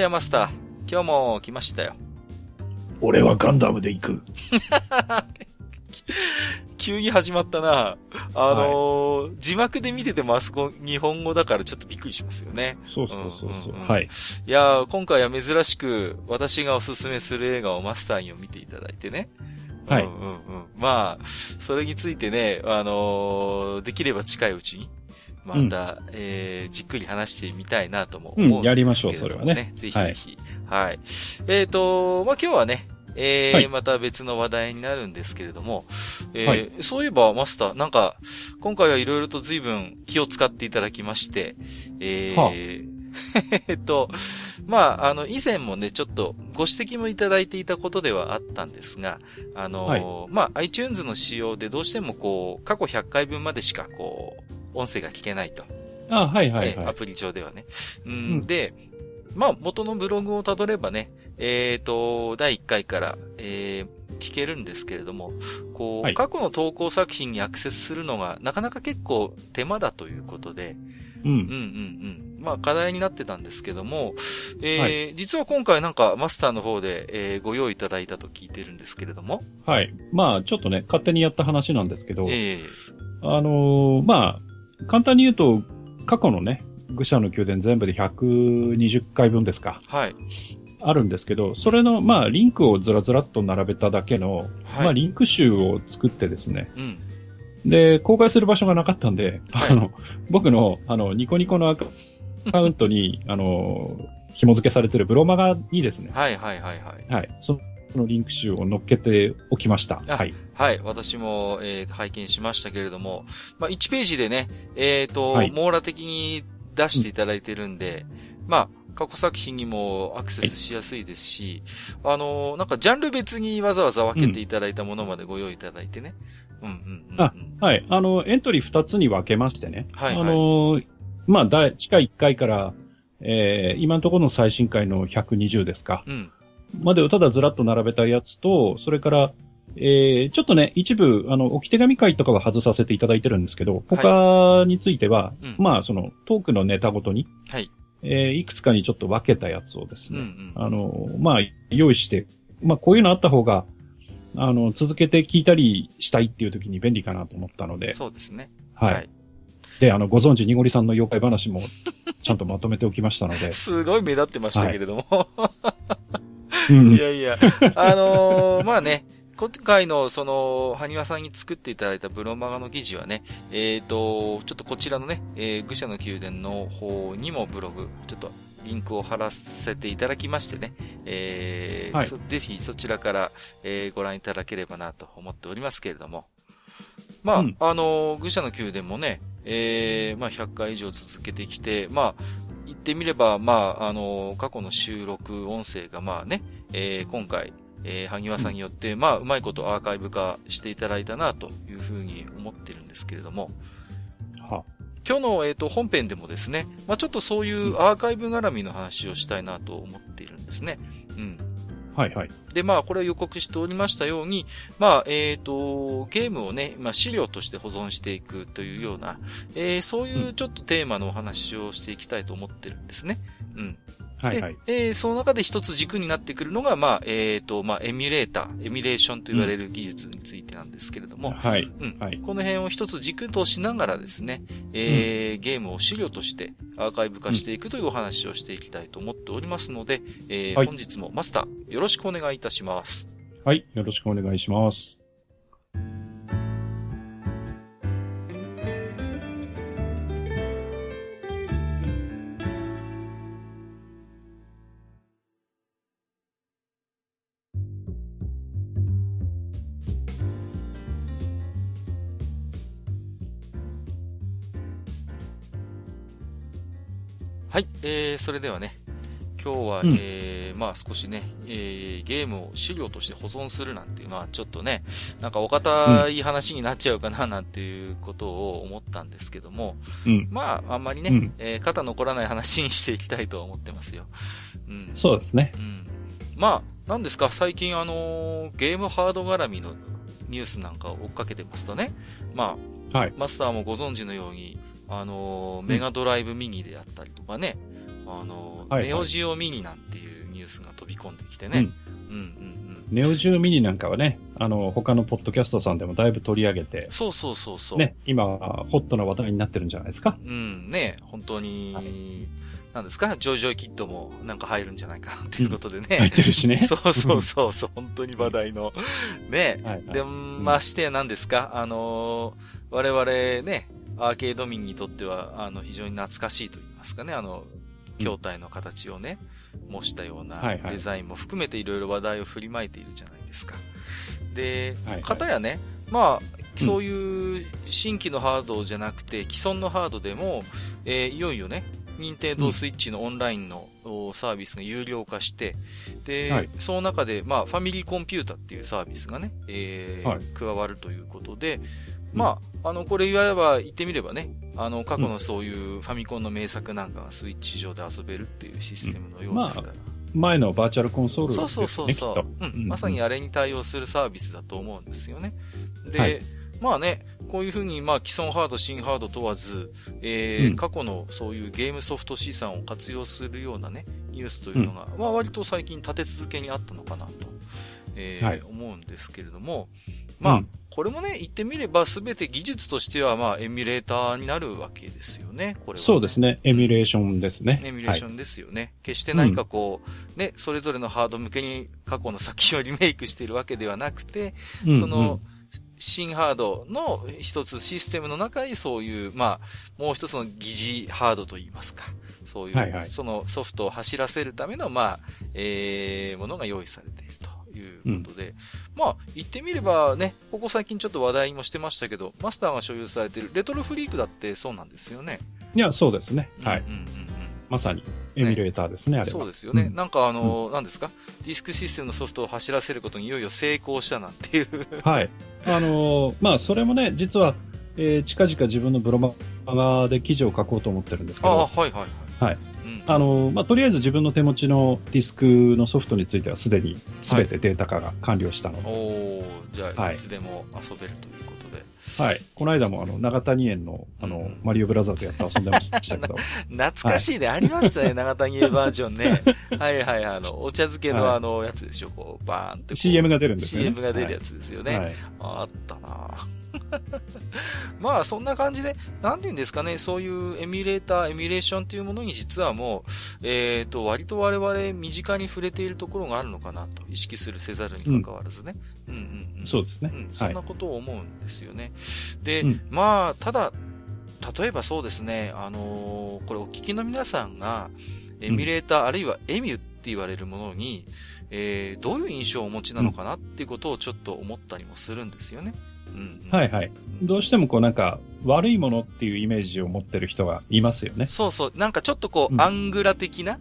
ややマスター、今日も来ましたよ。俺はガンダムで行く。急に始まったな。あのー字幕で見ててもあそこ日本語だからちょっとびっくりしますよね。そうそうそうそう。うんうんうんはい。いやー、今回は珍しく私がおすすめする映画をマスターにも見ていただいてね。はいうんうんうん。まあ、それについてね、あのーできれば近いうちに、また、えーじっくり話してみたいなとも思うんですけれども、うんやりましょうそれはね。ぜひぜひ。はい。えっ、と、まあ今日はね、えーはい。また別の話題になるんですけれども、えーはい。そういえばマスター、なんか、今回はいろいろと随分気を使っていただきまして、えーはあ。えっと、まあ、あの、以前もね、ちょっとご指摘もいただいていたことではあったんですが、あの、はい。まあ、iTunes の仕様でどうしてもこう、過去100回分までしかこう、音声が聞けないと。あ、はいはいはい。えーアプリ上ではね。うん、うんで、まあ、元のブログをたどればね、えっ、と、第1回から、えー聞けるんですけれども、こう、はい過去の投稿作品にアクセスするのがなかなか結構手間だということで、うん。うんうんうん。まあ課題になってたんですけども、えーは実は今回なんかマスターの方で、えーご用意いただいたと聞いてるんですけれども、はい。まあ、ちょっとね、勝手にやった話なんですけど、えあのーまあ、簡単に言うと、過去のね、愚者の宮殿全部で120回分ですか、ーはい。あるんですけど、それの、まあ、リンクをずらずらっと並べただけの、はい。まあ、リンク集を作ってですね、うん。で、公開する場所がなかったんで、はいあの、僕の、あの、ニコニコのアカアカウントに、あの、紐付けされてるブロマガにですね、はいはいはいはい。はい、そのリンク集を載っけておきました。あはい。はい。私も、えー拝見しましたけれども、まあ、1ページでね、えっ、と、はい網羅的に出していただいてるんで、まあ、過去作品にもアクセスしやすいですし、あのーなんかジャンル別にわざわざ分けていただいたものまでご用意いただいてね。うんうんうん、うん。あはい。あの、エントリー2つに分けましてね。はいはいあの、まあ、第、地下1回から、えー、今のところの最新回の120ですか。うん。までをただずらっと並べたやつと、それから、えー、ちょっとね、一部、あの、置き手紙会とかは外させていただいてるんですけど、他については、うんまあ、その、トークのネタごとに、はい。えー、いくつかにちょっと分けたやつをですね、うんうん。あの、まあ、用意して、まあ、こういうのあった方が、あの、続けて聞いたりしたいっていう時に便利かなと思ったので、そうですね。はい。はいで、あの、ご存知、にごりさんの妖怪話も、ちゃんとまとめておきましたので、すごい目立ってましたけれども。うんいやいや、あのーまあね、今回の、その、埴輪さんに作っていただいたブロマガの記事はね、えっ、と、ちょっとこちらのね、えー愚者の宮殿の方にもブログ、ちょっとリンクを貼らせていただきましてね、えーはい。そぜひそちらから、えーご覧いただければなと思っておりますけれども。まあ、うん。あのー愚者の宮殿もね、えーまあ100回以上続けてきて、まあ、言ってみれば、まあ、あのー過去の収録音声がまあね、えー今回、えー、萩和さんによって、まあ、うまいことアーカイブ化していただいたな、というふうに思ってるんですけれども、は今日の、えっ、と、本編でもですね、まあ、ちょっとそういうアーカイブ絡みの話をしたいなと思っているんですね。うん。はいはい。で、まあ、これを予告しておりましたように、まあ、えっ、と、ゲームをね、まあ、資料として保存していくというような、えーそういうちょっとテーマのお話をしていきたいと思ってるんですね。うん。はいはい。で、えーその中で一つ軸になってくるのが、まあ、えっ、と、まあ、エミュレーター、エミュレーションと言われる技術についてなんですけれども、はい。うん。はいこの辺を一つ軸としながらですね、えーゲームを資料としてアーカイブ化していくというお話をしていきたいと思っておりますので、えーはい本日もマスター、よろしくお願いいたします。はい。よろしくお願いします。はい、えー、それではね、今日は、うんえー、まあ少しね、えー、ゲームを資料として保存するなんていうのは、ちょっとね、なんかお堅い話になっちゃうかななんていうことを思ったんですけども、うん。まあ、あんまりね、うんえー肩残らない話にしていきたいと思ってますよ。うん。そうですね。うん。まあ、なんですか、最近あのーゲームハード絡みのニュースなんかを追っかけてますとね、まあ、はい。マスターもご存知のように、あのーメガドライブミニであったりとかね、あのーはいはい。ネオジオミニなんていうニュースが飛び込んできてね、うん、うん、うんネオジオミニなんかはね、あの、他のポッドキャストさんでもだいぶ取り上げて、そうそうそうそう。ね、今、ホットな話題になってるんじゃないですか？うん、ね、本当に、はなんですか、ジョイジョイキッドもなんか入るんじゃないかなっていうことでね。入ってるしね。そうそうそうそう、本当に話題の。ね。はいはい。で、まして何ですか、あのー我々ね、アーケード民にとっては、あの、非常に懐かしいと言いますかね、あの、筐体の形をね、模したようなデザインも含めていろいろ話題を振りまいているじゃないですか。でかたやね、まあ、そういう新規のハードじゃなくて、既存のハードでも、えーいよいよね、任天堂スイッチのオンラインのおサービスが有料化して、で、はい。その中で、まあ、ファミリーコンピュータっていうサービスがね、えーはい。加わるということで、まあ、あの、これ言わば、言ってみればね、あの、過去のそういうファミコンの名作なんかがスイッチ上で遊べるっていうシステムのようですから。前のバーチャルコンソールですそうね、そうそうそう、うん。まさにあれに対応するサービスだと思うんですよね。で、はい。まあね、こういうふうに、まあ、既存ハード、新ハード問わず、えーうん。過去のそういうゲームソフト資産を活用するようなね、ニュースというのが、まあ、割と最近立て続けにあったのかなと、えーはい。思うんですけれども、まあ、うん。これもね、言ってみれば、すべて技術としては、まあ、エミュレーターになるわけですよね、これは、そうですね。エミュレーションですね。エミュレーションですよね。決して何かこう、ね、それぞれのハード向けに過去の作品をリメイクしているわけではなくて、はいその、新ハードの一つシステムの中にそういう、まあ、もう一つの疑似ハードといいますか、そういう、はいはい。そのソフトを走らせるための、まあ、えー、ものが用意されているということで、まあ、言ってみればね、ここ最近ちょっと話題もしてましたけど、マスターが所有されているレトロフリークだってそうなんですよね。いや、そうですね。はい。うんうんうんうんまさに、エミュレーターですね、あれは。そうですよね。うんなんかあの、何ですか？ディスクシステムのソフトを走らせることにいよいよ成功したなんていう。はい。あのーまあ、それもね、実は、えー近々自分のブロマガで記事を書こうと思ってるんですけああ、ど、はいはいはい。はい。うん、あのーまあ、とりあえず自分の手持ちのディスクのソフトについてはすでに全てデータ化が完了したので、おおじゃあ、はいいつでも遊べるということで。はい。この間もあの、長谷園の、あの、うんマリオブラザーズやって遊んでましたけど、懐かしいね、ありましたね、長谷家バージョンね。はいはい、あの、お茶漬けのはいあの、やつでしょ、こう、バーンって。CM が出るんですよね。CM が出るやつですよね。はい。あったな まあそんな感じで、なんて言うんですかね、そういうエミュレーター、エミュレーションというものに実はもう、えっ、と、割と我々身近に触れているところがあるのかなと、意識するせざるに関わらずね。うん、うん、うん。そうですねうん、。そはいんな。ことを思うんですよね。で、うんまあ、ただ、例えばそうですね、あのーこれお聞きの皆さんが、エミュレーター、あるいはエミュって言われるものに、えーどういう印象をお持ちなのかなっていうことをちょっと思ったりもするんですよね。うん、うんはいはい。どうしてもこうなんか、悪いものっていうイメージを持ってる人がいますよね。そうそう。なんかちょっとこう、うんアングラ的な、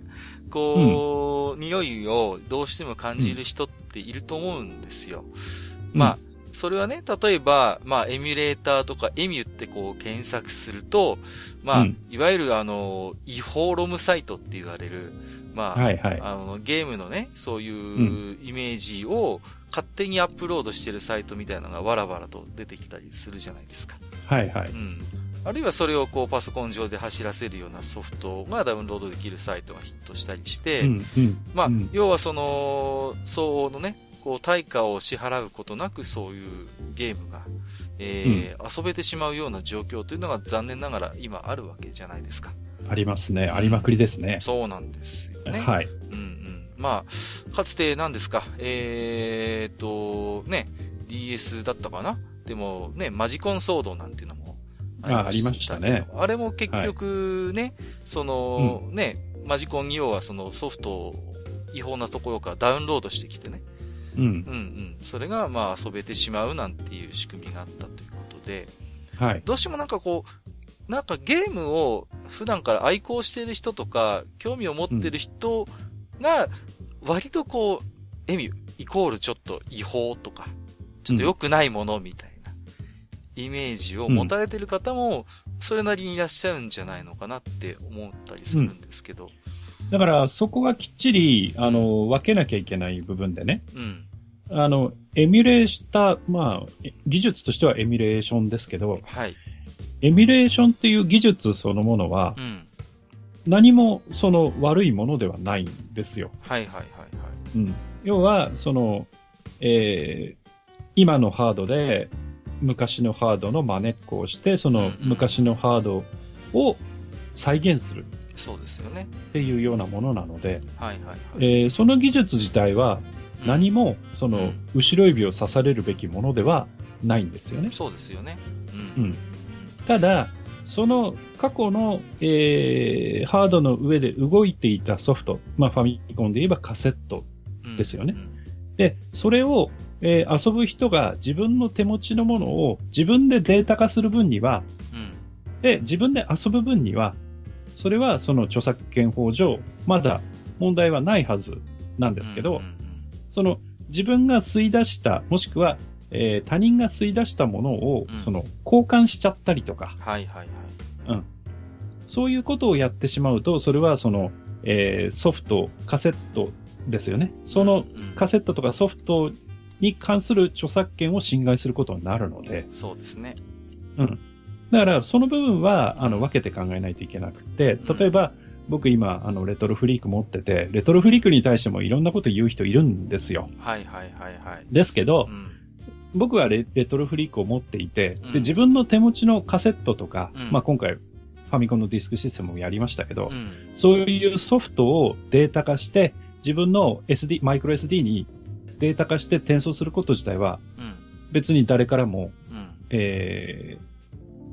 こう、匂いをどうしても感じる人っていると思うんですよ。まあ、それはね、例えば、まあ、エミュレーターとかエミュってこう検索すると、まあ、うんいわゆるあの、違法ロムサイトって言われる、まあ、はいはい。あの、ゲームのね、そういうイメージを勝手にアップロードしてるサイトみたいなのがわらわらと出てきたりするじゃないですか。はいはい。うん。あるいはそれをこうパソコン上で走らせるようなソフトがダウンロードできるサイトがヒットしたりして、うんうん。まあ、うん要はその、相応のね、こう対価を支払うことなくそういうゲームが、えー遊べてしまうような状況というのが残念ながら今あるわけじゃないですか。ありますね。ありまくりですね。そうなんですよね。はい。うんうん。まあ、かつて何ですか、えーっと、ね、DS だったかな？でもね、マジコン騒動なんていうのもあありましたねあれも結局ね、その、ね、マジコンに要はそのソフトを違法なところからダウンロードしてきてね、うん。うんうん。それがまあ遊べてしまうなんていう仕組みがあったということで、はい。どうしてもなんかこう、なんかゲームを普段から愛好してる人とか、興味を持ってる人が、割とこう、エミュイコールちょっと違法とか、ちょっと良くないものみたいな、イメージを持たれてる方も、それなりにいらっしゃるんじゃないのかなって思ったりするんですけど。だから、そこがきっちり、あの、分けなきゃいけない部分でね。うん。あの、エミュレーした、まあ、え技術としてはエミュレーションですけど、はい。エミュレーションっていう技術そのものはう、ん。何もその悪いものではないんですよ。はいはいはいはい。うん。要は、その、えー今のハードで昔のハードの真似っこをして、そのうんうん昔のハードを再現するそうですよね。っていうようなものなので、はいはいはい。えーその技術自体は何も、そのうん、後ろ指を刺されるべきものではないんですよね。そうですよね。う。ん。ただ、その過去の、えーハードの上で動いていたソフト、まあファミコンで言えばカセットうん。ですよね。うん。で、それを、えー遊ぶ人が自分の手持ちのものを自分でデータ化する分には、うん。で、自分で遊ぶ分には、それはその著作権法上、まだ問題はないはずなんですけど、うんうんうんその自分が吸い出した、もしくは、えー他人が吸い出したものを、うんその交換しちゃったりとか、はいはいはい。そういうことをやってしまうと、それはその、えーソフト、カセットですよね。そのうんカセットとかソフトに関する著作権を侵害することになるので、そうですね。うん。だから、その部分は、あの、分けて考えないといけなくて、例えば、僕今、あの、レトロフリーク持ってて、レトロフリークに対してもいろんなこと言う人いるんですよ。はいはいはいはい。ですけどう、ん。僕はレレトロフリークを持っていて、うんで、自分の手持ちのカセットとか、うんまあ今回、ファミコンのディスクシステムもやりましたけど、うん。そういうソフトをデータ化して、自分の SD、マイクロ SD にデータ化して転送すること自体は、うん。別に誰からも、うん。えー、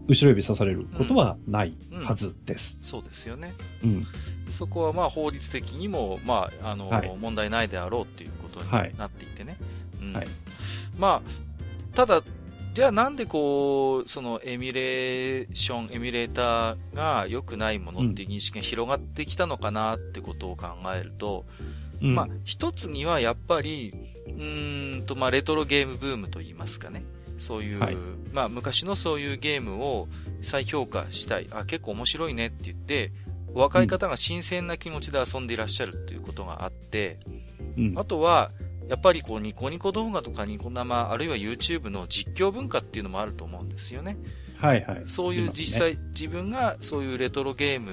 後ろ指刺されることはないはずです。そうですよね。うん。そこはまあ法律的にも、まあ、あの、はい問題ないであろうっていうことにはいなっていてね。うんはいまあ、ただ、じゃあなんでこう、そのエミュレーション、エミュレーターが良くないものっていう認識が広がってきたのかなってことを考えると、うんまあ、一つにはやっぱり、うーんと、まあ、レトロゲームブームといいますかね。そういう、はいまあ、昔のそういうゲームを再評価したい。あ、結構面白いねって言って、お若い方が新鮮な気持ちで遊んでいらっしゃるっていうことがあって、うんあとは、やっぱりこう、ニコニコ動画とかニコ生、あるいは YouTube の実況文化っていうのもあると思うんですよね。はいはい。そういう実今ね際、自分がそういうレトロゲーム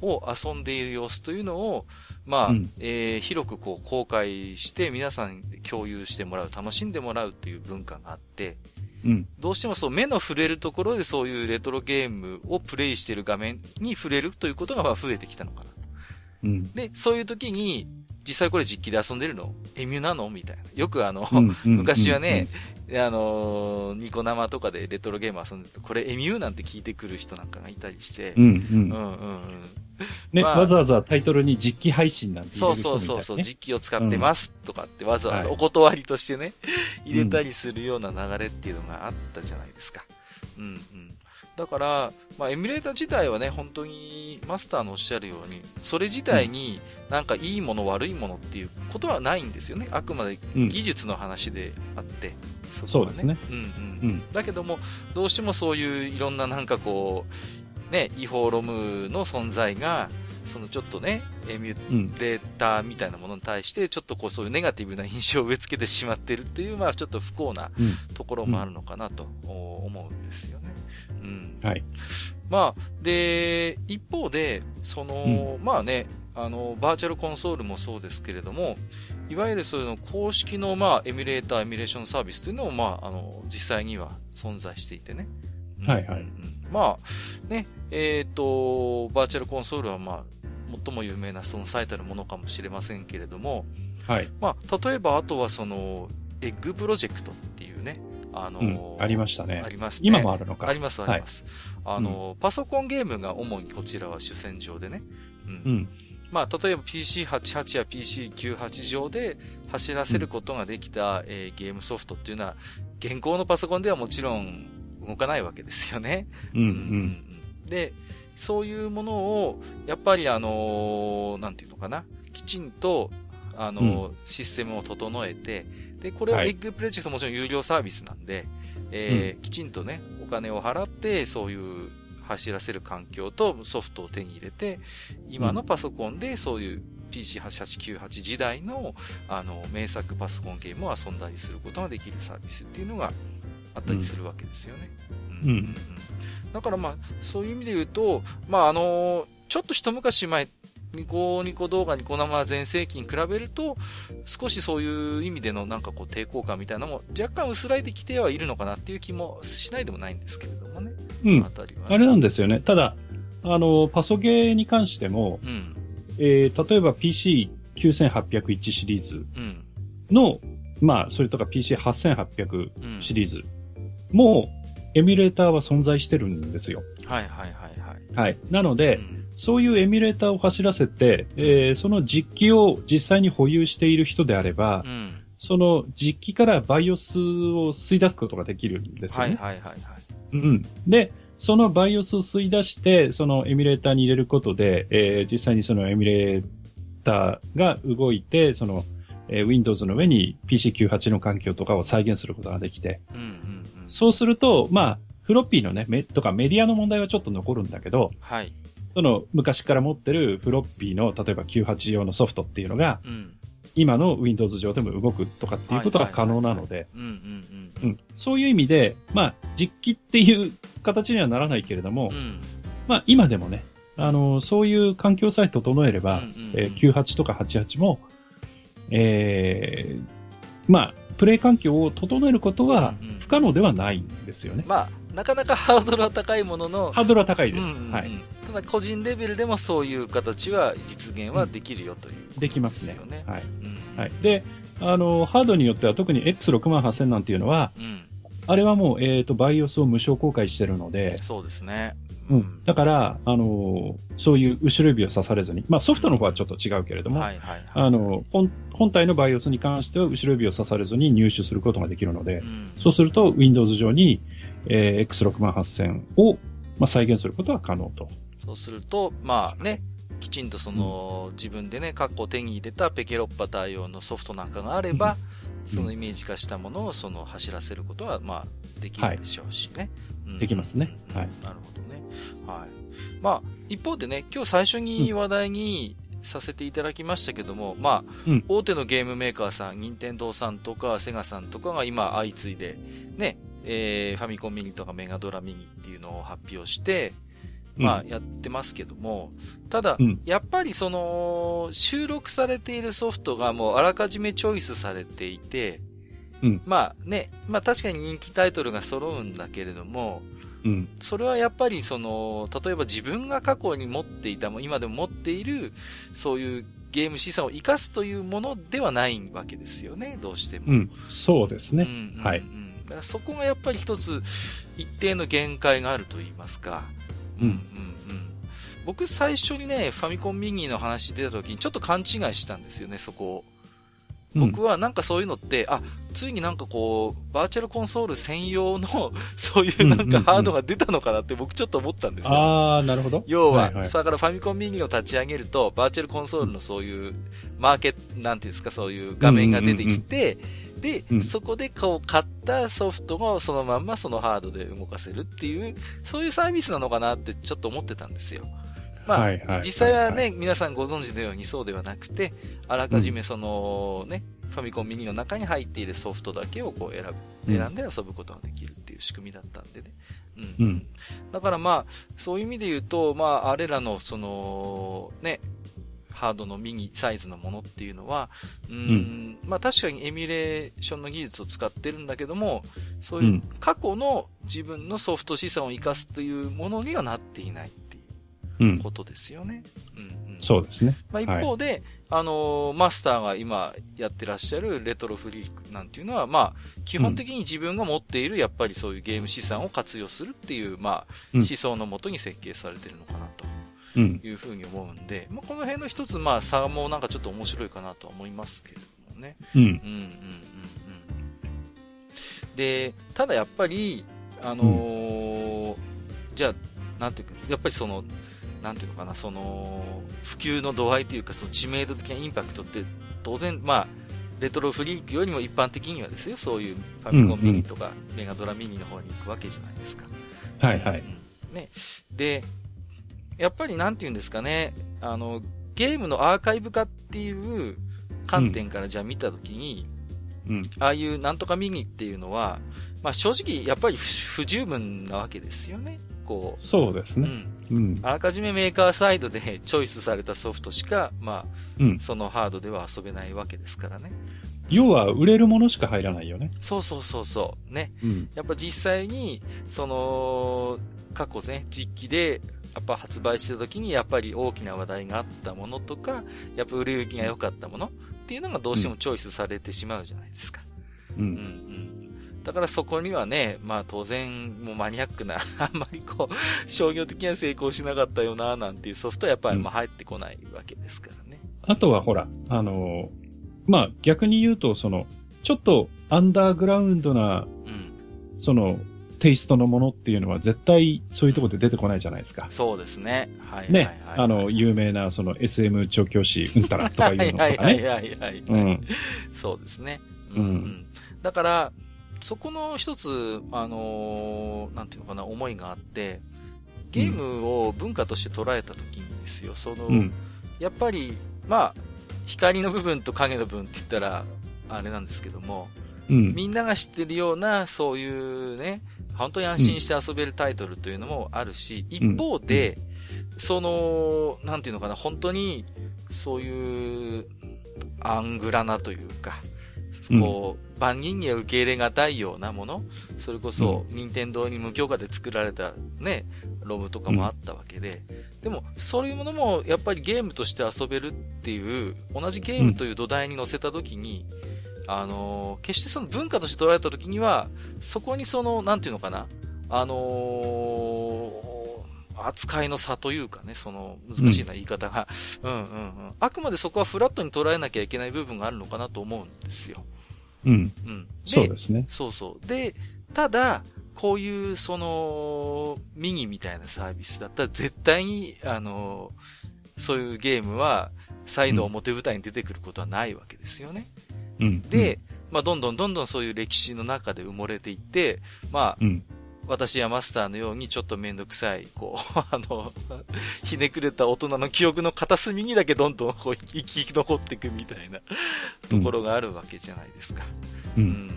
を遊んでいる様子というのを、まあ、うんえー広くこう公開して皆さんで共有してもらう、楽しんでもらうっていう文化があって、うん。どうしてもそう目の触れるところでそういうレトロゲームをプレイしている画面に触れるということがまあ増えてきたのかな。うん。で、そういう時に、実際これ実機で遊んでるの？エミュなの？みたいな。よくあの、昔はね、あのーニコ生とかでレトロゲーム遊んでて、これエミューなんて聞いてくる人なんかがいたりして、うんうん。うんうんうん。ね、まあわざわざタイトルに実機配信なんて入そうそうそうそう、実機を使ってますとかってわざわざはいお断りとしてね、入れたりするような流れっていうのがあったじゃないですか。うんうん。だから、まあ、エミュレーター自体はね、本当にマスターのおっしゃるように、それ自体になんかいいもの悪いものっていうことはないんですよね。あくまでうん技術の話であって。こはそうですね。うんうん。うん。だけども、どうしてもそういういろんななんかこう、ね、違法ロムの存在が、そのちょっとね、エミュうん。レーターみたいなものに対して、ちょっとこうそういうネガティブな印象を植え付けてしまってるっていう、まあちょっと不幸なうん。ところもあるのかなとお思うんですよね。うん。はい。まあ、で、一方で、その、まあね、あの、バーチャルコンソールもそうですけれども、いわゆるそういうの公式の、まあ、エミュレーター、エミュレーションサービスというのも、まあ、あの、実際には存在していてね。うんはいはいうんまあ、ね、えっ、と、バーチャルコンソールは、まあ、最も有名なその最たるものかもしれませんけれども、はい。まあ、例えばあとはその、エッグプロジェクトあの、うん。ありましたねあ。りますね。今もあるのか。あります、あります。あの、パソコンゲームが主にこちらは主戦場でね。うん。うん。まあ、例えば PC88 や PC98 上で走らせることができた、えーゲームソフトっていうのは、現行のパソコンではもちろん動かないわけですよね。うん。うん。で、そういうものを、やっぱりあのーなんていうのかな、きちんと、あのーシステムを整えて、で、これははい。エッグプロジェクトもちろん有料サービスなんで、えーきちんとね、お金を払って、そういう走らせる環境とソフトを手に入れて、今のパソコンでそういう PC8898 時代の、あの、名作パソコンゲームを遊んだりすることができるサービスっていうのがあったりするわけですよね。うん。うん。だからまあ、そういう意味で言うと、まああのちょっと一昔前、ニコニコ動画、ニコ生全盛期に比べると、少しそういう意味でのなんかこう抵抗感みたいなのも若干薄らいできてはいるのかなっていう気もしないでもないんですけれどもね。うん。あたりは、あれなんですよね。ただ、あの、パソゲーに関しても、うん。えー、例えば PC9801 シリーズうん。の、まあ、それとか PC8800 うん。シリーズも、エミュレーターは存在してるんですよ。はいはいはいはい。はい。なのうで、んそういうエミュレーターを走らせて、えーその実機を実際に保有している人であれば、うん。その実機から BIOS を吸い出すことができるんですよね。はいはいはいはい。うん。で、その BIOS を吸い出して、そのエミュレーターに入れることで、えー実際にそのエミュレーターが動いて、その、えー Windows の上に PC98 の環境とかを再現することができて、うんうんうん。そうすると、まあ、フロッピーのね、メとかメディアの問題はちょっと残るんだけど、はい。その昔から持ってるフロッピーの、例えば98用のソフトっていうのが、うん。今の Windows 上でも動くとかっていうことが可能なので、うんうんうんそういう意味で、まあ、実機っていう形にはならないけれども、うん。うん。まあ、今でもね、あの、そういう環境さえ整えれば、うんうんうんえー98とか88も、えーまあ、プレイ環境を整えることはうんうん不可能ではないんですよね。まあ、なかなかハードルは高いものの、ハードルは高いです。うんうんうんはい。ただ個人レベルでもそういう形は実現はできるよということできますね。はい。うんはい。で、あの、ハードによっては特に X68000 なんていうのは、うん。あれはもう、えっ、と、BIOS を無償公開してるので、そうですね。うん。だから、あの、そういう後ろ指を刺されずに、まあソフトの方はちょっと違うけれども、はいはいはい。あの、本本体の BIOS に関しては後ろ指を刺されずに入手することができるのでう、んそうすると Windows 上に、えー X68000 を、まあ、再現することは可能と。そうすると、まあね、きちんとその、自分でね、過去手に入れたペケロッパ対応のソフトなんかがあれば、そのイメージ化したものをその走らせることは、まあ、できるでしょうしね。うん。できますね。はい。なるほどね。はい。まあ、一方でね、今日最初に話題にさせていただきましたけども、まあ、うん。大手のゲームメーカーさん、任天堂さんとか、セガさんとかが今相次いで、ね、えーファミコンミニとかメガドラミニっていうのを発表して、まあ、やってますけども、ただ、うんやっぱりその、収録されているソフトがもうあらかじめチョイスされていて、うんまあね、まあ確かに人気タイトルが揃うんだけれども、うん。それはやっぱりその、例えば自分が過去に持っていたも、今でも持っている、そういうゲーム資産を活かすというものではないわけですよね、どうしても。うん。そうですね。うんうんはいうんだからそこがやっぱり一つ、一定の限界があると言いますか。うんうんうん僕最初にね、ファミコンミニの話出た時にちょっと勘違いしたんですよね、そこを。僕はなんかそういうのって、あ、ついになんかこう、バーチャルコンソール専用の、そういうなんかハードが出たのかなって僕ちょっと思ったんですよ。ああ、なるほど。要は、はいはいそれからファミコンミニを立ち上げると、バーチャルコンソールのそういう、マーケット、なんていうんですか、そういう画面が出てきて、で、うんそこで買ったソフトをそのまんまそのハードで動かせるっていう、そういうサービスなのかなってちょっと思ってたんですよ。まあ、はいはい実際はね、皆さんご存知のようにそうではなくて、あらかじめそのね、ファミコンミニの中に入っているソフトだけをこう選ぶ、うん選んで遊ぶことができるっていう仕組みだったんでね。ううんん。だからまあ、そういう意味で言うと、まあ、あれらのその、ね、ハードのミニサイズのものっていうのは、うーん、まあ確かにエミュレーションの技術を使ってるんだけども、そういううん過去の自分のソフト資産を活かすというものにはなっていないっていう。ことですよね。うん、うん。そうですね。まあ、一方で、あのーマスターが今やってらっしゃるレトロフリークなんていうのは、まあ、基本的に自分が持っている、やっぱりそういうゲーム資産を活用するっていう、まあ、うん思想のもとに設計されてるのかなとうん。いうふうに思うんで、まあ、この辺の一つ、まあ、差もなんかちょっと面白いかなとは思いますけれどもね。うん。うん、うん、うん、うん。で、ただやっぱり、あのーじゃあ、なんていうか、やっぱりその、なんていうのかな、その、普及の度合いというか、その知名度的なインパクトって、当然、まあ、レトロフリークよりも一般的にはですよ、そういうファミコンミニとか、メガドラミニの方に行くわけじゃないですか。はいはい。うん、ね。で、やっぱりなんていうんですかね、あの、ゲームのアーカイブ化っていう観点からじゃあ見たときに、うん、ああいうなんとかミニっていうのは、まあ正直やっぱり不十分なわけですよね。こう。そうですね。うん。うん、あらかじめメーカーサイドで チョイスされたソフトしか、まあ、うん、そのハードでは遊べないわけですからね。要は売れるものしか入らないよね。そうそうそうそう。ね。うん、やっぱ実際に、その、過去ね、実機で、やっぱ発売した時にやっぱり大きな話題があったものとか、やっぱ売れ行きが良かったものっていうのがどうしてもチョイスされてしまうじゃないですか。うん。うんうんだからそこにはね、まあ当然、もうマニアックな、あんまりこう、商業的には成功しなかったよな、なんていうソフトはやっぱりまあ入ってこないわけですからね。あとはほら、あのまあ逆に言うと、その、ちょっとアンダーグラウンドな、うん、その、テイストのものっていうのは絶対そういうところで出てこないじゃないですか。そうですね。はい、ね、あの、有名なその SM 調教師うんたらとかいうのとかね。はいはいはい、うん。そうですね。うん。うん、だから、そこの一つ、あのー、なんていうのかな、思いがあって、ゲームを文化として捉えたときにですよ、その、うん、やっぱり、まあ、光の部分と影の部分って言ったら、あれなんですけども、うん、みんなが知ってるような、そういうね、本当に安心して遊べるタイトルというのもあるし、一方で、その、なんていうのかな、本当に、そういう、アングラなというか、こう、万人には受け入れがたいようなもの、それこそ、任天堂に無許可で作られたね、ロムとかもあったわけで、でも、そういうものも、やっぱりゲームとして遊べるっていう、同じゲームという土台に乗せたときに、あのー、決してその文化として捉えたときには、そこにその、なんていうのかな、あのー、扱いの差というかね、その、難しいな言い方が、うん、うんうんうんあくまでそこはフラットに捉えなきゃいけない部分があるのかなと思うんですよ。うん。うん。そうですね。そうそう。で、ただ、こういう、その、ミニみたいなサービスだったら絶対に、あの、そういうゲームは、再度表舞台に出てくることはないわけですよね。うん。で、まあ、どんどんどんどんそういう歴史の中で埋もれていって、まあ、うん、私やマスターのようにちょっとめんどくさい、こう、あの、ひねくれた大人の記憶の片隅にだけどんどんこう生き残っていくみたいな ところがあるわけじゃないですか。うん。うん、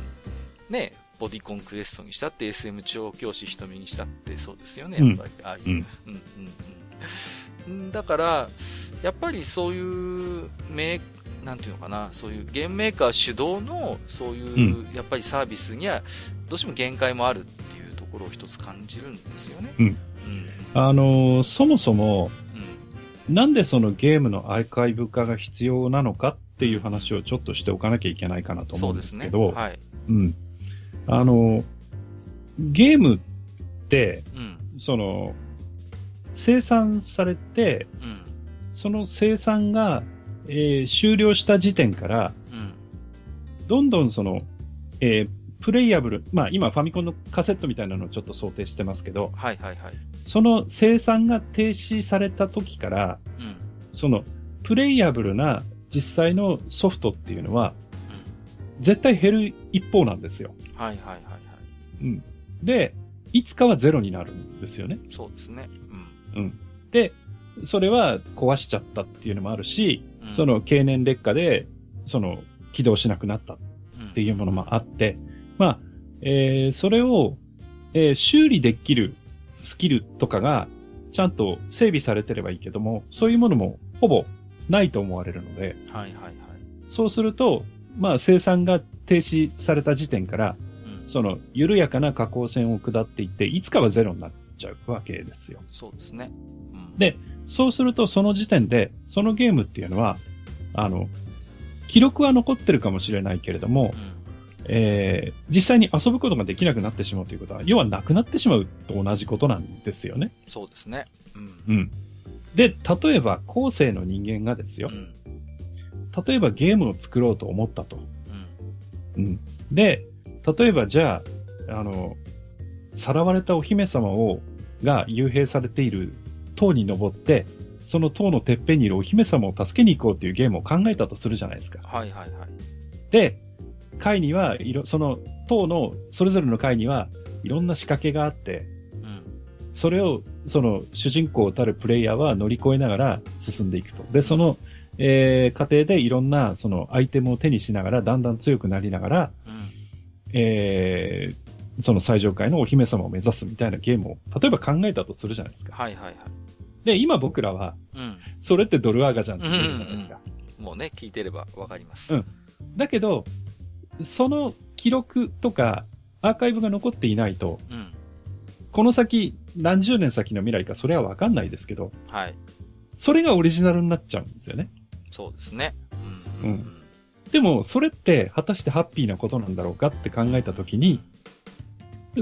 ねボディコンクエストにしたって SM 調教師瞳にしたってそうですよね、やっぱり。ああいう。うん、うん、うん。だから、やっぱりそういうメなんていうのかな、そういうゲームメーカー主導の、そういう、やっぱりサービスには、どうしても限界もあるっていうところを一つ感じるんですよね。うん。うん、あのー、そもそも、うん、なんでそのゲームのアーカイブ化が必要なのかっていう話をちょっとしておかなきゃいけないかなと思うんですけど、ね、はい。うん。あの、ゲームって、うん、その、生産されて、うん、その生産がえー、終了した時点から、うん、どんどんその、えー、プレイヤブル、まあ今ファミコンのカセットみたいなのをちょっと想定してますけど、はいはいはい。その生産が停止された時から、うん、そのプレイヤブルな実際のソフトっていうのは、うん、絶対減る一方なんですよ。はいはいはいはい。うん。で、いつかはゼロになるんですよね。そうですね。うん。うん。で、それは壊しちゃったっていうのもあるし、うん、その経年劣化で、その起動しなくなったっていうものもあって、うん、まあ、えー、それを、えー、修理できるスキルとかがちゃんと整備されてればいいけども、そういうものもほぼないと思われるので、はいはいはい。そうすると、まあ生産が停止された時点から、うん、その緩やかな下降線を下っていって、いつかはゼロになっちゃうわけですよ。そうですね。うん、で、そうすると、その時点で、そのゲームっていうのは、あの、記録は残ってるかもしれないけれども、うん、えー、実際に遊ぶことができなくなってしまうということは、要はなくなってしまうと同じことなんですよね。そうですね。うん。うん。で、例えば、後世の人間がですよ、うん、例えばゲームを作ろうと思ったと。うん。うん。で、例えばじゃあ、あの、さらわれたお姫様をが幽閉されている塔に登って、その塔のてっぺんにいるお姫様を助けに行こうっていうゲームを考えたとするじゃないですか。はいはいはい。で、階にはいろ、その塔のそれぞれの階にはいろんな仕掛けがあって、うん。それを、その主人公たるプレイヤーは乗り越えながら進んでいくと。で、その、えー、過程でいろんなそのアイテムを手にしながら、だんだん強くなりながら、うん。えー、その最上階のお姫様を目指すみたいなゲームを、例えば考えたとするじゃないですか。はいはいはい。で、今僕らは、うん。それってドルアガじゃんって言ってるじゃないですか。もうね、聞いてればわかります。うんだけど、その記録とかアーカイブが残っていないと、うん。この先、何十年先の未来かそれはわかんないですけど、はい。それがオリジナルになっちゃうんですよね。そうですね。ううんでも、それって果たしてハッピーなことなんだろうかって考えたときに、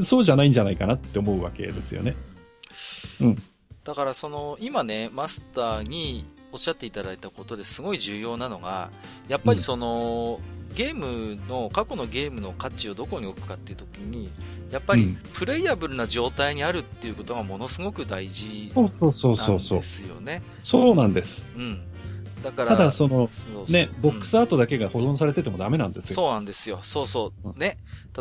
そうじゃないんじゃないかなって思うわけですよね。うんだからその、今ね、マスターにおっしゃっていただいたことですごい重要なのが、やっぱりその、ゲームの、過去のゲームの価値をどこに置くかっていう時に、やっぱりうんプレイアブルな状態にあるっていうことがものすごく大事そうそうそうなんそうそうで。すよね。そうなんです。うん。だから、ただ、その、ね、ボックスうんアートだけが保存されててもダメなんですよ。そうなんですよ。そうそう。ね。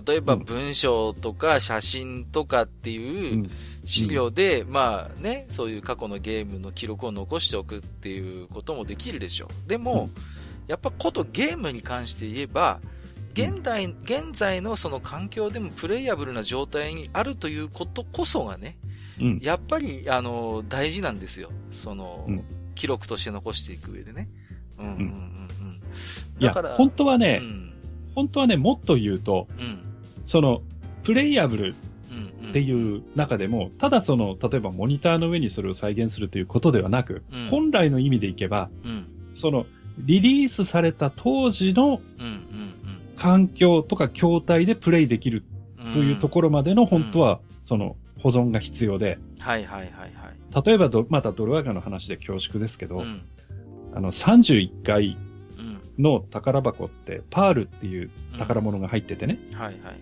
例えばうん文章とか写真とかっていううん資料で、まあね、そういう過去のゲームの記録を残しておくっていうこともできるでしょう。でも、やっぱことゲームに関して言えば、現代、現在のその環境でもプレイアブルな状態にあるということこそがね、うん。やっぱり、あの、大事なんですよ。その、うん記録として残していく上でね。うん、うん、うん、うん。いや本当はね、うん、本当はね、もっと言うと、うん、その、プレイアブルうん。っていう中でも、ただその、例えばモニターの上にそれを再現するということではなく、うん本来の意味でいけば、うん、その、リリースされた当時の環境とか筐体でプレイできるうん。というところまでの本当は、その、保存が必要で、はいはいはいはい。例えばど、またドルアガの話で恐縮ですけど、うん、あの、31階うん。の宝箱って、パールっていう宝物が入っててね。はいはいはい。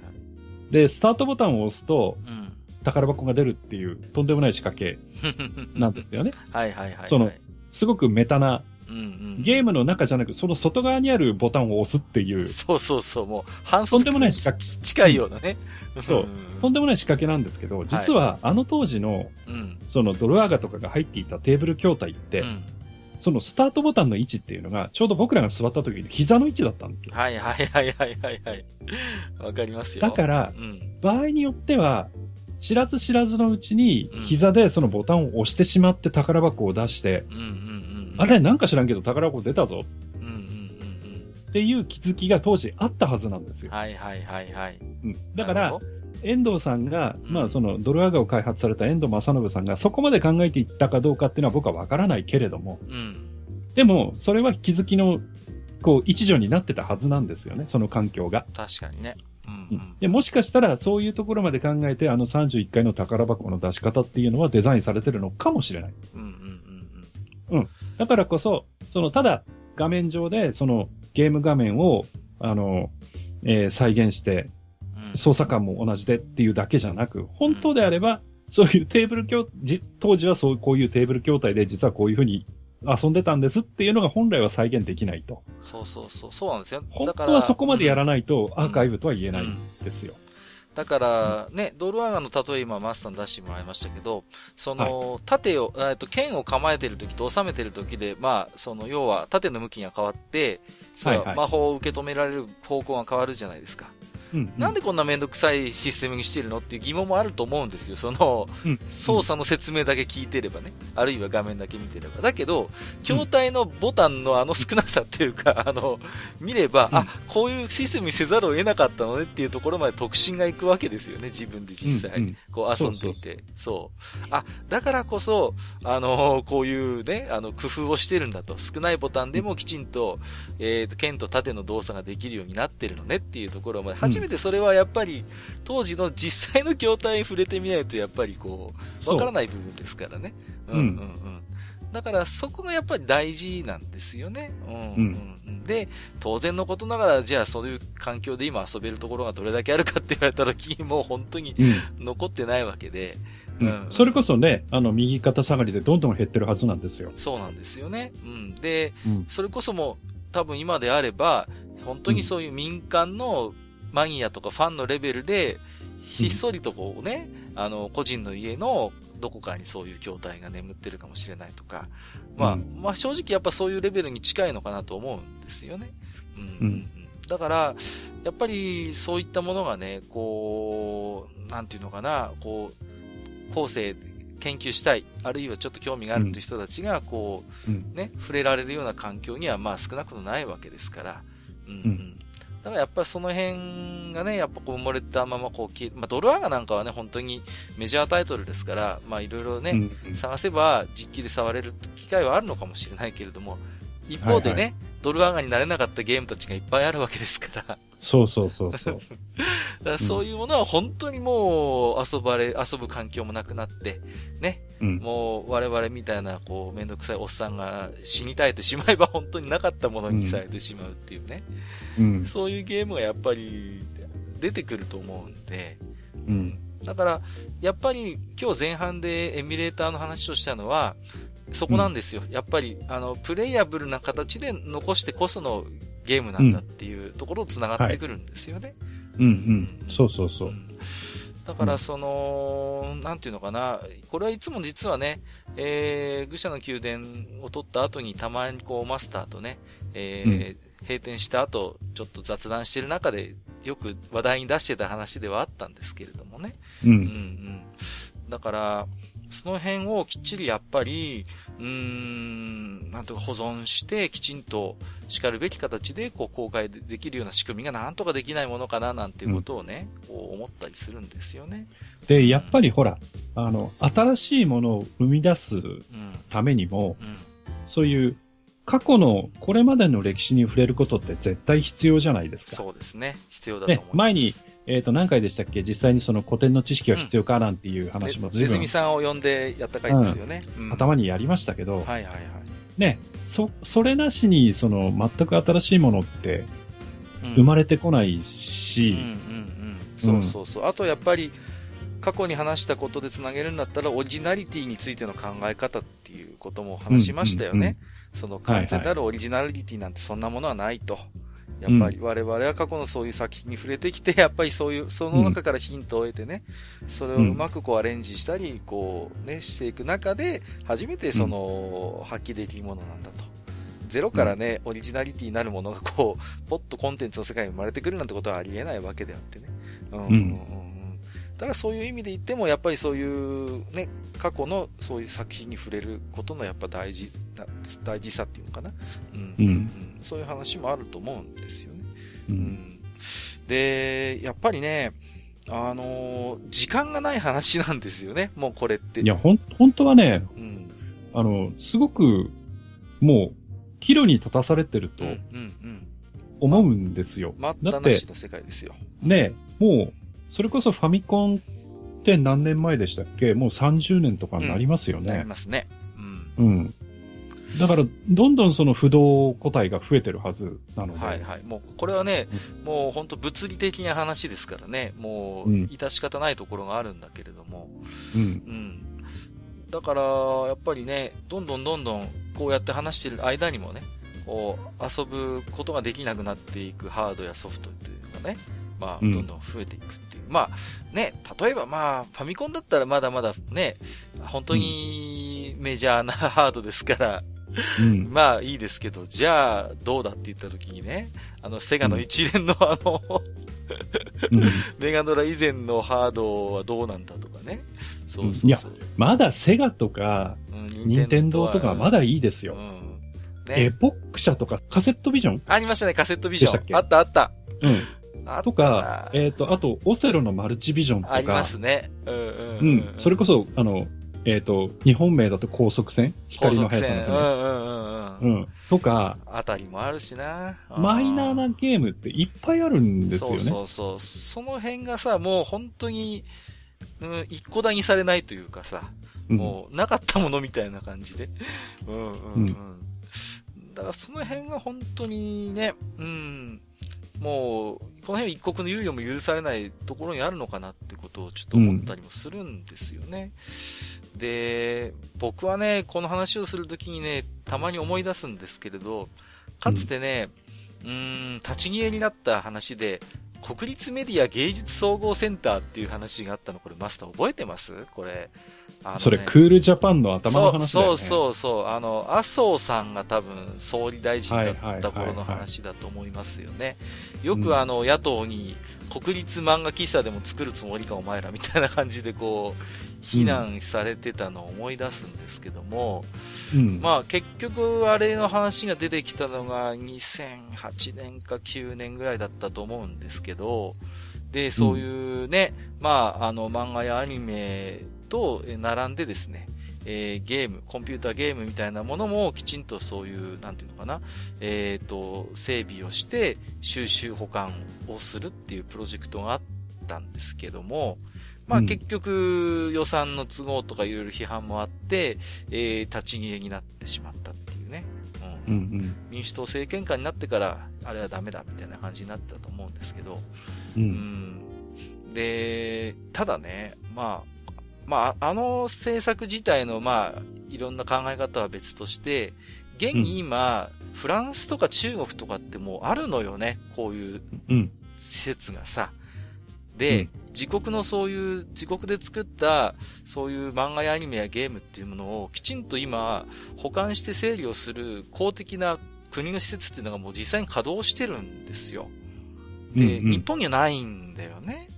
で、スタートボタンを押すと、うん。宝箱が出るっていう、とんでもない仕掛けなんですよね。はいはいはいはい。そのすごくメタな、うんうん。ゲームの中じゃなく、その外側にあるボタンを押すっていう、そうそうそう、もう、反則とんでもない仕掛近いようなね。そうとんでもない仕掛けなんですけど、実はあの当時の、うん。そのドルアガとかが入っていたテーブル筐体って、うん。そのスタートボタンの位置っていうのが、ちょうど僕らが座った時に膝の位置だったんですよ。はいはいはいはいはいはい。わかりますよ。だから、うん。場合によっては、知らず知らずのうちにうん、膝でそのボタンを押してしまって宝箱を出して、うんうんうん。あれなんか知らんけど宝箱出たぞうんうんうんっていう気づきが当時あったはずなんですうん。よ。はいはいはいはい。うん、だからなるほ、ど、遠藤さんが、うんまあそのドルアガを開発された遠藤正信さんがそこまで考えていったかどうかっていうのは僕はわからないけれども、うん。でも、それは気づきの、こう、一助になってたはずなんですよね、その環境が。確かにね。うんううんん。でもしかしたら、そういうところまで考えて、あの31回の宝箱の出し方っていうのはデザインされてるのかもしれない。うんうんうんうん。だからこそ、その、ただ、画面上で、その、ゲーム画面を、あの、えー再現して、うん操作感も同じでっていうだけじゃなく、本当であれば、そういうテーブル筐、じ当時はそう、こういうテーブル筐体で実はこういうふうに遊んでたんですっていうのが本来は再現できないと。そうそうそう、そうなんですよ。本当はそこまでやらい。ないとアーカイブとは言えないうんんですよ。だから、ね、ドルアガの例え今マスターに出してもらいましたけど、その、盾を、えっと、剣を構えてる時と収めてる時で、まあ、その、要は、盾の向きが変わって、そのはいはい魔法を受け止められる方向が変わるじゃないですか。うんなんでこんなめんどくさいシステムにしてるのっていう疑問もあると思うんですよ。その、うん操作の説明だけ聞いてればね。あるいは画面だけ見てれば。だけど、筐体のボタンのあの少なさっていうか、あの、見れば、うんあ、こういうシステムにせざるを得なかったのねっていうところまで特進がいくわけですよね。自分で実際。うんうんこう遊んでいて。そうあ、だからこそ、あのこういうね、あの、工夫をしてるんだと。少ないボタンでもきちんと、えっ、と、剣と盾の動作ができるようになってるのねっていうところまで、初めてそれはやっぱり、当時の実際の筐体に触れてみないと、やっぱりこう、わからない部分ですからね。うんうんうん。だからそこがやっぱり大事なんですよね。うんうんうん、で、当然のことながら、じゃあそういう環境で今遊べるところがどれだけあるかって言われた時にもう本当にうん。残ってないわけで、うんうんそれこそね、あの、右肩下がりでどんどん減ってるはずなんですよ。そうなんですよね。うん。で、うん。それこそもう、多分今であれば、本当にそういう民間のマニアとかファンのレベルで、ひっそりとこうね、あの、個人の家のどこかにそういう筐体が眠ってるかもしれないとか、まあ、うんまあ正直やっぱそういうレベルに近いのかなと思うんですよね。うん。うんうんだから、やっぱりそういったものがね、こう、なんていうのかな、こう、後世研究したい、あるいはちょっと興味があるという人たちが、こう、うん。ね、触れられるような環境にはまあ少なくともないわけですから。うん、ううんん。だからやっぱりその辺がね、やっぱこう埋もれたままこう消え、まあドルアーガなんかはね、本当にメジャータイトルですから、まあいろいろね、うんうん。探せば実機で触れる機会はあるのかもしれないけれども、一方でね、はいドルアーガになれなかったゲームたちがいっぱいあるわけですから、そうそうそうそう。らそういうものは本当にもう遊ばれ、遊ぶ環境もなくなって、ね、うん。もう我々みたいな、こう、めんどくさいおっさんが死に絶えてしまえば本当になかったものにされてしまうっていうね。うん。そういうゲームがやっぱり出てくると思うんで。うん。だから、やっぱり今日前半でエミュレーターの話をしたのは、そこなんですよ。やっぱり、あの、プレイヤブルな形で残してこそのゲームなんだっていうところと繋がってくるんですよね。うん。うん。そうそうそうう。んだから、その、なんていうのかな、これはいつも実はね、えー、愚者の宮殿を取った後にたまにこうマスターとね、えー閉店した後、ちょっと雑談してる中で、よく話題に出してた話ではあったんですけれどもね。う。うんうんん。だから、その辺をきっちりやっぱり、うーん、なんとか保存して、きちんと叱るべき形で、こう、公開でできるような仕組みがなんとかできないものかな、なんていうことをね、こう思ったりするんですよね。で、やっぱりほら、あの、新しいものを生み出すうん。ためにも、うん。そういう過去のこれまでの歴史に触れることって絶対必要じゃないですか。そうですね。必要だと思ねう。、前に、えっ、と、何回でしたっけ？実際にその古典の知識が必要かなんていう話もねネズ随分ミさんを呼んでやった回ですよね。うん頭にやりましたけど、はいはいはい。ね、そ、それなしに、その、全く新しいものってうん生まれてこないうんうし、んうん。そうそうそう。あとやっぱり、過去に話したことでつなげるんだったら、オリジナリティについての考え方っていうことも話しましたよね。うんうんうんその完全なるオリジナリティなんてそんなものはないと。やっぱり我々は過去のそういう作品に触れてきて、やっぱりそういう、その中からヒントを得てね、それをうまくこうアレンジしたり、こうね、していく中で、初めてその、発揮できるものなんだと。ゼロからね、オリジナリティになるものがこう、ポッとコンテンツの世界に生まれてくるなんてことはありえないわけであってね。うんうん。だからそういう意味で言っても、やっぱりそういうね、過去のそういう作品に触れることのやっぱ大事な、大事さっていうのかな。うん。うんそういう話もあると思うんですよね。ううんん。で、やっぱりね、あのー時間がない話なんですよね、もうこれって。いや、ほん、本当はね、うん。あの、すごく、もう、岐路に立たされてるとうん、うん、うん。思うんですよ。待ったなしの世界ですよ。ね、もう、それこそファミコンって何年前でしたっけ？もう30年とかになりますよなりね。ますね。うん。うん。だから、どんどんその不動個体が増えてるはずなので。はいはい。もう、これはね、もう本当物理的な話ですからね、もう、うん致し方ないところがあるんだけれども、うん。うん。だから、やっぱりね、どんどんどんどん、こうやって話してる間にもね、こう、遊ぶことができなくなっていくハードやソフトっていうのがね、まあ、うんどんどん増えていく。まあ、ね、例えばまあ、ファミコンだったらまだまだね、本当にメジャーなハードですから、うん。まあいいですけど、じゃあどうだって言った時にね、あのセガの一連のあの、うん メガドラ以前のハードはどうなんだとかね。そういやそうそう。まだセガとか、うん任天堂とかはまだいいですよ。うん。エね。ポック社とかカセットビジョン？ありましたね、カセットビジョン。あったあった。うん。とか、えっ、と、あと、オセロのマルチビジョンとか。ありますね。うんうんううんん。それこそ、あの、えっ、と、日本名だと高速船高光の速さのため。うんうんうんうん。うん。とか、あたりもあるしな。マイナーなゲームっていっぱいあるんですよね。そうそうそう。その辺がさ、もう本当に、うん、一個だにされないというかさ、うんもうなかったものみたいな感じで。うんうんうん。うんだからその辺が本当にね、うん、もう、この辺一国の猶予も許されないところにあるのかなってことをちょっと思ったりもするんですよね。うん、で、僕はね、この話をするときにね、たまに思い出すんですけれど、かつてね、うん、ん、立ち消えになった話で、国立メディア芸術総合センターっていう話があったの、これマスター覚えてます？これ。ね、それクールジャパンの頭の話だよね。そうそうそうあの、麻生さんが多分総理大臣だった頃の話だと思いますよね。よくあの、野党に国立漫画喫茶でも作るつもりかお前らみたいな感じでこう、非難されてたのを思い出すんですけども、うん、まあ結局あれの話が出てきたのが2008年か9年ぐらいだったと思うんですけど、で、そういうね、うん、まああの漫画やアニメと並んでですね、えー、ゲーム、コンピューターゲームみたいなものもきちんとそういう、なんていうのかな、えっ、ー、と、整備をして収集保管をするっていうプロジェクトがあったんですけども、まあ結局予算の都合とかいろいろ批判もあって、えー、立ち消えになってしまったっていうね。うん。うんうん、民主党政権下になってから、あれはダメだみたいな感じになったと思うんですけど。うん、うん。で、ただね、まあ、まあ、あの政策自体の、まあ、いろんな考え方は別として、現に今、うん、フランスとか中国とかってもうあるのよね、こういう施設がさ。で、うん、自国のそういう、自国で作った、そういう漫画やアニメやゲームっていうものをきちんと今、保管して整理をする公的な国の施設っていうのがもう実際に稼働してるんですよ。で、うんうん、日本にはないんだよね。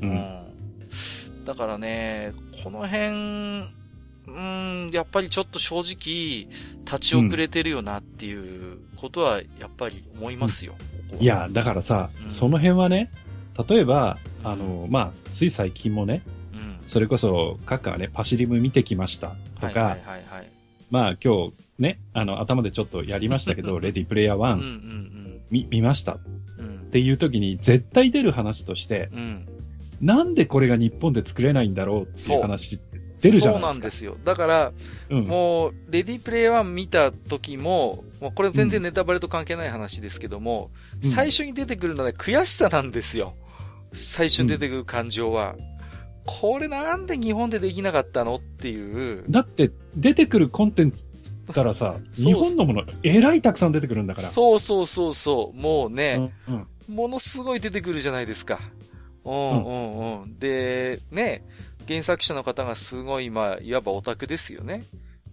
うん。うん、だからね、この辺、うん、やっぱりちょっと正直、立ち遅れてるよなっていうことは、やっぱり思いますよ。うん、いや、だからさ、その辺はね、例えば、あの、まあ、つい最近もね、うん、それこそ、カッカはね、パシリム見てきましたとか、はいはいはいはい、まあ、今日ね、あの、頭でちょっとやりましたけど、レディプレイヤー1、うんうんうん、見、見ました、うん、っていう時に、絶対出る話として、うん、なんでこれが日本で作れないんだろうっていう話出るじゃないですか。そうなんですよ。だから、うん、もう、レディプレイヤー1見た時も、もうこれ全然ネタバレと関係ない話ですけども、最初に出てくるのは、ね、悔しさなんですよ。最初に出てくる感情は、うん、これなんで日本でできなかったのっていう。だって、出てくるコンテンツからさ、日本のもの、えらいたくさん出てくるんだから。そうそうそうそう。もうね、うんうん、ものすごい出てくるじゃないですか。うんうんうん。で、ね、原作者の方がすごい、まあ、いわばオタクですよね。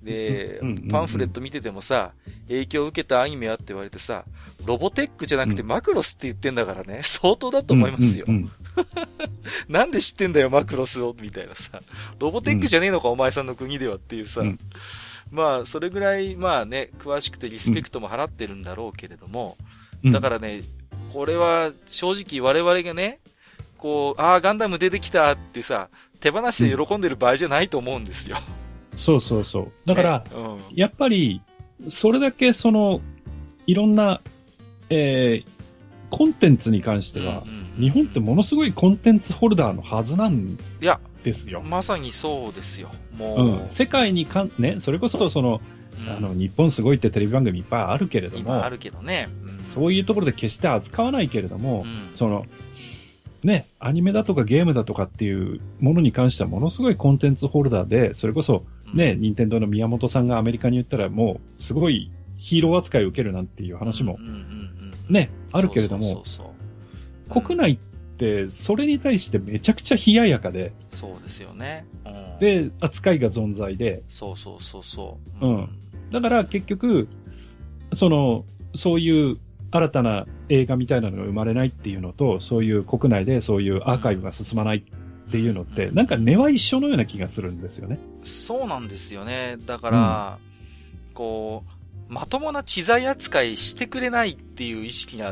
で、パンフレット見ててもさ、影響を受けたアニメはって言われてさ、ロボテックじゃなくてマクロスって言ってんだからね、相当だと思いますよ。なんで知ってんだよ、マクロスを、みたいなさ。ロボテックじゃねえのか、お前さんの国ではっていうさ。まあ、それぐらい、まあね、詳しくてリスペクトも払ってるんだろうけれども、だからね、これは正直我々がね、こう、ああ、ガンダム出てきたってさ、手放して喜んでる場合じゃないと思うんですよ。そうそうそう。だから、ねうん、やっぱり、それだけその、いろんな、えー、コンテンツに関しては、日本ってものすごいコンテンツホルダーのはずなんですよ。まさにそうですよ。もう。うん、世界にかん、ね、それこそその、うん、あの、日本すごいってテレビ番組いっぱいあるけれども、あるけどね、うん、そういうところで決して扱わないけれども、その、ね、アニメだとかゲームだとかっていうものに関してはものすごいコンテンツホルダーで、それこそね、任天堂の宮本さんがアメリカに言ったらもうすごいヒーロー扱いを受けるなんていう話もね、あるけれども、国内ってそれに対してめちゃくちゃ冷ややかで、そうですよね。うん、で、扱いが存在で、そうそうそうそう。うん。だから結局、その、そういう新たな映画みたいなのが生まれないっていうのと、そういう国内でそういうアーカイブが進まないっていうのって、なんか根は一緒のような気がするんですよね。そうなんですよね。だから、うん、こう、まともな知財扱いしてくれないっていう意識が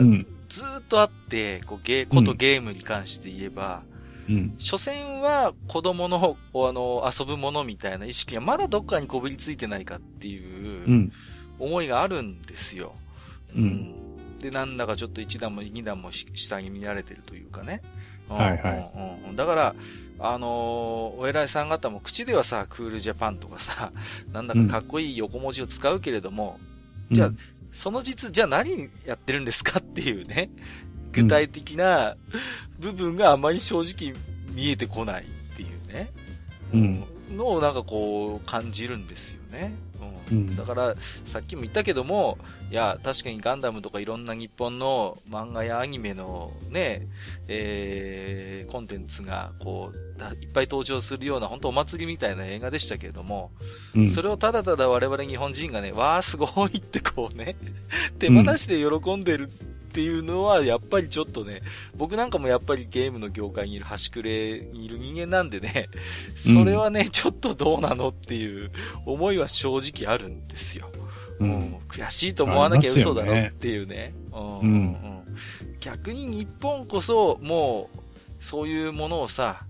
ずっとあって、こうゲー、ことゲームに関して言えば、うん、所詮は子供の、あの、遊ぶものみたいな意識がまだどっかにこびりついてないかっていう思いがあるんですよ。うん、うんで、なんだかちょっと一段も二段も下に見られてるというかね。はいはい。うん、だから、あのー、お偉いさん方も口ではさ、クールジャパンとかさ、なんだかかっこいい横文字を使うけれども、うん、じゃあ、その実、じゃあ何やってるんですかっていうね。具体的な部分があまり正直見えてこないっていうね。うん。のをなんかこう感じるんですよね。うん。うんだから、さっきも言ったけども、いや、確かにガンダムとかいろんな日本の漫画やアニメのね、えー、コンテンツがこう、だいっぱい登場するような本当お祭りみたいな映画でしたけれども、うん。それをただただ我々日本人がね、わーすごいってこうね、手放しで喜んでるっていうのは、やっぱりちょっとね、僕なんかもやっぱりゲームの業界にいる端くれにいる人間なんでね、それはね、ちょっとどうなのっていう思いは正直あるんですよ。うんうん。悔しいと思わなきゃ嘘だろっていうね。うんうんうん逆に日本こそ、もう、そういうものをさ、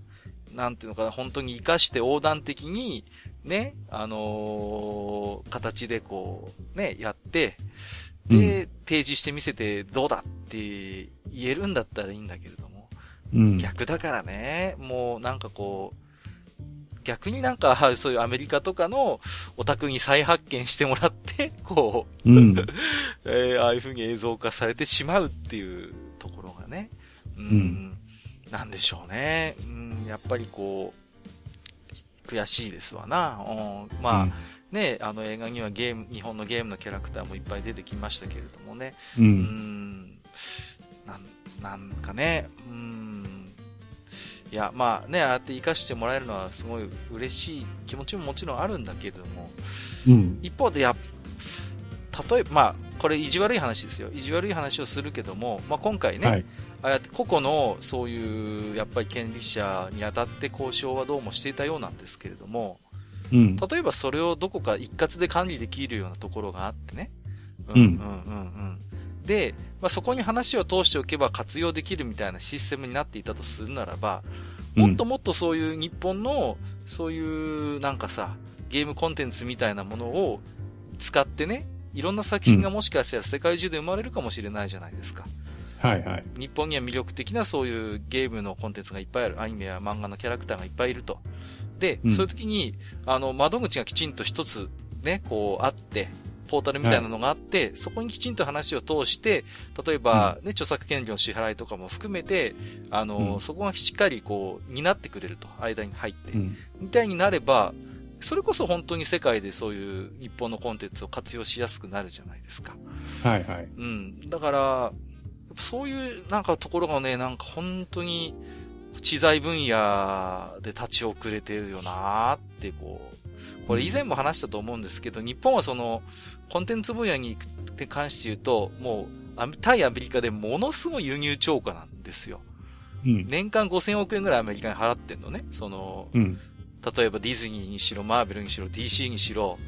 なんていうのかな、本当に活かして横断的に、ね、あのー形でこう、ね、やって、で、提示してみせてどうだって言えるんだったらいいんだけれども、うん。逆だからね、もうなんかこう、逆になんか、そういうアメリカとかのオタクに再発見してもらって、こう、うん。えーああいう風に映像化されてしまうっていうところがね、うん、うんなんでしょうね。うん、やっぱりこう、悔しいですわな。うん、まあ、ね、あの映画にはゲーム、日本のゲームのキャラクターもいっぱい出てきましたけれどもね。う。うんん、なん、なんかね、うん、いや、まあね、ああやって活かしてもらえるのはすごい嬉しい気持ちももちろんあるんだけれども、うん。一方でや、例えば、まあ、これ意地悪い話ですよ。意地悪い話をするけども、まあ今回ね、はい。ああやって個々のそういう、やっぱり権利者に当たって交渉はどうもしていたようなんですけれども、うん。例えばそれをどこか一括で管理できるようなところがあってね。うん、うんうん、うん、うん。で、まあ、そこに話を通しておけば活用できるみたいなシステムになっていたとするならば、もっともっとそういう日本の、そういうなんかさ、ゲームコンテンツみたいなものを使ってね、いろんな作品がもしかしたら世界中で生まれるかもしれないじゃないですか。はいはい。日本には魅力的なそういうゲームのコンテンツがいっぱいある。アニメや漫画のキャラクターがいっぱいいると。で、うんそういう時に、あの、窓口がきちんと一つね、こうあって、ポータルみたいなのがあって、そこにきちんと話を通して、例えば、ね、著作権料の支払いとかも含めて、あの、うんそこがしっかりこう、担ってくれると。間に入って。うん。みたいになれば、それこそ本当に世界でそういう日本のコンテンツを活用しやすくなるじゃないですか。はいはい。うん。だから、そういうなんかところがね、なんか本当に知財分野で立ち遅れてるよなーってこう、これ以前も話したと思うんですけど、日本はそのコンテンツ分野に関して言うと、もう対アメリカでものすごい輸入超過なんですよ。うん。年間5000億円ぐらいアメリカに払ってんのね。その、うん。例えばディズニーにしろ、マーベルにしろ、DC にしろ、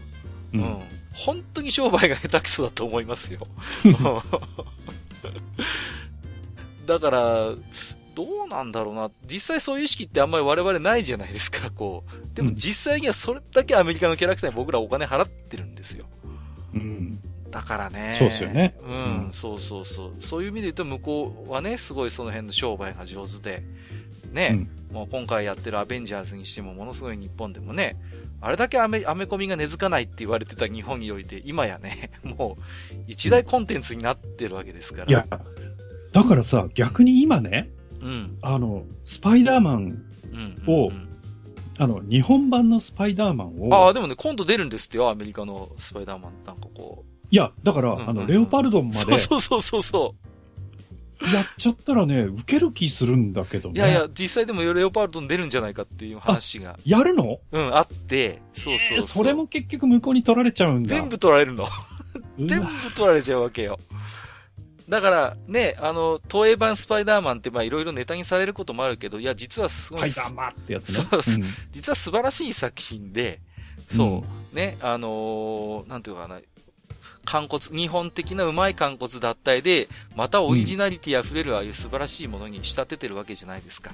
ううん。本当に商売が下手くそだと思いますよ。だから、どうなんだろうな。実際そういう意識ってあんまり我々ないじゃないですか、こう。でもうん実際にはそれだけアメリカのキャラクターに僕らお金払ってるんですよ。うん。だからね。そうですよねうん、うんそうそうそう。そういう意味で言うと向こうはね、すごいその辺の商売が上手で、ね、うんもう今回やってるアベンジャーズにしてもものすごい日本でもね、あれだけアメ、アメコミが根付かないって言われてた日本において、今やね、もう一大コンテンツになってるわけですから。いや、だからさ、逆に今ね、うん、あの、スパイダーマン、うん。をうんあの、日本版のスパイダーマンを、ああ、でもね、今度出るんですってよ、アメリカのスパイダーマン。なんかこいや、だから、うんうんあの、レオパルドンう。まそうそうそうそうそやっちゃったらね、受ける気するんだけどう。ね。いやいや、実際でもレオパルドン出るんじゃないかっていう話が、やるの？うん、あって、そうそうそう。えーそれも結局向こうに取られちゃうんだ。全部取られるの。全部取られちゃうわけよ。だから、ね、あの、東映版スパイダーマンってまあいろいろネタにされることもあるけど、いや、実はすごい、スパイダーマンってやつね。そううん実は素晴らしい作品で、そう、ね、あのーなんていうかな、肝骨、日本的なうまい肝骨脱退で、またオリジナリティ溢れるああいう素晴らしいものに仕立ててるわけじゃないですか。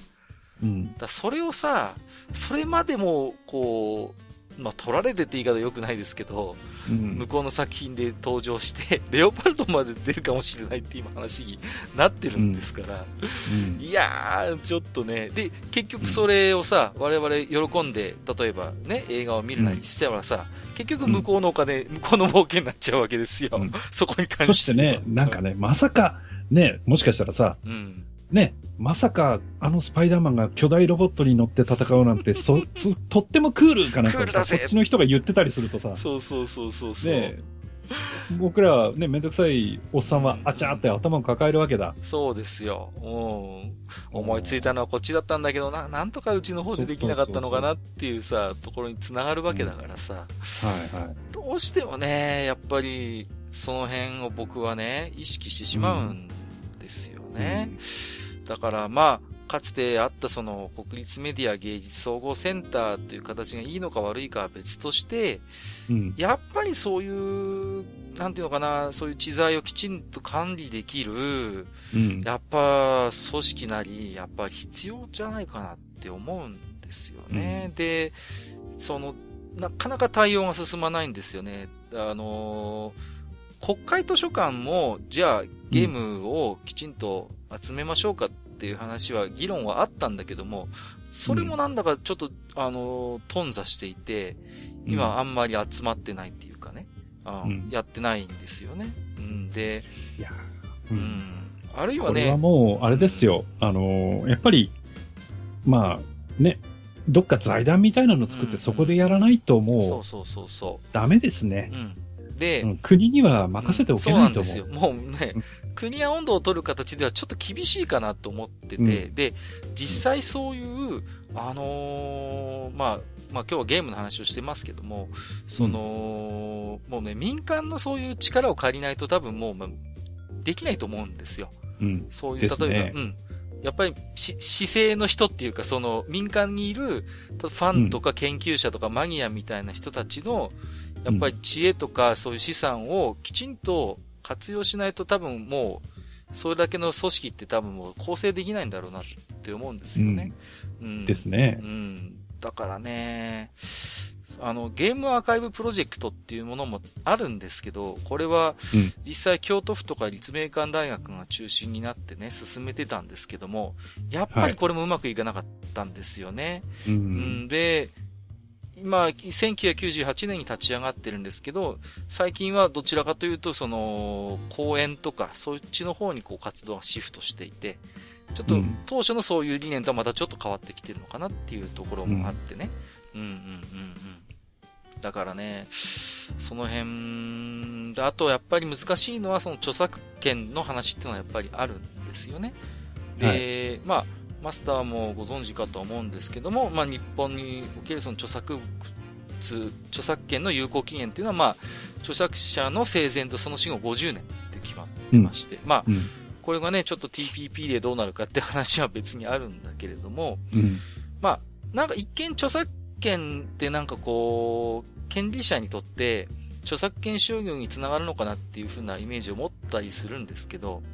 うん。らそれをさ、それまでも、こう、まあ、取られてって言い方良くないですけど、うん向こうの作品で登場して、レオパルドまで出るかもしれないって今話になってるんですから、うん。いやー、ちょっとね、で、結局それをさ、我々喜んで、例えばね、映画を見るなりしてはさ、結局向こうのお金、向こうの儲けになっちゃうわけですよ。うん。そこに関そし。しててね、なんかね、まさか、ね、もしかしたらさ、うん。ね、まさか、あのスパイダーマンが巨大ロボットに乗って戦うなんて、そ、つとってもクールかなんかさ、クールだぜこっちの人が言ってたりするとさ、そうそうそうそうそう。ね、僕らね、めんどくさいおっさんは、あちゃーって頭を抱えるわけだ。そうですよ。うん。思いついたのはこっちだったんだけどな、なんとかうちの方でできなかったのかなっていうさ、ところに繋がるわけだからさ、はいはい。どうしてもね、やっぱり、その辺を僕はね、意識してしまうんですよね。だからまあ、かつてあったその国立メディア芸術総合センターという形がいいのか悪いかは別として、うん。やっぱりそういう、なんていうのかな、そういう知財をきちんと管理できる、うん。やっぱ組織なり、やっぱり必要じゃないかなって思うんですよね。で、その、なかなか対応が進まないんですよね。あのー国会図書館も、じゃあゲームをきちんと集めましょうかっていう話は、議論はあったんだけども、それもなんだかちょっと、あのー頓挫していて、今あんまり集まってないっていうかね、あうんやってないんですよね。うん、で、いやううんん、あるいはね、これはもう、あれですよ。あのーやっぱり、まあ、ね、どっか財団みたいなの作ってうんそこでやらないとそうもうそうそうそダメですねう。。うん。で、うん国には任せておけないと思う。そうなんですよ。もうねうん、国や温度を取る形ではちょっと厳しいかなと思ってて、うんで、実際そういう、あのーまあ、まあ今日はゲームの話をしてますけども、その、もうね、民間のそういう力を借りないと多分もう、まあできないと思うんですよ。うん。そういう、例えば、ねうん。やっぱりし、姿勢の人っていうか、その民間にいるファンとか研究者とかマニアみたいな人たちの、やっぱり知恵とかそういう資産をきちんと活用しないと多分もう、それだけの組織って多分もう構成できないんだろうなって思うんですよね。うん。ですねう。ん。だからね、あの、ゲームアーカイブプロジェクトっていうものもあるんですけど、これはうん実際京都府とか立命館大学が中心になってね、進めてたんですけども、やっぱりこれもうまくいかなかったんですよね。う。うんん、で、今、1998年に立ち上がってるんですけど、最近はどちらかというと、その、公演とか、そっちの方にこう活動がシフトしていて、ちょっとうん当初のそういう理念とはまたちょっと変わってきてるのかなっていうところもあってね。うん、うん、うん、うん。だからね、その辺で、あとやっぱり難しいのは、その著作権の話っていうのはやっぱりあるんですよね。で、まあ、マスターもご存知かと思うんですけども、まあ、日本におけるその著作物、著作権の有効期限っていうのは、まあ、著作者の生前とその死後50年って決まってまして、まあ、うん。これがね、ちょっと TPP でどうなるかって話は別にあるんだけれども、うん。まあ、なんか一見著作権ってなんかこう、権利者にとって著作権商業につながるのかなっていう風なイメージを持ったりするんですけど、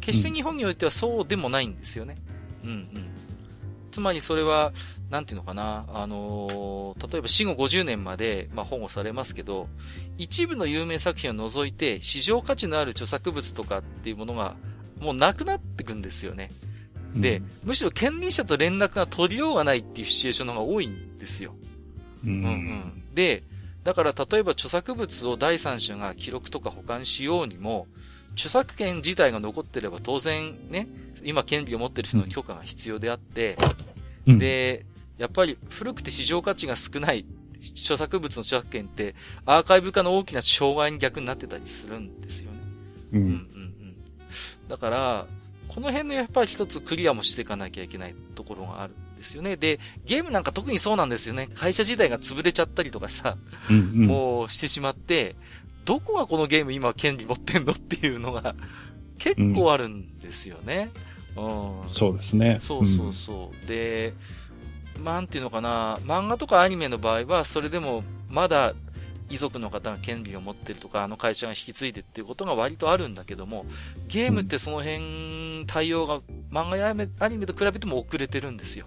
決して日本においてはそうでもないんですよね。うんうん。つまりそれは、なんていうのかな、あのー例えば死後50年まで、まあ、保護されますけど、一部の有名作品を除いて、市場価値のある著作物とかっていうものが、もうなくなってくんですよね。で、むしろ権利者と連絡が取りようがないっていうシチュエーションの方が多いんですよ。うん、うんうん。で、だから例えば著作物を第三者が記録とか保管しようにも、著作権自体が残ってれば当然ね、今権利を持ってる人の許可が必要であって、うん、で、やっぱり古くて市場価値が少ない著作物の著作権ってアーカイブ化の大きな障害に逆になってたりするんですよね。う。うんんうんうん。だから、この辺のやっぱり一つクリアもしていかなきゃいけないところがあるんですよね。で、ゲームなんか特にそうなんですよね。会社自体が潰れちゃったりとかさ、うん。うん。もうしてしまって、どこがこのゲーム今権利持ってんのっていうのが 結構あるんですよね。うん。そうですね。そうそうそう。で、なんていうのかな、漫画とかアニメの場合は、それでもまだ遺族の方が権利を持ってるとか、あの会社が引き継いでっていうことが割とあるんだけども、ゲームってその辺、対応が漫画やアニメアニメと比べても遅れてるんですよ。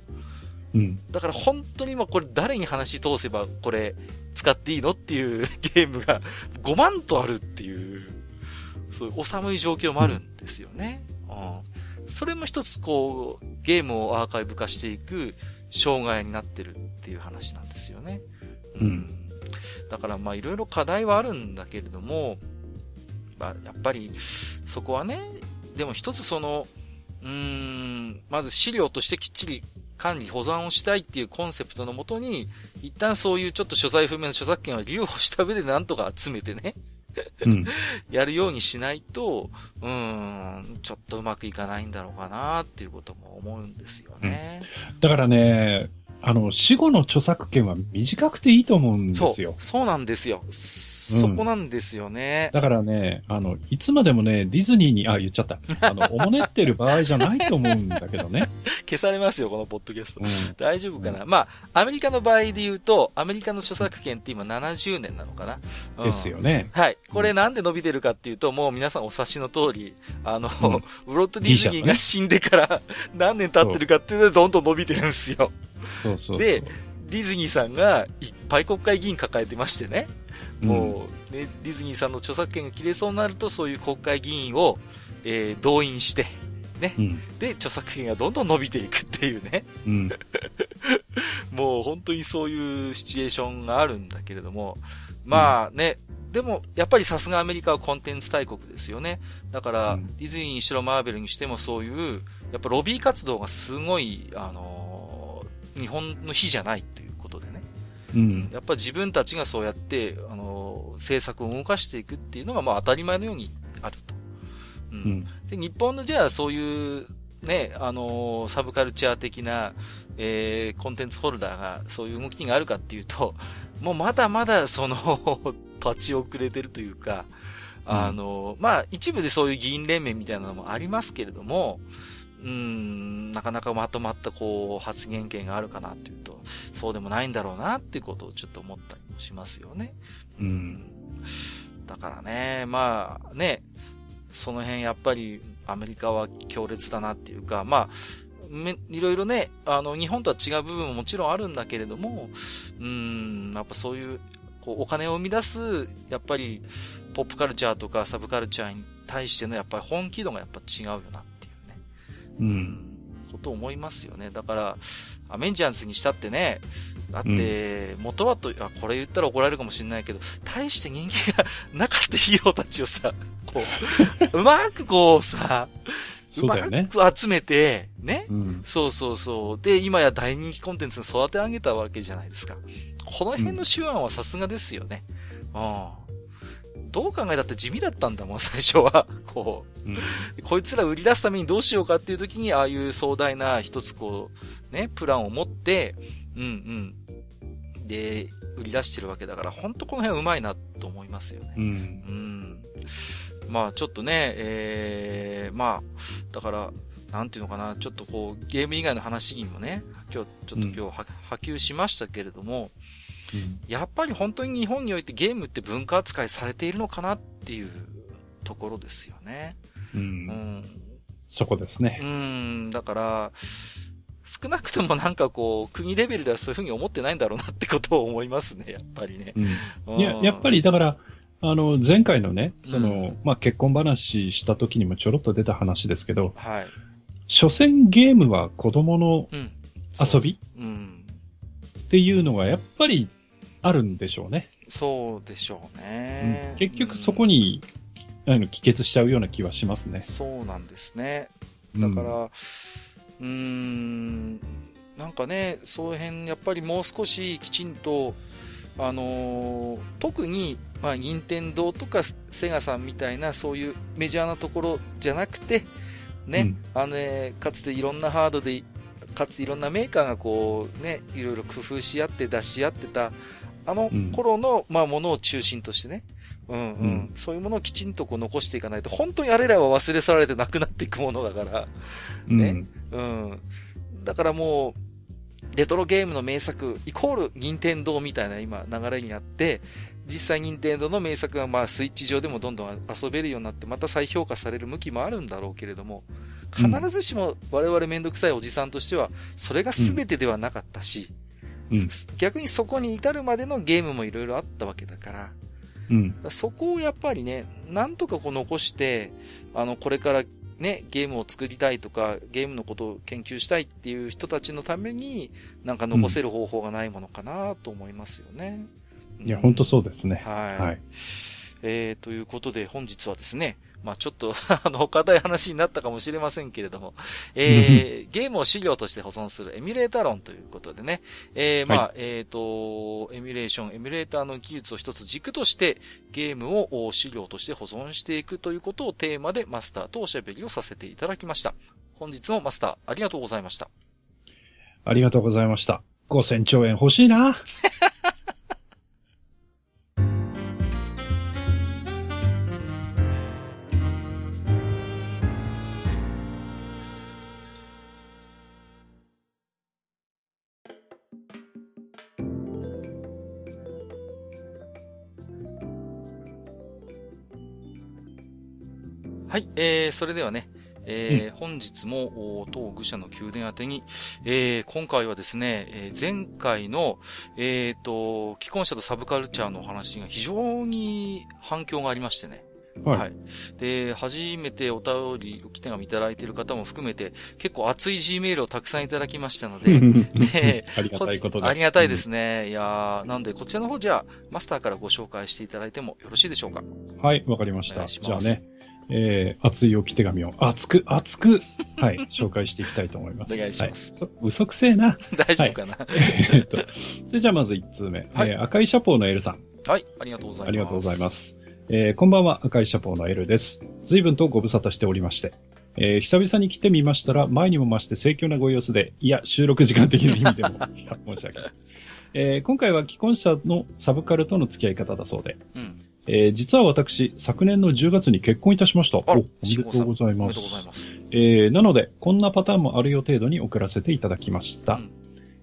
うん。だから本当に今これ誰に話通せばこれ使っていいのっていう ゲームが5万とあるっていう、そういうお寒い状況もあるんですよね。うん。それも一つこう、ゲームをアーカイブ化していく障害になってるっていう話なんですよね。うん。だからまあいろいろ課題はあるんだけれども、まあやっぱりそこはね、でも一つその、うーん、まず資料としてきっちり管理、保存をしたいっていうコンセプトのもとに、一旦そういうちょっと所在不明の著作権を留保した上でなんとか集めてね、うん。やるようにしないと、うーん、ちょっとうまくいかないんだろうかなっていうことも思うんですよね。だからね、あの、死後の著作権は短くていいと思うんでそうすよ。、そうなんですよ。そこなんですよね。だからね、あの、いつまでもね、ディズニーに、あ、言っちゃった。あの、おもねってる場合じゃないと思うんだけどね。消されますよ、このポッドキャスト。うん。大丈夫かな、まあ、アメリカの場合で言うと、アメリカの著作権って今70年なのかな、うんですよね。はい。これなんで伸びてるかっていうと、もう皆さんお察しの通り、あの、うんウロット・ディズニーが死んでから 何年経ってるかっていうのでどんどん伸びてるんですよ。そうそう。でディズニーさんがいっぱい国会議員抱えてましてね、うんもう、ね、ディズニーさんの著作権が切れそうになると、そういう国会議員を、えー動員して、うん。で、著作権がどんどん伸びていくっていうね。うん。もう本当にそういうシチュエーションがあるんだけれども、まあね、でもやっぱりさすがアメリカはコンテンツ大国ですよね。だから、うんディズニーにしろマーベルにしてもそういう、やっぱロビー活動がすごい、あのー日本の比じゃないという。うん。やっぱ自分たちがそうやって、あのー政策を動かしていくっていうのがまあ当たり前のようにあると。ううん。で、日本のじゃあそういう、ね、あのーサブカルチャー的な、えーコンテンツホルダーがそういう動きがあるかっていうと、もうまだまだその、立ち遅れてるというか、あのーまあ一部でそういう議員連盟みたいなのもありますけれども、うーん、なかなかまとまったこう発言権があるかなっていうと、そうでもないんだろうなっていうことをちょっと思ったりもしますよね。うん。だからね、まあね、その辺やっぱりアメリカは強烈だなっていうか、まあ、めいろいろね、あの、日本とは違う部分ももちろんあるんだけれども、うーん、やっぱそういう、こう、お金を生み出す、やっぱり、ポップカルチャーとかサブカルチャーに対してのやっぱり本気度がやっぱ違うよなっうん。ことを思いますよね。だから、アメンジャーズにしたってね、だって、元はと、あ、これ言ったら怒られるかもしれないけど、大して人気がなかったヒーローたちをさ、こう、うまくこうさ。うまく集めて、ね？うん。そうそうそう。で、今や大人気コンテンツに育て上げたわけじゃないですか。この辺の手腕はさすがですよね。うん。どう考えたって地味だったんだもん、最初は。こう。うん。こいつら売り出すためにどうしようかっていう時に、ああいう壮大な一つこう、ね、プランを持って、うんうん。で、売り出してるわけだから、ほんとこの辺うまいなと思いますよね。うんう。ん。まあちょっとね、えー、まあ、だから、なんていうのかな、ちょっとこう、ゲーム以外の話にもね、今日、ちょっと今日は、波及しましたけれども、やっぱり本当に日本においてゲームって文化扱いされているのかなっていうところですよね。う。うんん。そこですねう。ん、だから、少なくともなんかこう、国レベルではそういうふうに思ってないんだろうなってことを思いますね、やっぱりね。うん。いや、やっぱりだから、あの、前回のね、その、まあ、結婚話した時にもちょろっと出た話ですけど、はい。所詮ゲームは子供のうん。遊びうん。っていうのがやっぱりあるんでしょうね。そうでしょうね。うん結局そこに、あの帰結しちゃうような気はしますうんね。そうなんですね。うんだから、うーん、なんかね、そういう辺、やっぱりもう少しきちんと、あのー特に、まあ、任天堂とかセガさんみたいな、そういうメジャーなところじゃなくて、ね、うんあのね、かつていろんなハードで、かつていろんなメーカーがこう、ね、いろいろ工夫し合って出し合ってた、あのうん頃の、まあ、ものを中心としてね、うんうん、うん。そういうものをきちんとこう残していかないと、本当にあれらは忘れ去られてなくなっていくものだから、うん。ね。うん。だからもう、レトロゲームの名作、イコール、任天堂みたいな今流れにあって、実際任天堂の名作がまあスイッチ上でもどんどん遊べるようになって、また再評価される向きもあるんだろうけれども、必ずしも我々めんどくさいおじさんとしては、それが全てではなかったし、うん逆にそこに至るまでのゲームもいろいろあったわけだから、うん。そこをやっぱりね、なんとかこう残して、あの、これからね、ゲームを作りたいとか、ゲームのことを研究したいっていう人たちのために、なんか残せる方法がないものかなと思いますよね。いや、うん本当そうですね。はい。はい。えー、ということで本日はですね、まあちょっと、あの、硬い話になったかもしれませんけれども、えー、ゲームを資料として保存するエミュレータ論ということでね、えー、まあ、はえっ、と、エミュレーション、エミュレーターの技術を一つ軸として、ゲームをお資料として保存していくということをテーマでマスターとおしゃべりをさせていただきました。本日もマスター、ありがとうございました。ありがとうございました。5000兆円欲しいな。はい、えー、それではね、えー本日も、お当愚者の宮殿宛てに、えー今回はですね、えー前回の、えっ、と、既婚者とサブカルチャーのお話が非常に反響がありましてね。はい。で、初めてお便り、おき手紙いただいている方も含めて、結構熱い G メールをたくさんいただきましたので、ね ありがたいことです。ありがたいですね。いやー、なんで、こちらの方じゃあ、マスターからご紹介していただいてもよろしいでしょうか？うん。はい、わかりました。じゃあね、えー、熱い置き手紙を熱く、熱く、はい、紹介していきたいと思います。お願いしますはい。嘘くせえな。大丈夫かな、えっと、それじゃあまず1通目。はいえー赤いシャポーのエルさん。はい、ありがとうございます。ありがとうございま。す。えーこんばんは、赤いシャポーのエルです。随分とご無沙汰しておりまして。えー久々に来てみましたら、前にも増して盛況なご様子で、いや、収録時間的な意味でも、申し訳ない。えー今回は既婚者のサブカルとの付き合い方だそうで、うん。えー実は私、昨年の10月に結婚いたしました。おおめでとうございま。おめですとうございます。えーなので、こんなパターンもあるよ程度に送らせていただきました。うん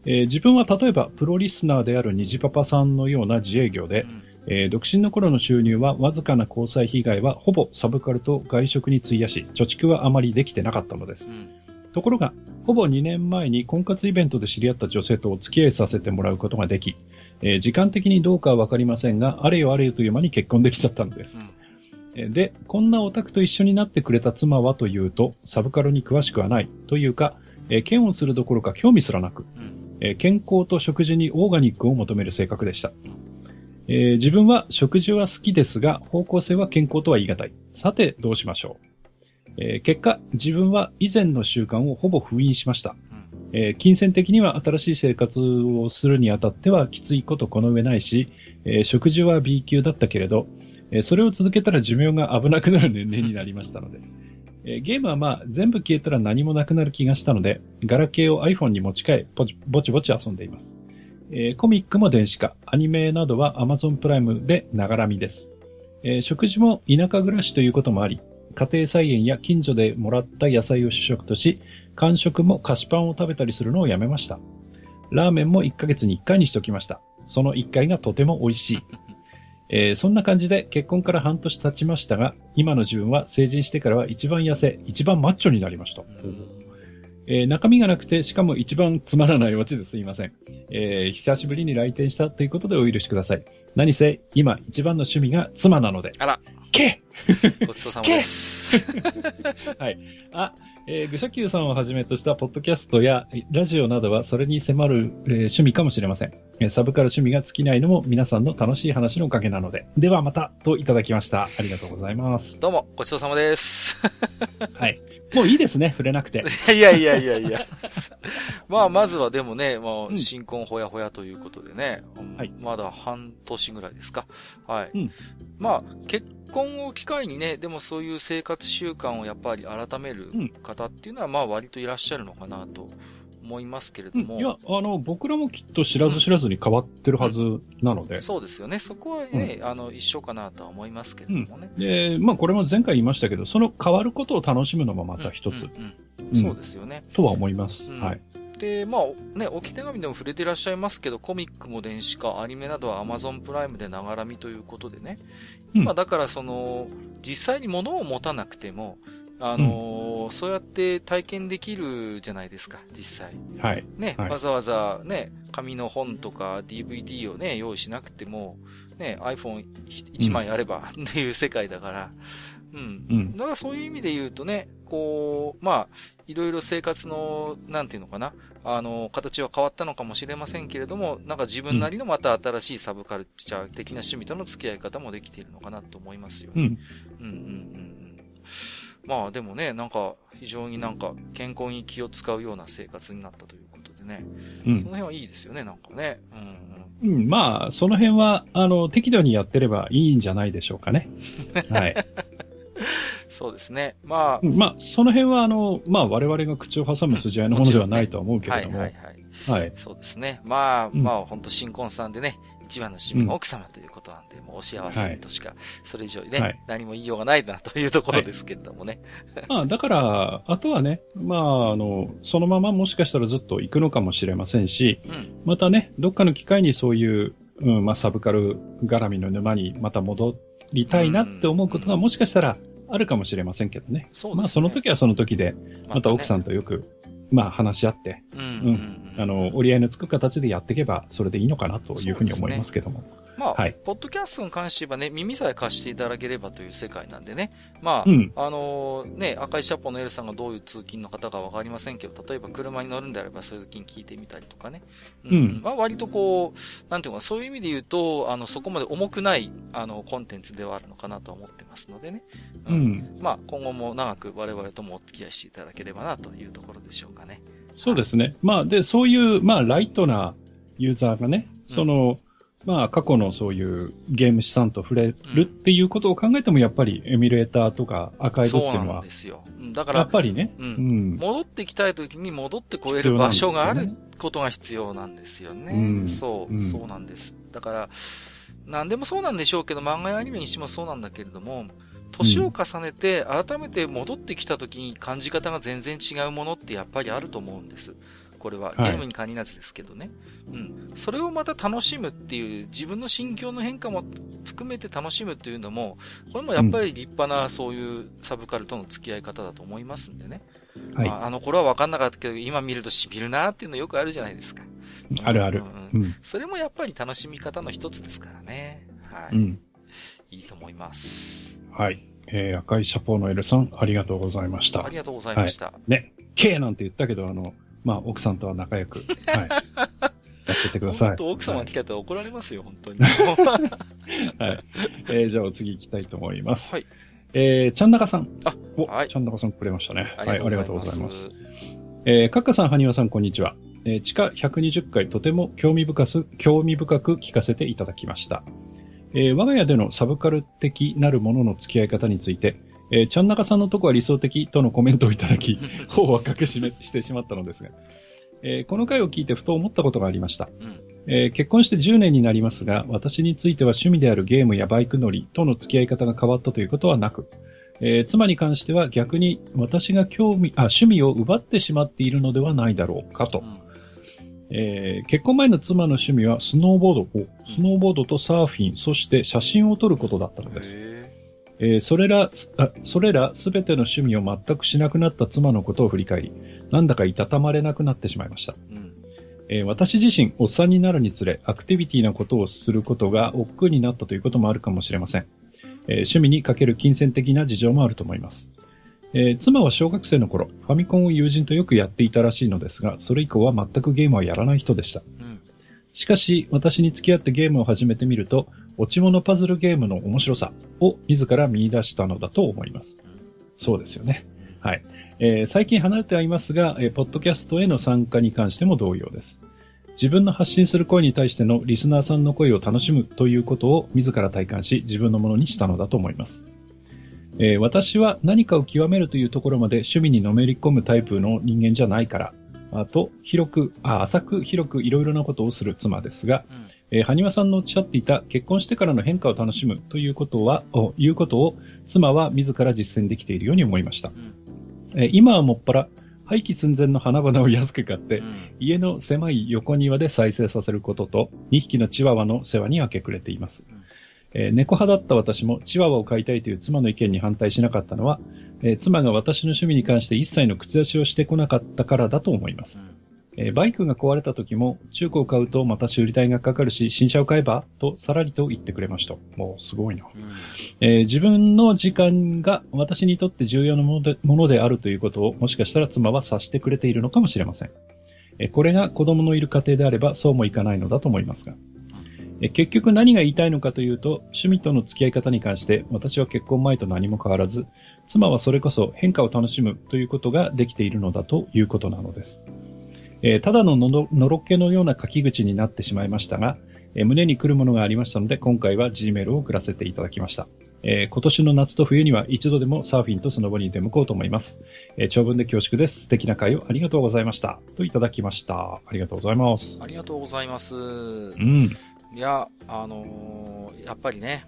えー自分は例えば、プロリスナーである虹パパさんのような自営業で、うんえー独身の頃の収入はわずかな交際被害はほぼサブカルと外食に費やし、貯蓄はあまりできてなかったのです。うんところが、ほぼ2年前に婚活イベントで知り合った女性とお付き合いさせてもらうことができ、えー時間的にどうかはわかりませんが、あれよあれよという間に結婚できちゃったのです。えーで、こんなオタクと一緒になってくれた妻はというと、サブカルに詳しくはないというか、えー嫌悪するどころか興味すらなく、うんえー健康と食事にオーガニックを求める性格でした。えー自分は食事は好きですが、方向性は健康とは言い難い。さて、どうしましょう。えー結果、自分は以前の習慣をほぼ封印しました。えー金銭的には新しい生活をするにあたってはきついことこの上ないし、えー食事は B 級だったけれど、えーそれを続けたら寿命が危なくなる年齢になりましたので、えーゲームはまあ全部消えたら何もなくなる気がしたので、ガラケーを iPhone に持ち替え、ぼちぼちぼち遊んでいます。えーコミックも電子化、アニメなどは Amazon プライムでながらみです。えー食事も田舎暮らしということもあり、家庭菜園や近所でもらった野菜を主食とし、間食も菓子パンを食べたりするのをやめました。ラーメンも1ヶ月に1回にしときました。その1回がとても美味しい。えーそんな感じで結婚から半年経ちましたが、今の自分は成人してからは一番痩せ、一番マッチョになりました。えー中身がなくて、しかも一番つまらないオチですいません。えー久しぶりに来店したということでお許しください。何せ、今一番の趣味が妻なので。あら、けごちそうさまです。あ、えー、愚者級さんをはじめとしたポッドキャストやラジオなどはそれに迫る、えー趣味かもしれません。えーサブカル趣味が尽きないのも皆さんの楽しい話のおかげなので。ではまた、といただきました。ありがとうございます。どうも、ごちそうさまです。はい。もういいですね、触れなくて。いやいやいやいや。まあ、まずはでもね、もう、うん新婚ほやほやということでね。はいまだ半年ぐらいですか。はい。うんまあ、結婚を機会にね、でもそういう生活習慣をやっぱり改めるうん方っていうのは、まあ、割といらっしゃるのかなと思いますけれども。うんいや、あの、僕らもきっと知らず知らずに変わってるはずなので。そうですよね。そこはね、あの、一緒かなとは思いますけれどもね。で、まあこれも前回言いましたけど、その変わることを楽しむのもまた一つうんうんうんうんそうですよね。とは思います。うんはい。で、まあね、置き手紙でも触れていらっしゃいますけど、コミックも電子化、アニメなどは Amazon プライムでながらみということでね。うんまあだからその、実際に物を持たなくても、あのーのーそうやって体験できるじゃないですか、実際。はい。ね、はいわざわざね、紙の本とか DVD をね、用意しなくても、ね、iPhone1 枚あれば っていう世界だから、うん。うん。だからそういう意味で言うとね、こう、まあ、いろいろ生活の、なんていうのかな、あの、形は変わったのかもしれませんけれども、なんか自分なりのまた新しいサブカルチャー的な趣味との付き合い方もできているのかなと思いますよ。うん。うんうんうんうん。まあでもね、なんか非常になんか健康に気を使うような生活になったということでね。うん。その辺はいいですよね、なんかね。うんうん。うん、まあ、その辺は、あの、適度にやってればいいんじゃないでしょうかね。はい。そうですね。まあ、うんまあ、その辺は、あの、まあ、我々が口を挟む筋合いのものではないとは思うけはいれども、はいはい。はい。そうですね。まあ、うんまあ、本当新婚さんでね、一番の趣味が奥様ということなんで、もうお幸せにとしか、それ以上にね、はい何も言いようがないなというところですけれどもね。まあ、だから、あとはね、まあ、あの、そのままもしかしたらずっと行くのかもしれませんし、うん。またね、どっかの機会にそういう、うん、まあ、サブカル絡みの沼にまた戻りたいなって思うことがもしかしたらあるかもしれませんけどね。そうですね。まあ、その時はその時で、また奥さん、んとよく、まあ、話し合って、うんうんうん、あの、折り合いのつく形でやっていけば、それでいいのかなというふうに思いますけども。まあ、はいポッドキャストに関して言えばね、耳さえ貸していただければという世界なんでね。まあ、うん。あのね、赤いシャポのエルさんがどういう通勤の方かわかりませんけど、例えば車に乗るんであれば、そういう時に聞いてみたりとかね。うんまあ、割とこう、なんていうのかな、そういう意味で言うと、あの、そこまで重くない、あの、コンテンツではあるのかなと思ってますのでね。う。ん。まあ、今後も長く我々ともお付き合いしていただければなというところでしょうかね。そうですね。まあ、で、そういう、まあ、ライトなユーザーがね、その、まあ、過去のそういうゲーム資産と触れるっていうことを考えても、やっぱりエミュレーターとかアーカイブっていうのは、んですよ。うんだかやっら、ぱりね、う。うんん。戻ってきたい時に戻ってこれる場所があることが必要なんですよね。うんそう、うんそうなんです。だから、何でもそうなんでしょうけど、漫画やアニメにしてもそうなんだけれども、年を重ねて改めて戻ってきた時に感じ方が全然違うものってやっぱりあると思うんです。これはゲはいームに限らずですけどね。うん。それをまた楽しむっていう、自分の心境の変化も含めて楽しむっていうのも、これもやっぱり立派なそういうサブカルとの付き合い方だと思いますんでね。はい。まあ、あの頃は分かんなかったけど、今見るとしみるなっていうのよくあるじゃないですか。あるあるうん。うんうん。それもやっぱり楽しみ方の一つですからね。はい。うん。いいと思います。はい。えー、赤いシャポーのエルさん、ありがとうございましたあり。がとうございました。ね、K なんて言ったけど、あの、まあ、奥さんとは仲良く、はい。やってってください。奥様はいに聞かれたら怒られますよ、本当に。はい。えーじゃあお次行きたいと思います。はい。えー、ちゃんなかさん。あお、はいちゃんなかさんくれましたね。あはい、ありがとうございますす。。えー、かっかさん、はにわさん、こんにちは。えー、地下120回、とても興味深く、興味深く聞かせていただきました。えー、我が家でのサブカル的なるものの付き合い方について、えー、ちゃんなかさんのとこは理想的とのコメントをいただき、方は隠しめしてしまったのですが、えーこの回を聞いてふと思ったことがありました。うん。えー結婚して10年になりますが、私については趣味であるゲームやバイク乗りとの付き合い方が変わったということはなく、えー妻に関しては逆に私が興味、あ、趣味を奪ってしまっているのではないだろうかと。うんえー結婚前の妻の趣味はスノーボード、おスノーボードとサーフィン、そして写真を撮ることだったのです。へえーそれら、あそれらすべての趣味を全くしなくなった妻のことを振り返り、なんだかいたたまれなくなってしまいました。ーうん。えー私自身、おっさんになるにつれ、アクティビティなことをすることが億劫になったということもあるかもしれません。えー趣味にかける金銭的な事情もあると思います。えー妻は小学生の頃、ファミコンを友人とよくやっていたらしいのですが、それ以降は全くゲームはやらない人でした。うん。しかし、私に付き合ってゲームを始めてみると、落ち物パズルゲームの面白さを自ら見出したのだと思います。そうですよね。はい。えー最近離れてはいますが、えーポッドキャストへの参加に関しても同様です。自分の発信する声に対してのリスナーさんの声を楽しむということを自ら体感し、自分のものにしたのだと思います。えー私は何かを極めるというところまで趣味にのめり込むタイプの人間じゃないから、あと、広く、あ浅く広くいろいろなことをする妻ですが、うん。えー、埴輪さんのおっしゃっていた結婚してからの変化を楽しむということは、おいうことを妻は自ら実践できているように思いました。うん。えー今はもっぱら廃棄寸前の花々を安く買って、うん家の狭い横庭で再生させることと、2匹のチワワの世話に明け暮れています。うんえー猫派だった私もチワワを飼いたいという妻の意見に反対しなかったのは、えー妻が私の趣味に関して一切の口出しをしてこなかったからだと思います。えーバイクが壊れた時も、中古を買うとまた修理代がかかるし、新車を買えばとさらりと言ってくれました。もうすごいな。うん。えー自分の時間が私にとって重要なものでものであるということを、もしかしたら妻は察してくれているのかもしれません。えーこれが子供のいる家庭であればそうもいかないのだと思いますが。えー結局何が言いたいのかというと、趣味との付き合い方に関して私は結婚前と何も変わらず、妻はそれこそ変化を楽しむということができているのだということなのです。えーただののろのろけのような書き口になってしまいましたが、えー胸に来るものがありましたので、今回は G メールを送らせていただきました。えー今年の夏と冬には一度でもサーフィンとスノボに出向こうと思います。えー長文で恐縮です。素敵な会をありがとうございました。といただきました。ありがとうございます。ありがとうございます。うん。いや、あのーやっぱりね、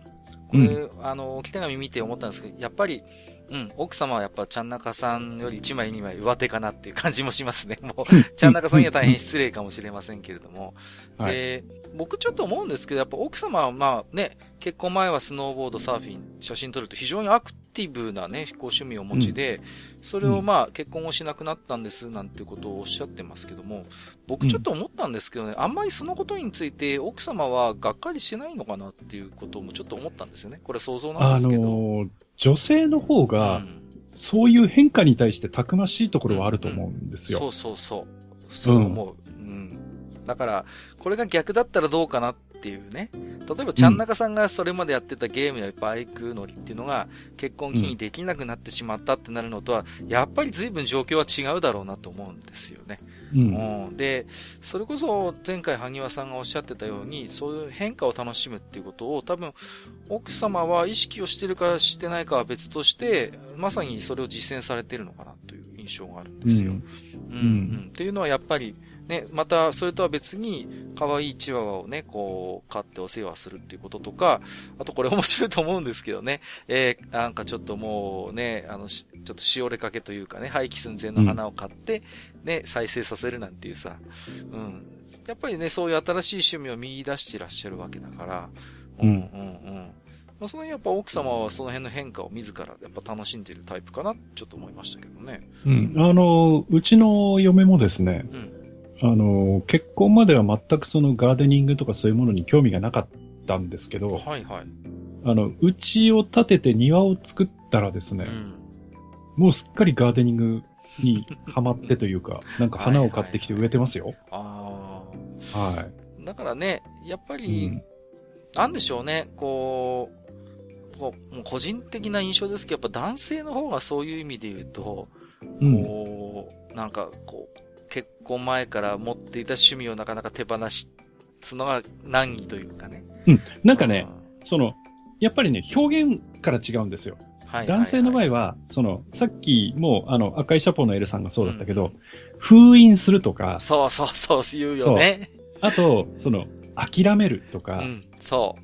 これ、あのー、置き手紙見て思ったんですけど、やっぱり、うん、奥様はやっぱ、ちゃんなかさんより1枚2枚上手かなっていう感じもしますね。もう、ちゃんなかさんには大変失礼かもしれませんけれども。はい。で、僕ちょっと思うんですけど、やっぱ奥様はまあね、結婚前はスノーボード、サーフィン、写真撮ると非常にアクティブなね、こう趣味をお持ちで、それをまあ結婚をしなくなったんですなんてことをおっしゃってますけども、僕ちょっと思ったんですけどね、あんまりそのことについて奥様はがっかりしてないのかなっていうこともちょっと思ったんですよね。これ想像なんあですけど。のー女性の方が、うんそういう変化に対してたくましいところはあると思うんですよ。そうそうそう。そう思う。うん。だから、これが逆だったらどうかなっていうね。例えば、ちゃんなかさんがそれまでやってたゲームやバイク乗りっていうのが、結婚期にできなくなってしまったってなるのとは、やっぱり随分状況は違うだろうなと思うんですよね。うん。うん。で、それこそ前回萩和さんがおっしゃってたように、そういう変化を楽しむっていうことを多分、奥様は意識をしてるかしてないかは別として、まさにそれを実践されてるのかなという印象があるんですよ。うん、うん。っていうのはやっぱり、ね、また、それとは別に、可愛いチワワをね、こう、飼ってお世話するっていうこととか、あとこれ面白いと思うんですけどね、えーなんかちょっともうね、あの、しちょっとしおれかけというかね、廃棄寸前の花を買って、ね、再生させるなんていうさ、うん。やっぱりね、そういう新しい趣味を見出してらっしゃるわけだから、うん、うん、うん。まあ、その辺やっぱ奥様はその辺の変化を自らやっぱ楽しんでいるタイプかな、ちょっと思いましたけどね。うん。あの、うちの嫁もですね、うん。あの、結婚までは全くそのガーデニングとかそういうものに興味がなかったんですけど、はいはい。あの、うちを建てて庭を作ったらですね、うん。もうすっかりガーデニングにハマってというか、なんか花を買ってきて植えてますよ。あはあ。だからね、やっぱい。り、うんなんでしょうね、こう、こう個人的な印象ですけど、やっぱ男性の方がそういう意味で言うと、うん。こう、なんかこう、結婚前から持っていた趣味をなかなか手放すのが難儀というかね。なんかね、その、やっぱりね、表現から違うんですよ。うん、はい男性の場は合は、その、さっきも、あの、赤いシャポーのエルさんがそうだったけど、封印するとか、そうそうそう、言うよね。あと、その、諦めるとか、うん、そ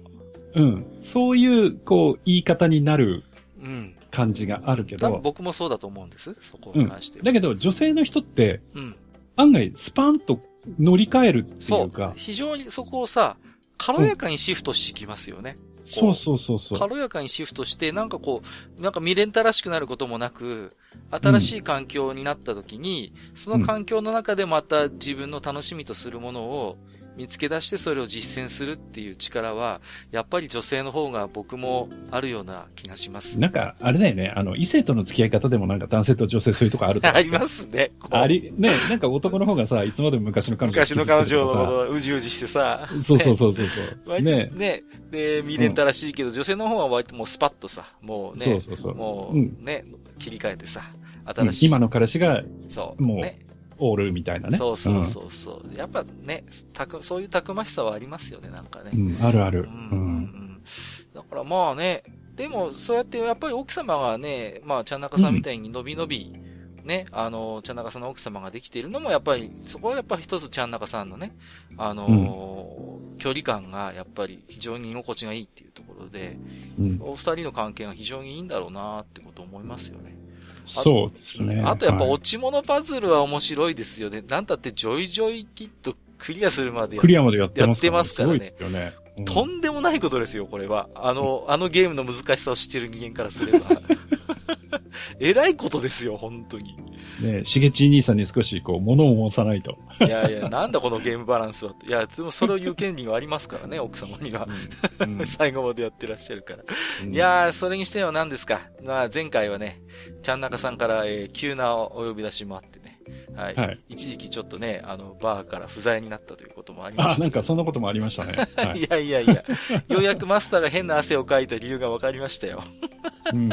うん。そういう、こう、言い方になるう。うん。感じがあるけど、僕もそうだと思うんです。そこに関しては。だけど、女性の人って、うん。案外、スパンと乗り換えるっていそううか。、非常にそこをさ、軽やかにシフトしてきますよね。そうそうそうそう。軽やかにシフトして、なんかこう、なんか未練たらしくなることもなく、新しい環境になった時に、その環境の中でまた自分の楽しみとするものを見つけ出してそれを実践するっていう力は、やっぱり女性の方が僕もあるような気がします。なんか、あれだよね、あの、異性との付き合い方でもなんか男性と女性そういうとこあるありますね。あり、ね、なんか男の方がさ、いつまでも昔の彼女昔の彼女うじうじしてさ。そうそうそうそうそう。ねね。で、未練たらしいけど、女性の方は割ともうスパッとさ、もうね、そうそうそう。もうんうね、切り替えてさ、うん新しい。今の彼氏がそう。もうね。オールみたいなね。そうそうそうそう。やっぱね、たく、そういうたくましさはありますよね、なんかね。うん。うん、あるある。うんうんうんだからまあね、でもそうやってやっぱり奥様がね、まあ、ちゃんなかさんみたいに伸び伸び、ね、あの、ちゃんなかさんの奥様ができているのもやっぱり、そこはやっぱり一つちゃんなかさんのね、あのー距離感がやっぱり非常に居心地がいいっていうところで、うん。お二人の関係が非常にいいんだろうなってことを思いますよね。そうですね。あとやっぱはい落ち物パズルは面白いですよね。なんだってジョイジョイキットクリアするまでやクリアまでやってますやってますからねすごいですよね。うんとんでもないことですよ、これは。あの、あのゲームの難しさを知ってる人間からすれば。えらいことですよ、本当に。ね、しげち兄さんに少しこう、物を申さないと。いやいや、なんだこのゲームバランスは。いや、それを言う権利がありますからね、奥様には。うん 最後までやってらっしゃるから。うんいやー、それにしては何ですか。まあ、前回はね、ちゃんなかさんから、えー急なお呼び出しもあってね。はい。はい。一時期ちょっとね、あの、バーから不在になったということもありまあ、した。なんかそんなこともありましたね。はい。いやいやいや、ようやくマスターが変な汗をかいた理由が分かりましたよ。うん。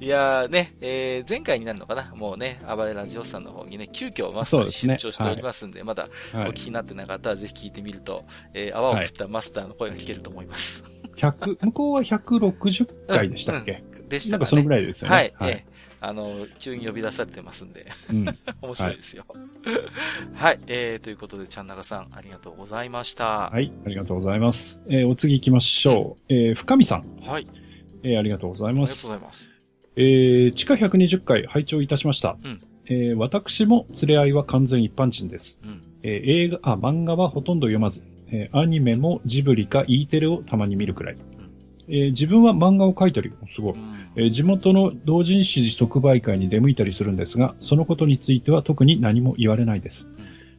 いやーね、えー前回になるのかな？もうね、暴れラジオさんの方にね、急遽マスターに出張しておりますんで、まだおはい聞。きになってなかったらぜひ聞いてみると、えー泡を食ったマスターの声が聞けると思います。100、向こうは160回でしたっけ、でしたかね。なんかそのぐらいですよね。はい、はい。えーあの、急に呼び出されてますんで、うん。面白いですよ。はい、えー、ということで、ちゃんなかさん、ありがとうございました。はい。ありがとうございます。えーお次行きましょう。えー深見さん。はい、えーありがとうございますありがとうご。ざいます。えー地下120回拝聴いたしました。うんえー私も連れ合いは完全一般人です。うん。えー映画、あ、漫画はほとんど読まず、えーアニメもジブリか E テレをたまに見るくらい。えー自分は漫画を描いたり、すごい。うんえー地元の同人誌即売会に出向いたりするんですが、そのことについては特に何も言われないです。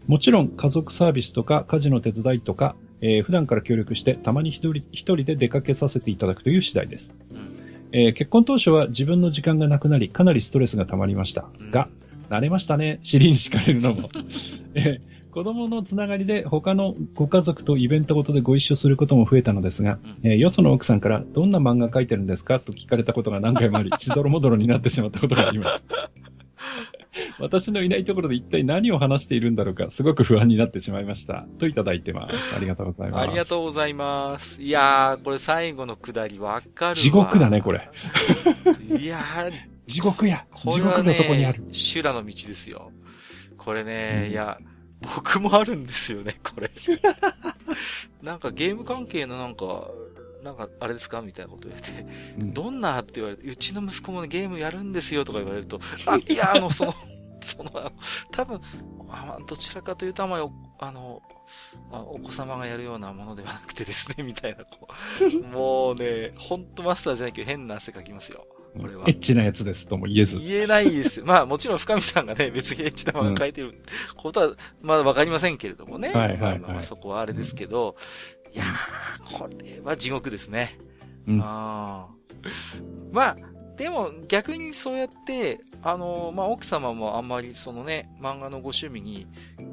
もちろん家族サービスとか家事の手伝いとか、えー普段から協力してたまに一人一人で出かけさせていただくという次第です。うんえー結婚当初は自分の時間がなくなり、かなりストレスが溜まりました。うんが、慣れましたね。尻に敷かれるのも。えー子供のつながりで他のご家族とイベントごとでご一緒することも増えたのですが、うんえーよその奥さんからどんな漫画描いてるんですか？と聞かれたことが何回もあり、しどろもどろになってしまったことがあります。私のいないところで一体何を話しているんだろうか、すごく不安になってしまいました。といただいてます。ありがとうございます。ありがとうございます。いやー、これ最後のくだりわかるわ。地獄だね、こ。れ。いやー、地獄や。地獄がそこにある。、修羅の道ですよ。これね、うんいや、僕もあるんですよね、これ。なんかゲーム関係のなんか、なんか、あれですか？みたいなこと言われて、うんどんな？って言われて、うちの息子もねゲームやるんですよとか言われると、あ、いや、あの、その、その、あの多分、あどちらかというとあんまりお、あの、あお子様がやるようなものではなくてですね、みたいな、こう。もうね、ほんとマスターじゃないけど変な汗かきますよ。これはエッチなやつですとも言えず。言えないですよ。まあもちろん深見さんがね、別にエッチな漫画書いてることは、まだわかりませんけれどもね。はいはいはいまあまあまあそこはあれですけど、いやー、これは地獄ですね。うんあーまあ、でも逆にそうやって、あの、まあ奥様もあんまりそのね、漫画のご趣味に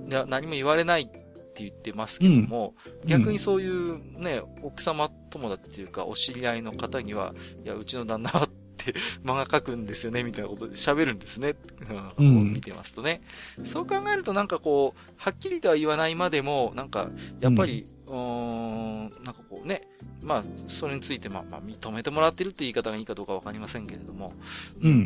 な何も言われないって言ってますけども、逆にそういうね、奥様友達っていうか、お知り合いの方には、いや、うちの旦那はって 漫画描くんですよね、みたいなことで喋るんですね。うん見てますとね。そう考えるとなんかこう、はっきりとは言わないまでも、なんか、やっぱり、うーん、なんかこうね、まあ、それについて、まあ、まあ、認めてもらってるって言い方がいいかどうかわかりませんけれども、うんうんうん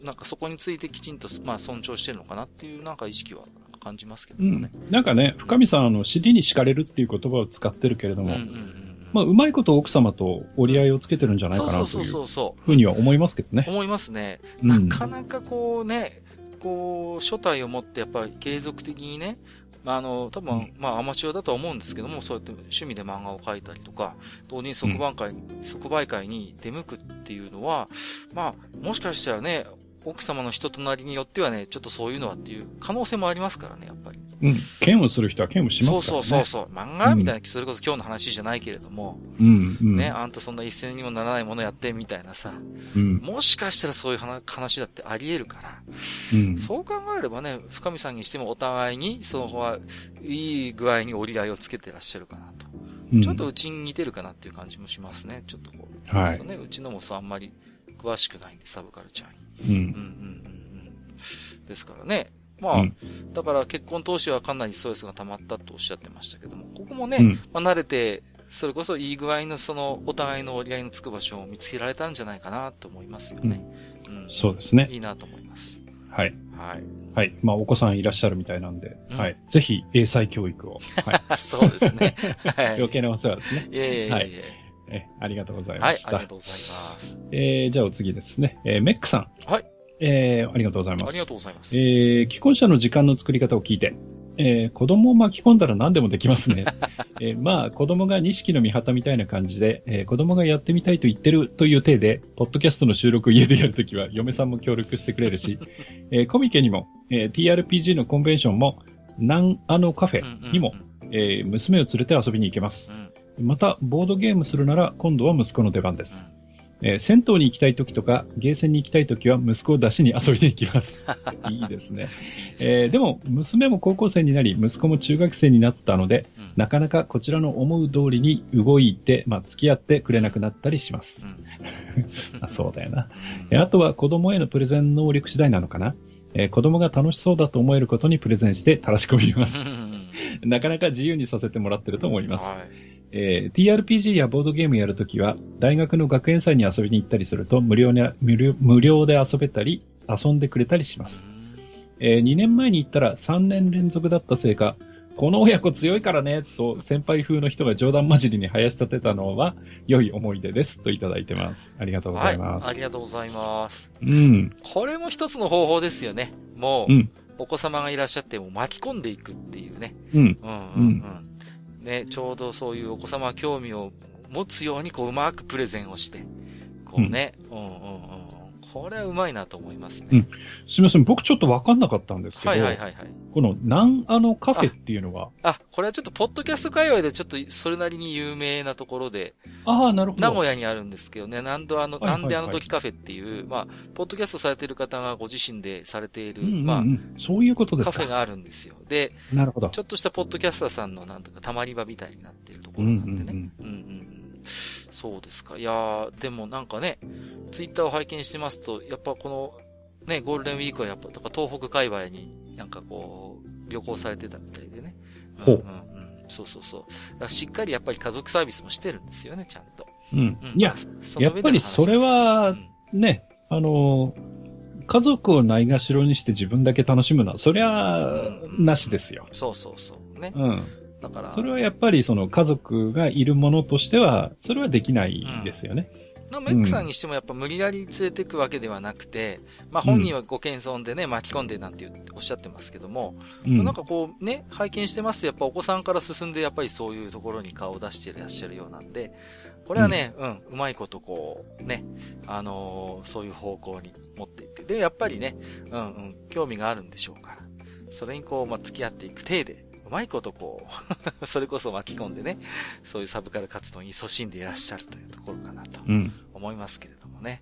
うん。なんかそこについてきちんと、まあ、尊重してるのかなっていう、なんか意識は感じますけどうんね。。なんかね、深見さん、あの、尻に敷かれるっていう言葉を使ってるけれども、うんうんうん。まあ、うまいこと奥様と折り合いをつけてるんじゃないかなというそうそうそうそう。ふうには思いますけどね。思いますね。うんなかなかこうね、こう、初体を持ってやっぱり継続的にね、まあ、あの、多分、うん。まあ、アマチュアだとは思うんですけども、そうやって趣味で漫画を描いたりとか、同人即売会、即売会に出向くっていうのは、まあ、もしかしたらね、奥様の人となりによってはね、ちょっとそういうのはっていう可能性もありますからね、やっぱり。うん。嫌悪する人は嫌悪しますからね。そうそうそうそう。漫画みたいな、それこそ今日の話じゃないけれども、うん。うん。ね、あんたそんな一銭にもならないものやって、みたいなさ、うん。もしかしたらそういう話話だってあり得るから、うん。そう考えればね、深見さんにしてもお互いに、そのは、いい具合に折り合いをつけてらっしゃるかなと。うんちょっとうちに似てるかなっていう感じもしますね。ちょっとこう。はいそうね、うちのもそうあんまり詳しくないんで、サブカルチャーに。う。うんんうんうんうん。ですからね。まあ、うんだから結婚当初はかなりストレスが溜まったとおっしゃってましたけども、ここもね、うん。まあ、慣れて、それこそいい具合のそのお互いの折り合いのつく場所を見つけられたんじゃないかなと思いますよね。うん。そうですね。いいなと思います。はい。はい。はい。まあ、お子さんいらっしゃるみたいなんで、うんはい。ぜひ、英才教育を。はい。そうですね。はい。余計なお世話ですね。いえいえいえ、はいえ、ありがとうございはい、ました。ありがとうございます。えー、じゃあお次ですね。えー、メックさん。はい。えー、ありがとうございます。ありがとうございます。えー、既婚者の時間の作り方を聞いて、えー子供を巻き込んだら何でもできますね。えーまあ、子供が錦の御旗みたいな感じで、えー子供がやってみたいと言ってるという体で、ポッドキャストの収録を家でやるときは、嫁さんも協力してくれるし、えーコミケにも、えー TRPG のコンベンションも、南あのカフェにも、えー娘を連れて遊びに行けますう。ん。また、ボードゲームするなら、今度は息子の出番です。えー銭湯に行きたい時とか、ゲーセンに行きたい時は息子を出しに遊びに行きます。いいですね。えーでも、娘も高校生になり、息子も中学生になったので、うん。なかなかこちらの思う通りに動いて、まあ、付き合ってくれなくなったりします。あそうだよな。えーあとは子供へのプレゼン能力次第なのかな。えー子供が楽しそうだと思えることにプレゼンしてたらし込みます。なかなか自由にさせてもらってると思います。はい。えー TRPG やボードゲームやるときは、大学の学園祭に遊びに行ったりすると無料に無料、無料で遊べたり、遊んでくれたりします。えー2年前に行ったら3年連続だったせいか、この親子強いからね、と先輩風の人が冗談交じりに林立てたのは良い思い出です、といただいてます。ありがとうございます。はい。ありがとうございます。うん。これも一つの方法ですよね。もう、うん。お子様がいらっしゃっても巻き込んでいくっていうね。うん。うんうんうん。ね、ちょうどそういうお子様興味を持つように、こう、うまくプレゼンをして、こうね、うん、うん、うんうん。これはうまいなと思いますね。うんすみません、僕ちょっとわかんなかったんですけど、はいはいはいはい。この南アのカフェっていうのは、あ、これはちょっと、ポッドキャスト界隈でちょっと、それなりに有名なところで、ああ、なるほど。名古屋にあるんですけどね、なんであの、はいはいはいなんであの時カフェっていう、まあ、ポッドキャストされてる方がご自身でされている、うんうんうん、まそういうことあ、ですか。カフェがあるんですよ。で、なるほど。ちょっとしたポッドキャスターさんのなんとかたまり場みたいになっているところなんでね。んうんうんうんそうですか。いやー、でもなんかね、ツイッターを拝見してますと、やっぱこの、ね、ゴールデンウィークはやっぱ、とか東北界隈になんかこう、旅行されてたみたいでね。ほううんうんうん。そうそうそう。しっかりやっぱり家族サービスもしてるんですよね、ちゃんと。うん。うんうん。いや、、やっぱりそれはう、んね、あの、家族をないがしろにして自分だけ楽しむのは、そりゃ、なしですよ。そうそうそう。ね。うん。だから、それはやっぱりその家族がいるものとしては、それはできないですよね。のメックさんにしてもやっぱ無理やり連れていくわけではなくて、まあ本人はご謙遜でね、巻き込んでなんて言っておっしゃってますけども、うん。なんかこうね、拝見してますとやっぱお子さんから進んでやっぱりそういうところに顔を出していらっしゃるようなんで、これはね、うん、うまいことこう、ね、あのーそういう方向に持っていって、で、やっぱりね、うんうん、興味があるんでしょうから、それにこう、まあ、付き合っていく体で、うまいことこう、それこそ巻き込んでね、そういうサブカル活動に勤しんでいらっしゃるというところかなとうん。思いますけれどもね。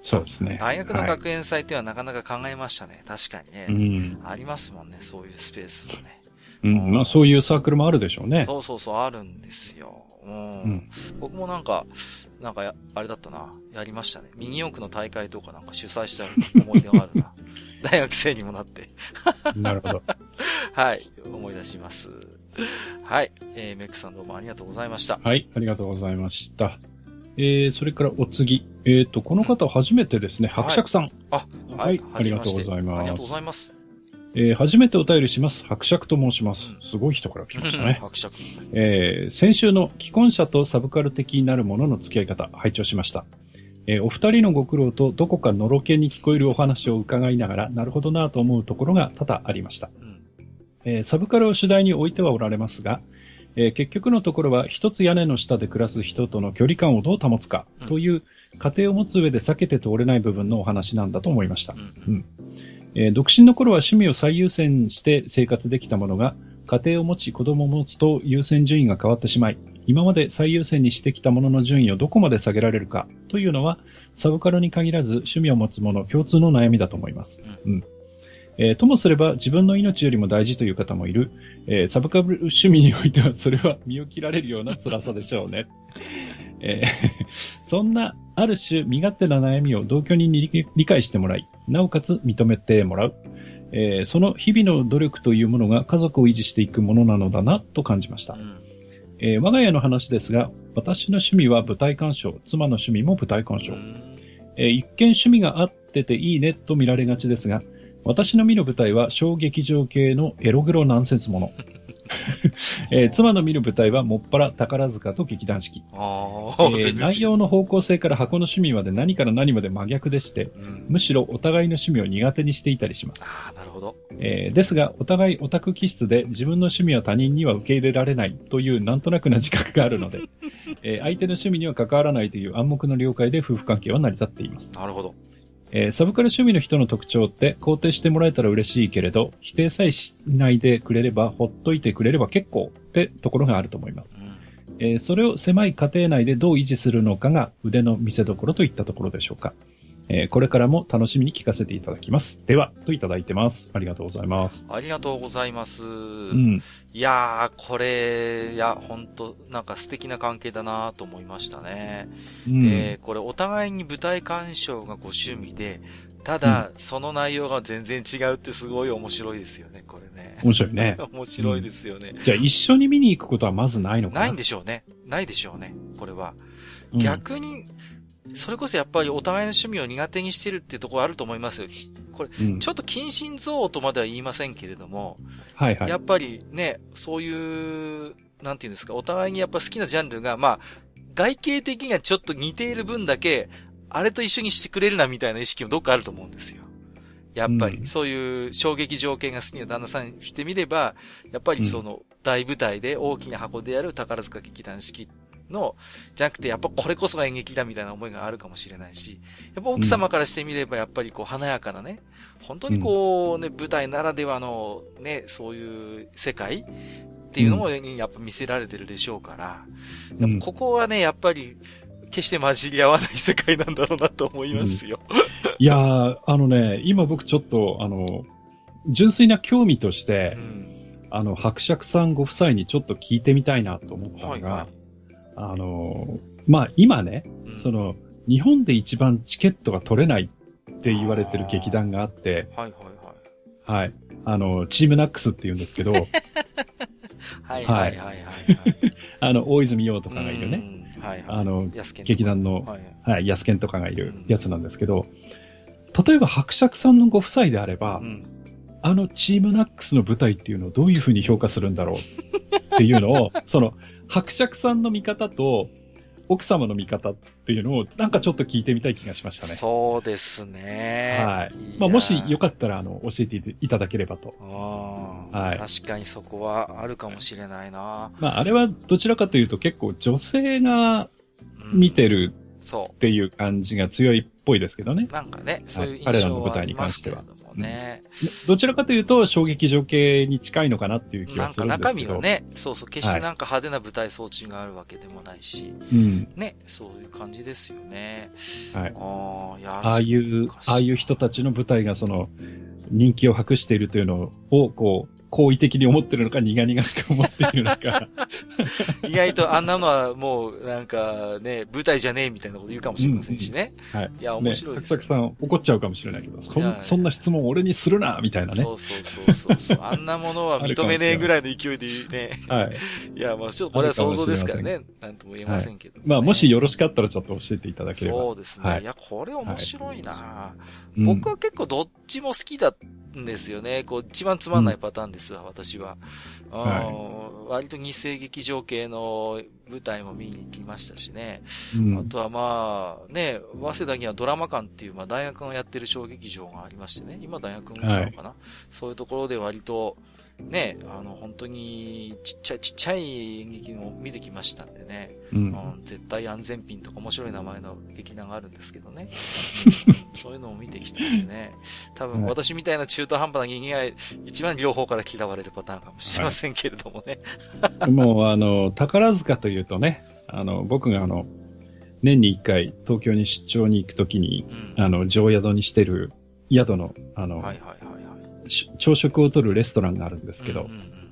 そうですね。大学のはい学園祭っていうのはなかなか考えましたね。確かにね。うん。ありますもんね、そういうスペースもね。うん。まあそういうサークルもあるでしょうね。そうそうそう、あるんですよ。うん。うん僕もなんか、なんかや、あれだったな。やりましたね。ミニ四駆の大会とかなんか主催した思い出があるな。大学生にもなって。なるほど。はい。思い出します。はい。えー、メックさんどうもありがとうございました。はい、ありがとうございました。えー、それからお次。えっ、と、この方初めてですね、はい伯爵さん。あ、はい、ありがとうございます。ありがとうございます。えー初めてお便りします。伯爵と申しますうん。すごい人から来ましたね。伯爵。えー先週の既婚者とサブカル的になるものの付き合い方、拝聴しました。えーお二人のご苦労とどこかのろけに聞こえるお話を伺いながら、なるほどなぁと思うところが多々ありました。うん。えーサブカルを主題に置いてはおられますが、えー結局のところは一つ屋根の下で暮らす人との距離感をどう保つかうんという家庭を持つ上で避けて通れない部分のお話なんだと思いましたう。ん。うんえー独身の頃は趣味を最優先して生活できたものが、家庭を持ち子供を持つと優先順位が変わってしまい、今まで最優先にしてきたものの順位をどこまで下げられるかというのは、サブカルに限らず趣味を持つ者共通の悩みだと思います。うんえーともすれば自分の命よりも大事という方もいる、えーサブカル趣味においてはそれは身を切られるような 辛さでしょうね。えーそんな、ある種身勝手な悩みを同居人に理理解してもらい、なおかつ認めてもらう。えーその日々の努力というものが家族を維持していくものなのだなと感じましたう。ん。えー我が家の話ですが、私の趣味は舞台鑑賞、妻の趣味も舞台鑑賞。うんえー一見趣味が合ってていいねと見られがちですが、私の見る舞台は小劇場系のエログロナンセンスもの。えー妻の見る舞台はもっぱら宝塚と劇団四季。えー内容の方向性から箱の趣味まで何から何まで真逆でして、うん。むしろお互いの趣味を苦手にしていたりします。ああ、なるほど。えーですが、お互いオタク気質で自分の趣味は他人には受け入れられないというなんとなくな自覚があるので、えー相手の趣味には関わらないという暗黙の了解で夫婦関係は成り立っています。なるほど。えーサブカル趣味の人の特徴って肯定してもらえたら嬉しいけれど、否定さえしないでくれれば、ほっといてくれれば結構ってところがあると思います。うん。えーそれを狭い家庭内でどう維持するのかが腕の見せ所といったところでしょうか。えーこれからも楽しみに聞かせていただきます。では、といただいてます。ありがとうございます。ありがとうございます。うん。いやー、これ、いや、ほんと、なんか素敵な関係だなと思いましたね。うん。で、これお互いに舞台鑑賞がご趣味で、ただ、その内容が全然違うってすごい面白いですよね、これね。面白いね。面白いですよね。じゃあ一緒に見に行くことはまずないのかな？ないんでしょうね。ないでしょうね、これは。うん逆に、それこそやっぱりお互いの趣味を苦手にしてるっていうところあると思いますよ。これ、うんちょっと近親憎悪とまでは言いませんけれども、はいはいや。っぱりね、そういう、なんていうんですか、お互いにやっぱ好きなジャンルが、まあ、外形的にはちょっと似ている分だけ、あれと一緒にしてくれるなみたいな意識もどっかあると思うんですよ。やっぱり、うんそういう衝撃条件が好きな旦那さんにしてみれば、やっぱりその大舞台で大きな箱である宝塚劇団四季の、じゃなくてやっぱこれこそが演劇だみたいな思いがあるかもしれないし、やっぱ奥様からしてみればやっぱりこう華やかなね、本当にこうね、舞台ならではのね、そういう世界っていうのもやっぱ見せられてるでしょうから、やっぱここはね、やっぱり、決して混じり合わない世界なんだろうなと思いますよ。いやー、あのね、今僕ちょっと、あの、純粋な興味としうて、ん。あの、伯爵さんご夫妻にちょっと聞いてみたいなと思ったのが、はいはあの、まあ、今ね、い。うんそ、の、日本で一番チケットが取れないって言われてる劇団があって、はいはいはい。はい。あの、チームナックスって言うんですけど、はいはいはいはい。あの、大泉洋とかがいるね、ね。はいはい。あの、劇団の、はいはい。はい、安健とかがいるやつなんですけど、例えば伯爵さんのご夫妻であれば、うん。あのチームナックスの舞台っていうのをどういうふうに評価するんだろうっていうのを、その、伯爵さんの見方と、奥様の見方っていうのを、なんかちょっと聞いてみたい気がしましたね。そうですね。はいやーまあ、もしよかったら、あの、教えていただければと。あはいー確かにそこはあるかもしれないな。まあ、あれはどちらかというと結構女性がうん見てるそっていう感じが強いっぽいですけどねう。。なんかね、そういう彼印象はあらの舞台にりますけれ関してはね。どちらかというと衝撃情景に近いのかなっていう気なんかがするんですけど。中身はね、そうそう、決してなんか派手な舞台装置があるわけでもないし、うん。ね、そういう感じですよね。はい。ああ、いや、ああいう、ああいう人たちの舞台がその、人気を博しているというのを、こう、好意的に思ってるのか、苦々しく思っているのか。意外とあんなのはもう、なんかね、舞台じゃねえみたいなこと言うかもしれませんしね。はい。いや面白いですさん怒っちゃうかもしれないけど、そそんな質問俺にするな、みたいなね。そうそうそうそうそう。あんなものは認めねえぐらいの勢いでね。はい。いや、まあちょっとこれは想像ですからね。なんとも言えませんけど、まあ、もしよよろしかったらちょっと教えていただければ。そうですね。はいい、や、これ面白いな、うん僕は結構どっちも好きだんですよね。こう、一番つまんないパターンですわ、私は。うんは割と日生劇場系の舞台も見に行きましたしね。うんあとはまあ、ね、早稲田にはドラマ館っていう、まあ大学がやってる小劇場がありましてね。今大学なのかな、そういうところで割と、ね、あの、本当にちっちゃいちっちゃい演劇も見てきましたんでね。ううんん、絶対安全ピンとか面白い名前の劇団があるんですけどね。う んそういうのを見てきたんでね。多分はい私みたいな中途半端な人間が一番両方から嫌われるパターンかもしれませんけれどもね。もう、あの、宝塚というとね、あの、僕があの、年に一回東京に出張に行くときに、うん。あの、上宿にしてる宿の、あの、はいはい朝食をとるレストランがあるんですけど、うんうんうん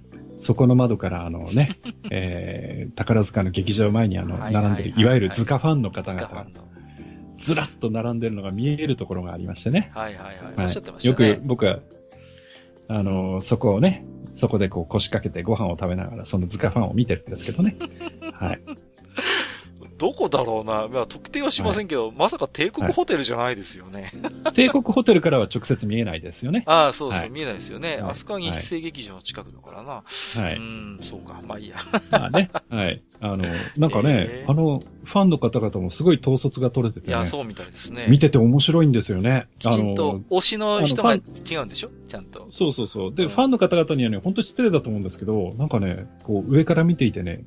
そこの窓からあのね、えー、宝塚の劇場前にあの、並んでる、いわゆる図鑑ファンの方々がずらっと並んでるのが見えるところがありましてね。はいはいはい。はおっしゃってましたよね。く僕は、あの、そこをね、そこでこう腰掛けてご飯を食べながらその図鑑ファンを見てるんですけどね。はい。どこだろうな。まあ、特定はしませんけど、まさか帝国ホテルじゃないですよね。帝国ホテルからは直接見えないですよね。ああ、そうそう、はい見えないですよね。はいあそこは日生劇場の近くだからな。はい。うん、そうか。まあいいや。まあね。はい。あの、なんかね、えーあの、ファンの方々もすごい統率が取れててねいや、。そうみたいですね。見てて面白いんですよね。きちんと推しの人が違うんでしょ？ちゃんと。そうそうそう。で、うんファンの方々にはね、本当に失礼だと思うんですけど、なんかね、こう、上から見ていてね、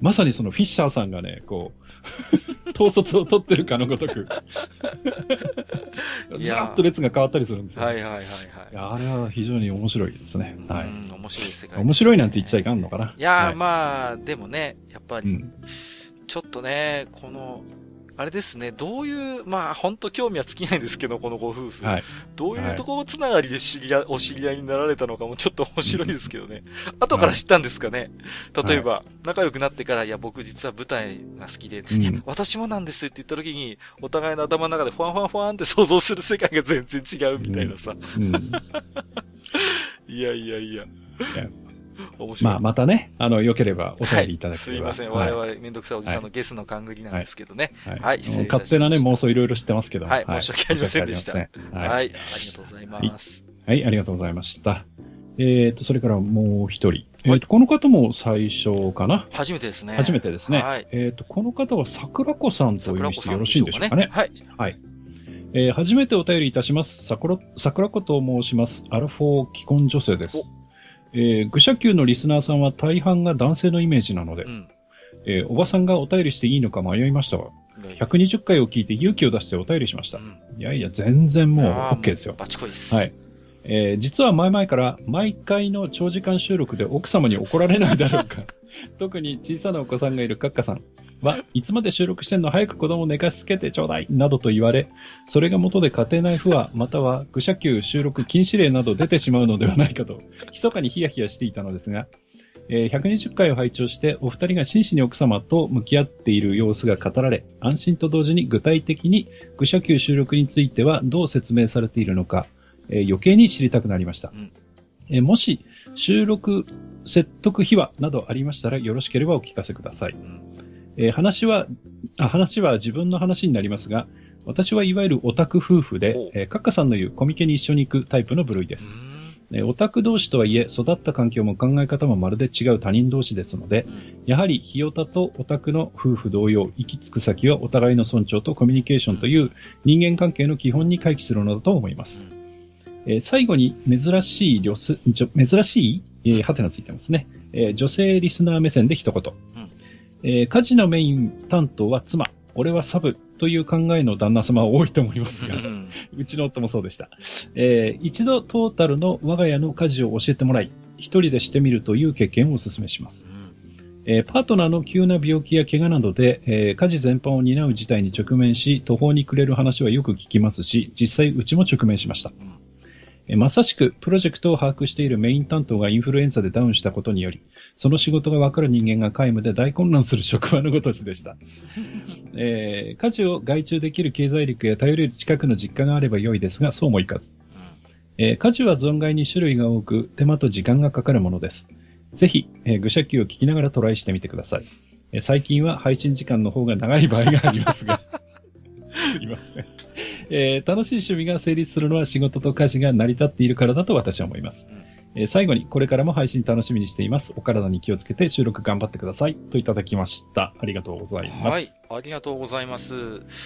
まさにそのフィッシャーさんがね、こう、統率を取ってるかのごとく、ずらっと列が変わったりするんですよ。はいはいはいはい。いやあれは非常に面白いですね。はい。うん、面白い世界、面白いなんて言っちゃいかんのかな。いやー、はいまあ、でもね、やっぱり、うん。ちょっとね、この、あれですね、どういう、まあ、本当興味は尽きないんですけど、このご夫婦。はい。どういうところつながりで知り合い、お知り合いになられたのかもちょっと面白いですけどね。後から知ったんですかね。例えば、仲良くなってから、いや、僕実は舞台が好きで、うんいや、私もなんですって言った時に、お互いの頭の中でファンファンファンって想像する世界が全然違うみたいなさ。うん。いやいやいや。や面白い。まあ、またね、あの、良ければお便りいただければ。すいません。はい我々、めんどくさいおじさんのゲスの勘繰りなんですけどね。はい。勝手なね、妄想いろいろ知ってますけど。はい申し訳ありませんでしたはい。はい。ありがとうございます。はい、ありがとうございました。えっと、それからもう一人。えっと、この方も最初かな？初めてですね。初めてですね。はい。えっと、この方は桜子さんとお読みしてよろしいんでしょうかね。はい。はい。えー初めてお便りいたします。桜、桜子と申します。アラフォー既婚女性です。えー、愚者級のリスナーさんは大半が男性のイメージなので、うん。えーおばさんがお便りしていいのか迷いましたが、120回を聞いて勇気を出してお便りしましたう。んいやいや、全然もう OK ですよ。バチコイです。はい。。えー実は前々から毎回の長時間収録で奥様に怒られないだろうか。特に小さなお子さんがいるカッカさんはいつまで収録してんの？早く子供寝かしつけてちょうだい。などと言われ、それが元で家庭内不和または愚者級収録禁止令など出てしまうのではないかと、密かにヒヤヒヤしていたのですが、えー120回を拝聴してお二人が真摯に奥様と向き合っている様子が語られ、安心と同時に具体的に愚者級収録についてはどう説明されているのか、えー余計に知りたくなりました。うん。えーもし、収録説得秘話などありましたらよろしければお聞かせください。うんえー話はあ、話は自分の話になりますが、私はいわゆるオタク夫婦でお、えーカッカさんの言うコミケに一緒に行くタイプの部類です。うんえーオタク同士とはいえ、育った環境も考え方もまるで違う他人同士ですので、やはり、ひよたとオタクの夫婦同様、行き着く先はお互いの尊重とコミュニケーションという人間関係の基本に回帰するのだと思います。えー最後に、珍しいリス、ちょ珍しい、えー、はてなついてますね。えー女性リスナー目線で一言。えー家事のメイン担当は妻、俺はサブという考えの旦那様は多いと思いますがう、んうちの夫もそうでした。えー一度トータルの我が家の家事を教えてもらい、一人でしてみるという経験をお勧めします。えーパートナーの急な病気や怪我などで、えー家事全般を担う事態に直面し、途方に暮れる話はよく聞きますし、実際うちも直面しました。えーまさしくプロジェクトを把握しているメイン担当がインフルエンザでダウンしたことにより、その仕事がわかる人間が皆無で大混乱する職場のごとしでした。えー家事を外注できる経済力や頼れる近くの実家があれば良いですが、そうもいかず。えー家事は存外に種類が多く、手間と時間がかかるものです。ぜひ、えー愚者級を聞きながらトライしてみてください。えー最近は配信時間の方が長い場合がありますが。すいません。えー楽しい趣味が成立するのは仕事と家事が成り立っているからだと私は思います。うんえー最後に、これからも配信楽しみにしています。お体に気をつけて収録頑張ってください。といただきました。ありがとうございます。はい。ありがとうございます。う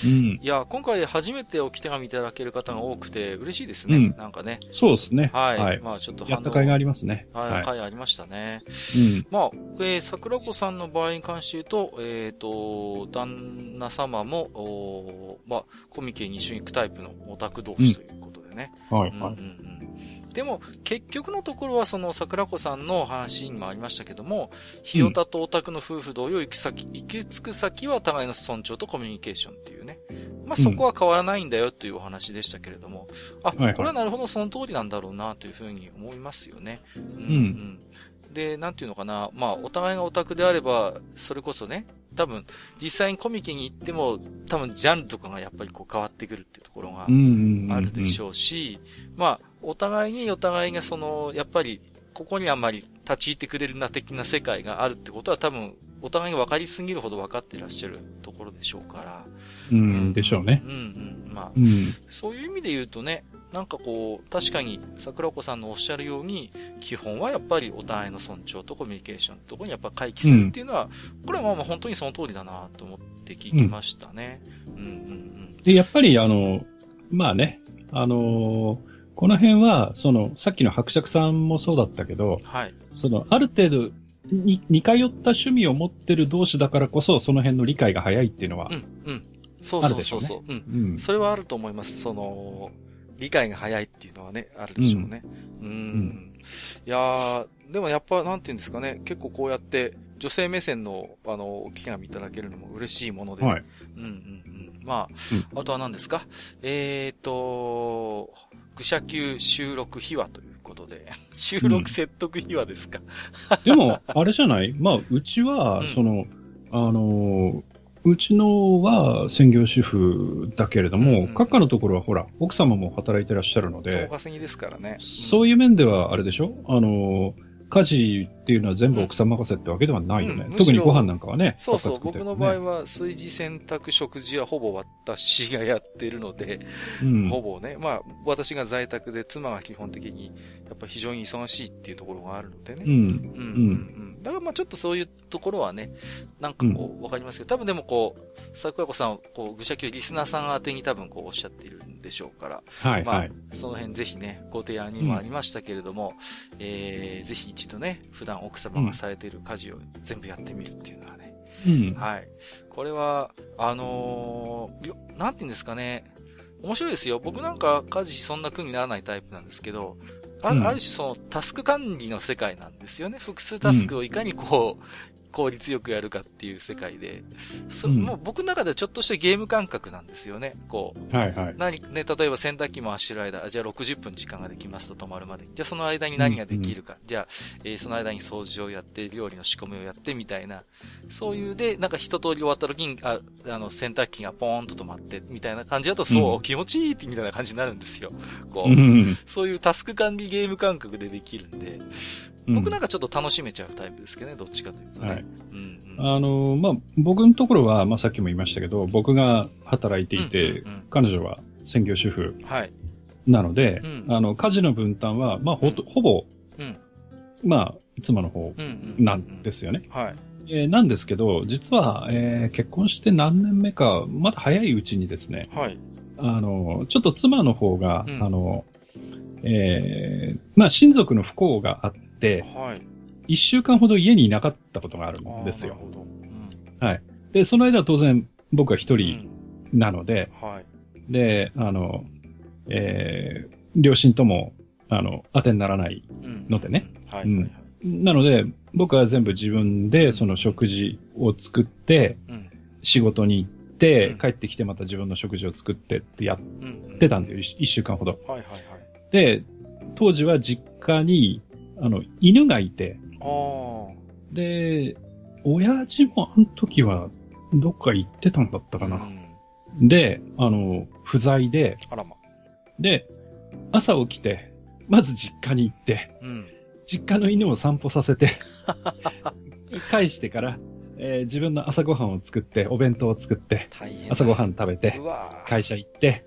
ん。いや、今回初めておき手紙いただける方が多くて嬉しいですね。うんなんかね。そうですね。はい。はいまあちょっとやった甲斐がありりますね。はい、会ありましたね。うん。まあ、えー、桜子さんの場合に関して言うと、えっ、と、旦那様も、おーまあ、コミケに一緒に行くタイプのオタク同士ということでね。はい、うんうんはい。うんでも、結局のところは、その桜子さんの話にもありましたけども、ひよたとオタクの夫婦同様、行き先、行き着く先は互いの尊重とコミュニケーションっていうね。まあ、そこは変わらないんだよというお話でしたけれども、あ、これはなるほどその通りなんだろうなというふうに思いますよね。うん、んで、なんていうのかな、まあ、お互いがオタクであれば、それこそね、多分、実際にコミケに行っても、多分、ジャンルとかがやっぱりこう変わってくるっていうところが。あるでしょうし、まあ、お互いにお互いがその、やっぱり、ここにあんまり立ち入ってくれるな的な世界があるってことは多分、お互いに分かりすぎるほど分かっていらっしゃるところでしょうから。うん、でしょうね。うんうん。まあ、うん。そういう意味で言うとね、なんかこう、確かに桜子さんのおっしゃるように、基本はやっぱりお互いの尊重とコミュニケーションのところにやっぱ回帰するっていうのは、これはまあまあ本当にその通りだなと思って聞きましたね。うん、うん、うんで、やっぱり、あの、まあね、あのーこの辺は、その、さっきの伯爵さんもそうだったけど、はい。その、ある程度、に似通った趣味を持ってる同士だからこそ、その辺の理解が早いっていうのはう、ん、うん。そうあそうそうそう。うん。うん。それはあると思います。その、理解が早いっていうのはね、あるでしょうね。うん。んいやー、でもやっぱ、なんていうんですかね、結構こうやって、女性目線の、あの、お気がいただけるのも嬉しいもので。はい。うんうんうん。まあ、あとは何ですか？えーと、愚者級収録秘話ということで、収録説得秘話ですか、でも、あれじゃない？まあ、うちはうん、その、あのー、うちのは専業主婦だけれども、うん閣下のところはほら、奥様も働いてらっしゃるの遠で、ですからね。そういう面ではあれでしょ？あのー、家事っていうのは全部奥さん任せってわけではないよね。うん特にご飯なんかはね。そうそう、パパ作って僕の場合は、炊事洗濯食事はほぼ私がやってるので、うん。ほぼね、まあ、私が在宅で妻が基本的に、やっぱ非常に忙しいっていうところがあるのでね。うん。うんうんうん。だからまあちょっとそういうところはね、なんかこう、わかりますけど、多分でもこう、桜子さんは、こう、愚者級リスナーさん宛てに多分こうおっしゃっているんでしょうから、はい、まあはい。その辺ぜひね、ご提案にもありましたけれども、えー、ぜひ一度ね、普段奥様がされている家事を全部やってみるっていうのはね、うん。はい。これは、あのーよなんて言うんですかね。面白いですよ。僕なんか家事そんな苦にならないタイプなんですけど、あ,、る種そのタスク管理の世界なんですよね。複数タスクをいかにこう、効率よくやるかっていう世界で。そうんもう僕の中ではちょっとしたゲーム感覚なんですよね。こう、はい、はい。何、ね、例えば洗濯機回してる間、あじゃあ60分時間ができますと止まるまで。じゃあその間に何ができるか。じゃあ、えーその間に掃除をやって、料理の仕込みをやってみたいな。そういうで、なんか一通り終わった時に、あ、あの、洗濯機がポーンと止まって、みたいな感じだと、そう、うん気持ちいいってみたいな感じになるんですよ。こう、うん。そういうタスク管理ゲーム感覚でできるんで、僕なんかちょっと楽しめちゃうタイプですけどね、どっちかというとね。はいうんうん。あの、まあ、僕のところは、まあ、さっきも言いましたけど、僕が働いていて、うんうん彼女は専業主婦うんはい。なので、うんあの、家事の分担は、まあ、ほと、ほぼ、うん。まあ、妻の方うんうんうん。なんですよね。はい。えーなんですけど、実は、えー結婚して何年目か、まだ早いうちにですね、はい。あの、ちょっと妻の方が、うんあの、えーまあ、親族の不幸があって、はい。一週間ほど家にいなかったことがあるんですよな。るほど。うんはい。で、その間は当然僕は一う人んなので、はい。で、あの、えー両親とも、あの、当てにならないうんのでね。はい。なので、僕は全部自分でその食事を作って、うん。仕事に行って、うん帰ってきてまた自分の食事を作ってってやっうん。てたんだよ、一一週間ほど。はいはいはい。で、当時は実家に、あの、犬がいて。で、親父もあの時はどっか行ってたんだったかな。うんで、あの、不在で、ま。で、朝起きて、まず実家に行って、うん。実家の犬を散歩させて、返してから、えー自分の朝ごはんを作って、お弁当を作って。朝ごはん食べて会社行って、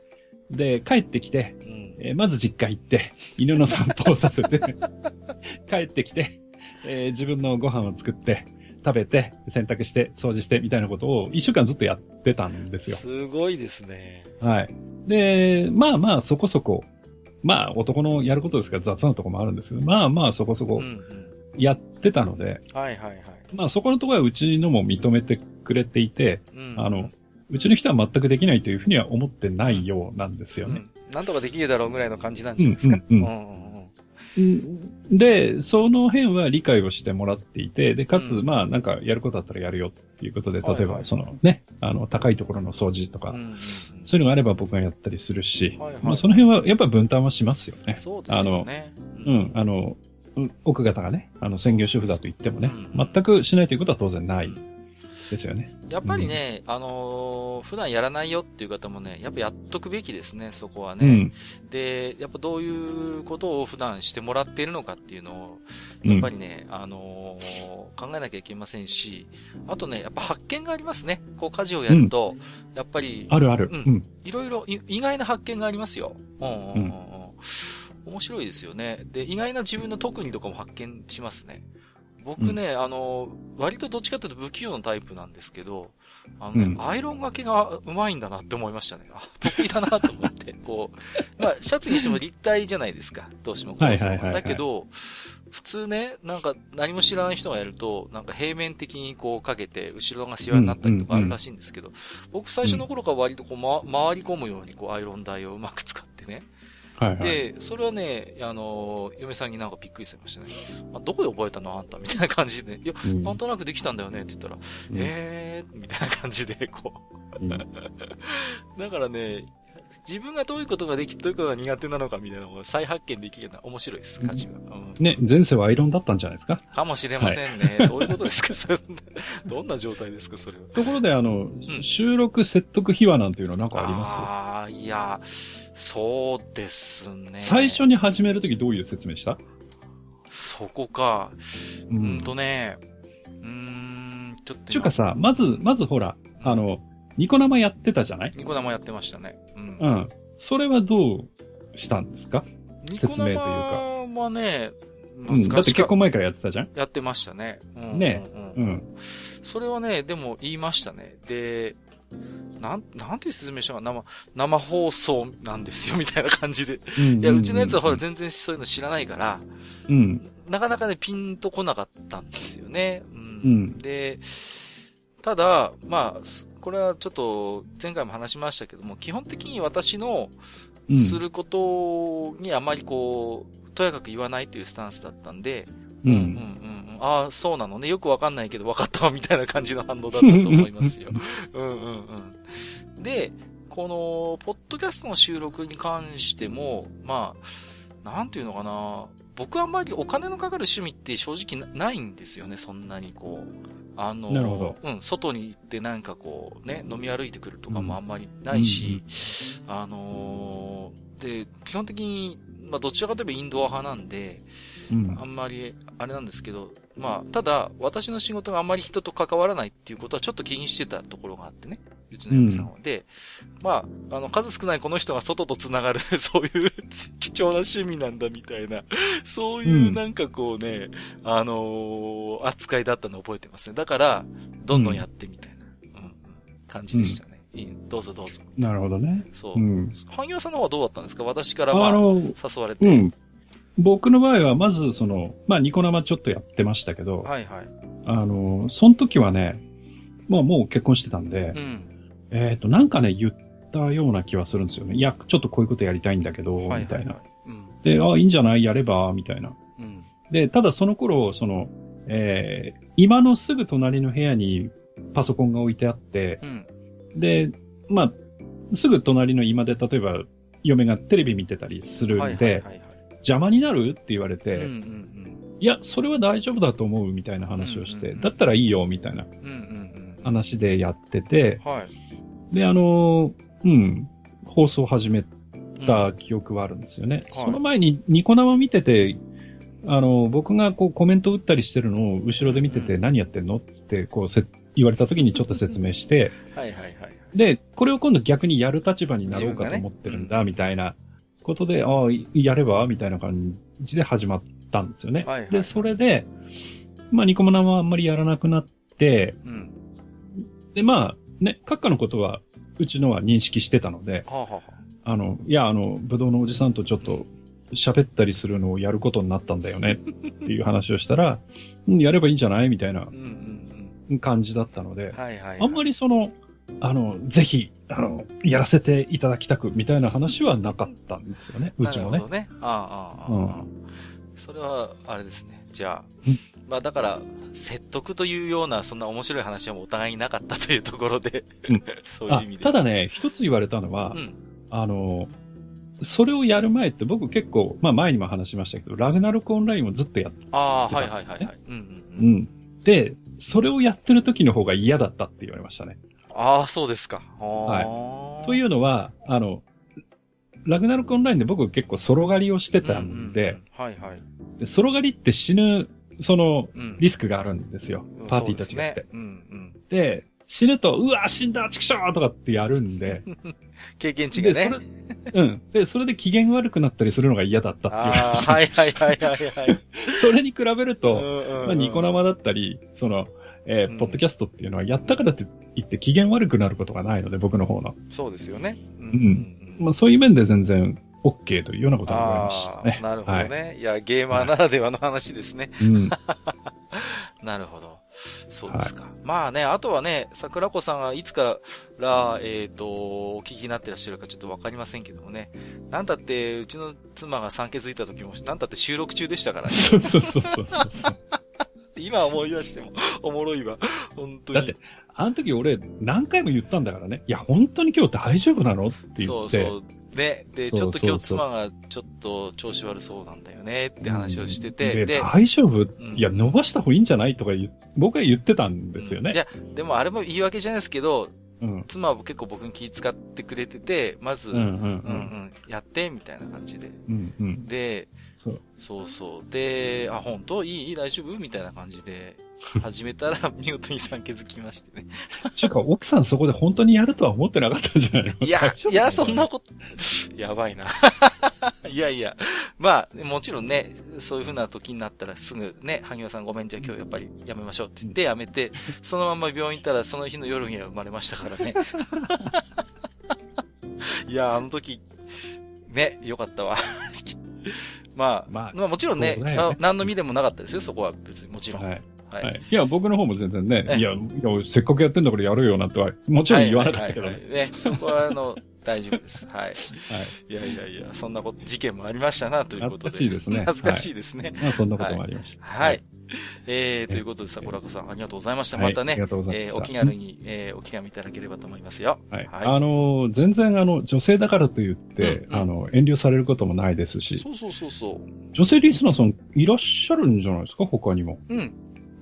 で、帰ってきて、うん。えーまず実家行って、犬の散歩をさせて、帰ってきて、えー自分のご飯を作って、食べて、洗濯して、掃除して、みたいなことを一週間ずっとやってたんですよ。すごいですね。はい。で、まあまあそこそこ、まあ男のやることですから雑なところもあるんですけど、まあまあそこそこうんうん。やってたので、はいはいはい。まあそこのところはうちのも認めてくれていて、うんあの、うちの人は全くできないというふうには思ってないようなんですよね。うん。なんとかできるだろうぐらいの感じなんじゃないですか。うんうんうん。で、その辺は理解をしてもらっていて、で、かつ、うん。まあ、なんかやることだったらやるよっていうことで、例えば、そのね、あの、高いところの掃除とか、うんうんうん。そういうのがあれば僕がやったりするし、はいはい。まあ、その辺はやっぱ分担はしますよね。そうですよね。うん、あの、うん奥方がね、あの、専業主婦だと言ってもね、うん。全くしないということは当然ない。ですよね。やっぱりね、あのー普段やらないよっていう方もね、やっぱやっとくべきですね、そこはね。うん。で、やっぱどういうことを普段してもらっているのかっていうのを、うんやっぱりね、あのー考えなきゃいけませんし、あとね、やっぱ発見がありますね。こう家事をやると、やっぱり、あるある。ううんん。いろいろい意外な発見がありますよ。うんうんうんうんうん面白いですよね。で、意外な自分の特技とかも発見しますね。僕ね、あの、割とどっちかというと不器用なタイプなんですけど、あのね、うんアイロンがけがうまいんだなって思いましたね。あ、得意だなと思って、こう、まあ、シャツにしても立体じゃないですか。どうしてもはいはいはいはいだけど、普通ね、なんか何も知らない人がやると、なんか平面的にこうかけて、後ろがシワになったりとかあるらしいんですけど、僕最初の頃から割とこう、ま、回り込むようにこうアイロン台をうまく使ってね。はいはい。で、それはね、あの、嫁さんになんかびっくりされましたね。あ、どこで覚えたの？あんた？みたいな感じで、いや、うんなんとなくできたんだよね？って言ったら、うんえー、みたいな感じで、こうんう。だからね、自分がどういうことができ、どういうことが苦手なのかみたいなのを再発見できるのは面白いです、価値が。うんね、前世はアイロンだったんじゃないですか？かもしれませんね。どういうことですか？それ どんな状態ですか？それは。ところで、あの、ん収録説得秘話なんていうのはなんかあります？ああ、いや、そうですね。最初に始めるときどういう説明した？そこか。ううんんとね、うーん、ちょっと今。ちゅうかさ、まず、まずほら、あの、ニコ生やってたじゃない？ニコ生やってましたね。うん。うん。それはどうしたんですか？説明というか生はね、うん。だって結婚前からやってたじゃん？やってましたね。うん、ねうんうんうん。それはね、でも言いましたね。で、なん、なんて説明したかな生、生放送なんですよ、みたいな感じで。うんいや、うちのやつはほら全然そういうの知らないから、うん。なかなかね、ピンとこなかったんですよね。うん。うんで、ただ、まあ、すこれはちょっと前回も話しましたけども、基本的に私のうん。することにあまりこう、とやかく言わないというスタンスだったんで、う。うんうんんうん。ああ、そうなのね。よくわかんないけど分かったわ、みたいな感じの反応だったと思いますよ。うんうんうん。で、この、ポッドキャストの収録に関しても、まあ、なんていうのかな。僕はあんまりお金のかかる趣味って正直なないんですよね、そんなにこう。あの、うん、外に行ってなんかこう、ね、飲み歩いてくるとかもあんまりないし、あのーで、基本的に、まあ、どちらかといえばインドア派なんで、うんあんまり、あれなんですけど、まあ、ただ、私の仕事があんまり人と関わらないっていうことはちょっと気にしてたところがあってね。うちの嫁さんは。で、まあ、あの、数少ないこの人が外と繋がる、そういう 貴重な趣味なんだみたいな、そういううんなんかこうね、あのー扱いだったのを覚えてますね。だから、どんどんやってみたいな、うん、感じでしたね。どうぞどうぞ。なるほどね。そう。うん。萩谷さんの方はどうだったんですか？私からまあ、あの、誘われて。うん。僕の場合は、まず、その、まあ、ニコ生ちょっとやってましたけど、はいはい。あの、その時はね、まあ、もう結婚してたんでう、ん。えっ、と、なんかね、言ったような気はするんですよね。いや、ちょっとこういうことやりたいんだけど、はいはい、みたいな。はい。うん。で、あいいんじゃない？やれば、みたいな。うん。で、ただその頃、その、えー今のすぐ隣の部屋にパソコンが置いてあって、うん。で、まあ、すぐ隣の今で、例えば、嫁がテレビ見てたりするんで、はいはいはいはい。邪魔になるって言われて、うんうんいや、それは大丈夫だと思うみたいな話をして、うんうんうんだったらいいよみたいなうん。うんうんうん。話でやってて、はい。で、あのーうん、放送を始めた記憶はあるんですよね。その前にニコ生見てて、あのー僕がこうコメント打ったりしてるのを後ろで見ててうん何やってんのってこうせ言われた時にちょっと説明して、はいはいはい。で、これを今度逆にやる立場になろうかと思ってるんだ、みたいなことで、ああ、やればみたいな感じで始まったんですよね。はいはいで、それで、まあ、ニコマナはあんまりやらなくなって、うん。で、まあ、ね、閣下のことは、うちのは認識してたので、はあ、はあはあの、いや、あの、ぶどうのおじさんとちょっと喋ったりするのをやることになったんだよねっていう話をしたら、うんやればいいんじゃない？みたいな感じだったのでうん。、はいはい、はい。あんまりその、あの、ぜひ、あの、やらせていただきたくみたいな話はなかったんですよね、うちもねなるほ。どね。ああ、ああ、ああそれは、あれですね。じゃあうん、まあだから、説得というような、そんな面白い話はお互いになかったというところで、うん そういうあ意味で。ただね、一つ言われたのは、うん。あの、それをやる前って僕結構、まあ前にも話しましたけど、ラグナロクオンラインをずっとやってああ、はい出たんですねはいはいはい。うんううんうん。ん。で、それをやってる時の方が嫌だったって言われましたね。ああ、そうですか。はい。といううのは、あの、ラグナロクオンラインで僕結構ソロ狩りをしてたんで、、はいはい。でソロ狩りって死ぬ、その、うんリスクがあるんですよ。パーティーたちがって。うんうん。で、死ぬと、うわ、死んだ、チクショーとかってやるんで、経験値がで、ねそ。れ、うん。で、それで機嫌悪くなったりするのが嫌だったって言われああ、ました。はいはいはいはいはい。それに比べると、うんうんうんまあ、ニコ生だったり、その、えーうんポッドキャストっていうのは、やったからって言って機嫌悪くなることがないので、僕の方の。そうですよね。うんんまあ、そういう面で全然 OK というようなことが言われましたね。なるほどね。い、や、ゲーマーならではの話ですね。はい。うん。なるほど。そうですか。まあね、あとはね、桜子さんがいつから、えっ、と、お聞きになってらっしゃるかちょっとわかりませんけどもね。なんだって、うちの妻が産気づいた時も、なんだって収録中でしたからね。そうそうそうそうそう。今思い出しても、おもろいわ。本当に。だって、あの時俺何回も言ったんだからね。いや、本当に今日大丈夫なの？って言って。そうそう。ね。で、ちょっと今日妻がちょっと調子悪そうなんだよねって話をしてうんて、で、で、大丈夫、んいや、伸ばした方がいいんじゃない？とか僕は言ってたんですよね。じゃでもあれも言い訳じゃないですけど、うん。妻は結構僕に気遣ってくれてて、まず、うんうんううんうん、やって、みたいな感じで。うんうん。で、そう。そうそう。で、あ、本当？いい大丈夫？みたいな感じで、始めたら、見事に産気づきましてね。ちゅうか、奥さんそこで本当にやるとは思ってなかったんじゃないの？いやいや、そんなこと、やばいな。いやいや。まあ、もちろんね、そういう風な時になったらすぐね、萩原さんごめん、じゃあ今日やっぱりやめましょうって言ってやめて、そのまま病院行ったらその日の夜には生まれましたからね。いや、あの時、ね、よかったわ。まあ、まあまあもちろんね、ねあ何の見でもなかったですよ、そこは別にもちろん。はい。はいはい。いや、僕の方も全然ね、えいや、いや、せっかくやってんだからやるよなんては、もちろん言わなかったけどね、そこはあの、大丈夫です。はい。いやいやいや、そんなこと、事件もありましたな、ということで。懐かしいですね懐かしいですね。まあ、そんなこともありました。はい。えー、ということで、桜子さん、ありがとうございました。はいまたねえーお気軽に、えーお気軽いただければと思いますよ。はい。はいあのー、全然あの、女性だからと言って、うんうんあの、遠慮されることもないですし、そうそうそうそう。女性リスナーさんいらっしゃるんじゃないですか？他にも。うん。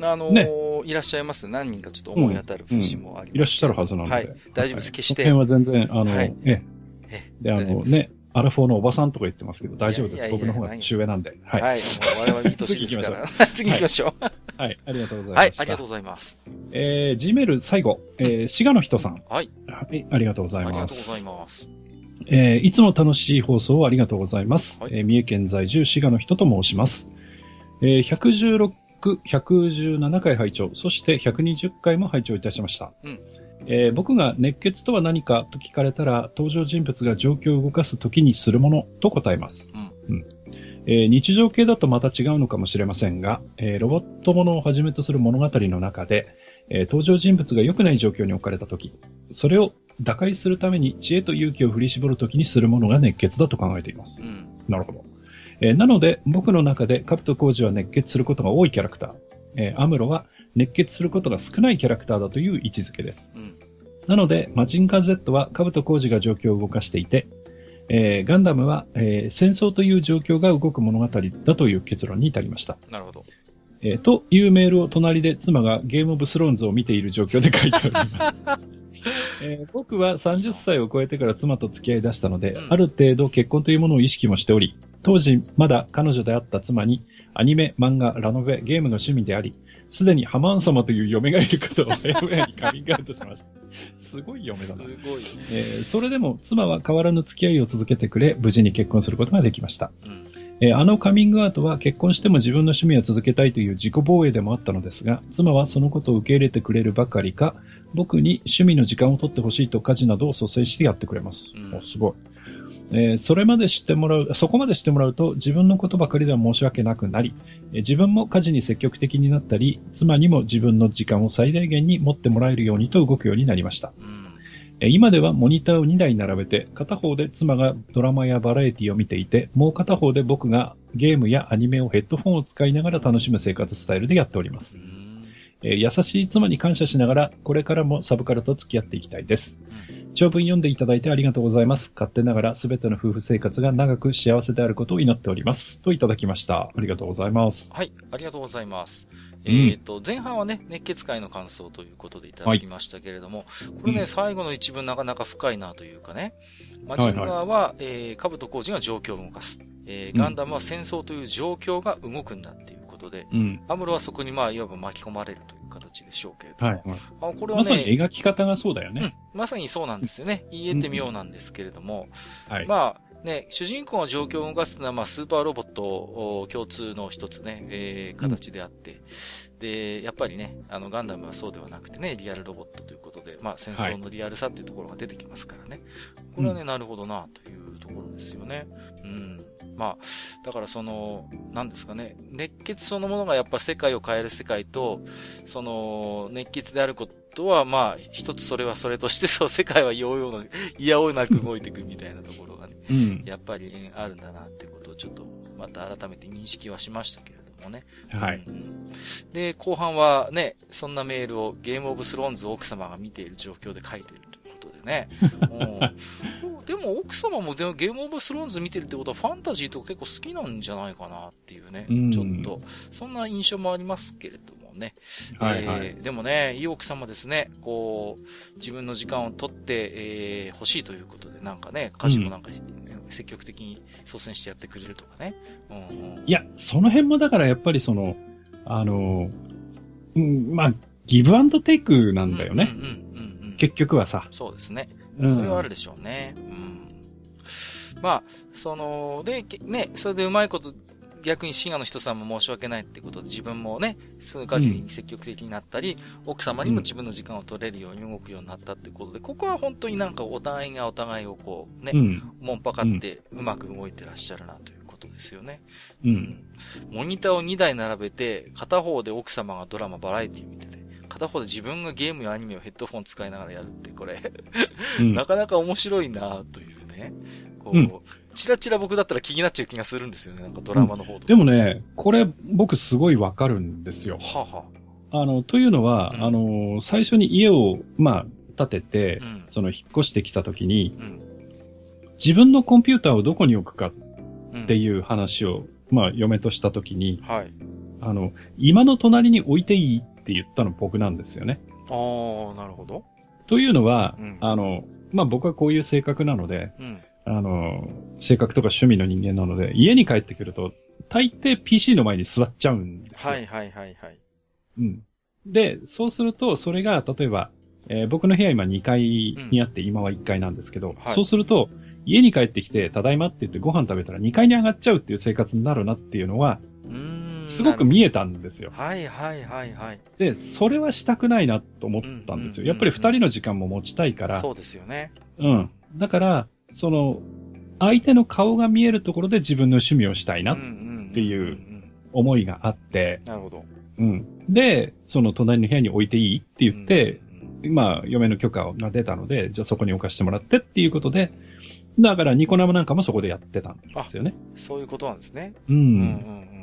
あのーいらっしゃいます。何人かちょっと思い当たる節もあります、いらっしゃるはずなので。はい。大丈夫です。決して。その辺は全然、あの、はいえええ。で、あのね、アラフォーのおばさんとか言ってますけど、大丈夫です。いやいやいや僕の方が年上なんで。は。はいい。もう我々いい年ですから。次行きましょう。はい。ありがとうございまはい。ありがとうございます。えー、Gmail 最後、えー、滋賀の人さん。はい。はい。ありがとうござあいます。りがとうございます。えーいつも楽しい放送をありがとうございます。はいえー三重県在住滋賀の人と申します。えー116、117回拝聴、そして120回も拝聴いたしました。うんえー僕が熱血とは何かと聞かれたら、登場人物が状況を動かすときにするものと答えます。うんえー日常系だとまた違うのかもしれませんが、えーロボットものをはじめとする物語の中で、えー登場人物が良くない状況に置かれたとき、それを打開するために知恵と勇気を振り絞るときにするものが熱血だと考えていますう。ん。なるほど。えーなので、僕の中でカブトコウジは熱血することが多いキャラクター、えーアムロは熱血することが少ないキャラクターだという位置づけです。うん。なので、マジンガー Z はカブトコウジが状況を動かしていて、えーガンダムは、えー戦争という状況が動く物語だという結論に至りました。なるほど。えーというメールを隣で妻がゲームオブスローンズを見ている状況で書いております。えー僕は30歳を超えてから妻と付き合い出したので、うんある程度結婚というものを意識もしており、当時まだ彼女であった妻にアニメ、漫画、ラノベ、ゲームの趣味であり、すでにハマン様という嫁がいることを 親々にカミングアウトしました。すごい嫁だな。ごい。えーそれでも妻は変わらぬ付き合いを続けてくれ、無事に結婚することができました。うん。えーあのカミングアウトは結婚しても自分の趣味を続けたいという自己防衛でもあったのですが、妻はそのことを受け入れてくれるばかりか、僕に趣味の時間を取ってほしいと家事などを率先してやってくれます。うんおすごい。えーそれまで知ってもらう、そこまで知ってもらうと自分のことばかりでは申し訳なくなり、えー自分も家事に積極的になったり、妻にも自分の時間を最大限に持ってもらえるようにと動くようになりました。うん。えー今ではモニターを2台並べて、片方で妻がドラマやバラエティを見ていて、もう片方で僕がゲームやアニメをヘッドフォンを使いながら楽しむ生活スタイルでやっております。うんえー優しい妻に感謝しながら、これからもサブカルと付き合っていきたいです。長文読んでいただいてありがとうございます。勝手ながらすべての夫婦生活が長く幸せであることを祈っております。といただきました。ありがとうございます。はい、ありがとうございます。うんえっ、と、前半はね、熱血会の感想ということでいただきましたけれども、これね、うん最後の一文なかなか深いなというかね、マはいジンガーは、えー、カブト工事が状況を動かす。えー、ガンダムは戦争という状況が動くんだっていうことで、うん。アムロはそこにまあ、いわば巻き込まれると形でしょうけれども、はい。あこれはまさにね、描き方がそうだようんね。、まさにそうなんですよね。言えてみようなんですけれども、はい。まあね、主人公の状況を動かすのは、まあ、スーパーロボットを共通の一つね、えー形であって、で、やっぱりね、あの、ガンダムはそうではなくてね、リアルロボットということで、まあ、戦争のリアルさっていうところが出てきますからね。これはね、なるほどな、というところですよね。うん。まあ、だからその、なんですかね、熱血そのものがやっぱ世界を変える世界と、その、熱血であることは、まあ、一つそれはそれとして、そう、世界はようような、いやおうなく動いていくみたいなところがね、うん。やっぱりねあるんだなってことをちょっと、また改めて認識はしましたけれどもね。はい。うんで、後半はね、そんなメールをゲームオブスローンズを奥様が見ている状況で書いているね。うんでも奥様もでもゲームオブスローンズ見てるってことはファンタジーとか結構好きなんじゃないかなっていうね。うんちょっと、そんな印象もありますけれどもね。はいはいえーでもね、いい奥様ですね。こう、自分の時間を取って、えー欲しいということで、なんかね、家事もなんか、積極的に率先してやってくれるとかね。うんうんいや、その辺もだからやっぱりその、あの、うん、まあ、ギブアンドテイクなんだよね。うんうんうん結局はさ。そうですね。うんそれはあるでしょうね。うん。まあ、その、で、けね、それでうまいこと、逆に滋賀の人さんも申し訳ないってことで、自分もね、そういう家事に積極的になったり、奥様にも自分の時間を取れるように動くようになったってことで、ここは本当になんかお互いがお互いをこう、ね、うん。もんぱかってうまく動いてらっしゃるなということですよね。うん。モニターを2台並べて、片方で奥様がドラマ、バラエティ見てて、片方で自分がゲームやアニメをヘッドフォン使いながらやるって、これ、うんなかなか面白いなというね。こう、うんチラチラ僕だったら気になっちゃう気がするんですよね。なんかドラマの方とか。でもね、これ僕すごいわかるんですよ。はあはあの、というのは、うんあの、最初に家を、まあ、建ててあ、うん。その引っ越してきた時に、うん。自分のコンピューターをどこに置くかうん。っていう話を、まあ、嫁とした時に、はい。あの、今の隣に置いていいって言ったの僕なんですよね。ああ、なるほど。というのは、うんあの、まあ、僕はこういう性格なので、うん。あの、性格とか趣味の人間なので、家に帰ってくると、大抵 PC の前に座っちゃうんですよ。はいはいはいはい。うん。で、そうすると、それが、例えば、えー僕の部屋今2階にあって、今は1階なんですけど、はいそうすると、家に帰ってきて、ただいまって言ってご飯食べたら2階に上がっちゃうっていう生活になるなっていうのは、うーん。すごく見えたんですよ。はいはいはいはい。で、それはしたくないなと思ったんですよ。うんやっぱり2人の時間も持ちたいから、そうですよね。うん。だから、その、相手の顔が見えるところで自分の趣味をしたいなっていうん思いがあって、なるほど。うん。で、その隣の部屋に置いていいって言って、うん、まあ、嫁の許可が出たので、じゃあそこに置かしてもらってっていうことで、だからニコ生なんかもそこでやってたんですよね。そういうことなんですね。う。うんうんん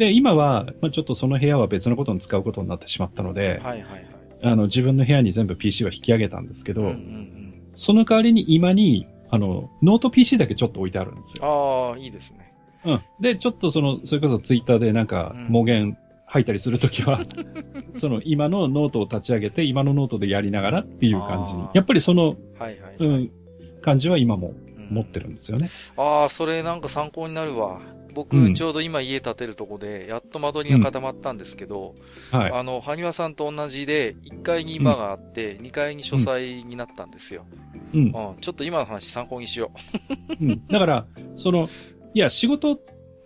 で、今は、まあ、ちょっとその部屋は別のことに使うことになってしまったのうん。で、はいはいはい。あの、自分の部屋に全部 PC は引き上げたんですけど、うんうんうん。その代わりに居間に、あの、ノート PC だけちょっと置いてあるんですよ。ああ、いいですね。うん。で、ちょっとその、それこそツイッターでなんかうん、妄言吐いたりするときは、その、居間のノートを立ち上げて、居間のノートでやりながらっていう感じに。やっぱりその、はいはい。うん、感じは今もうん持ってるんですよね。ああ、それなんか参考になるわ。僕、うんちょうど今家建てるとこで、やっと間取りが固まったんですけど、はい。あの、埴輪さんと同じで、1階に今があって、2階に書斎になったんですよ。うん。うん、ちょっと今の話参考にしようん。だから、その、いや、仕事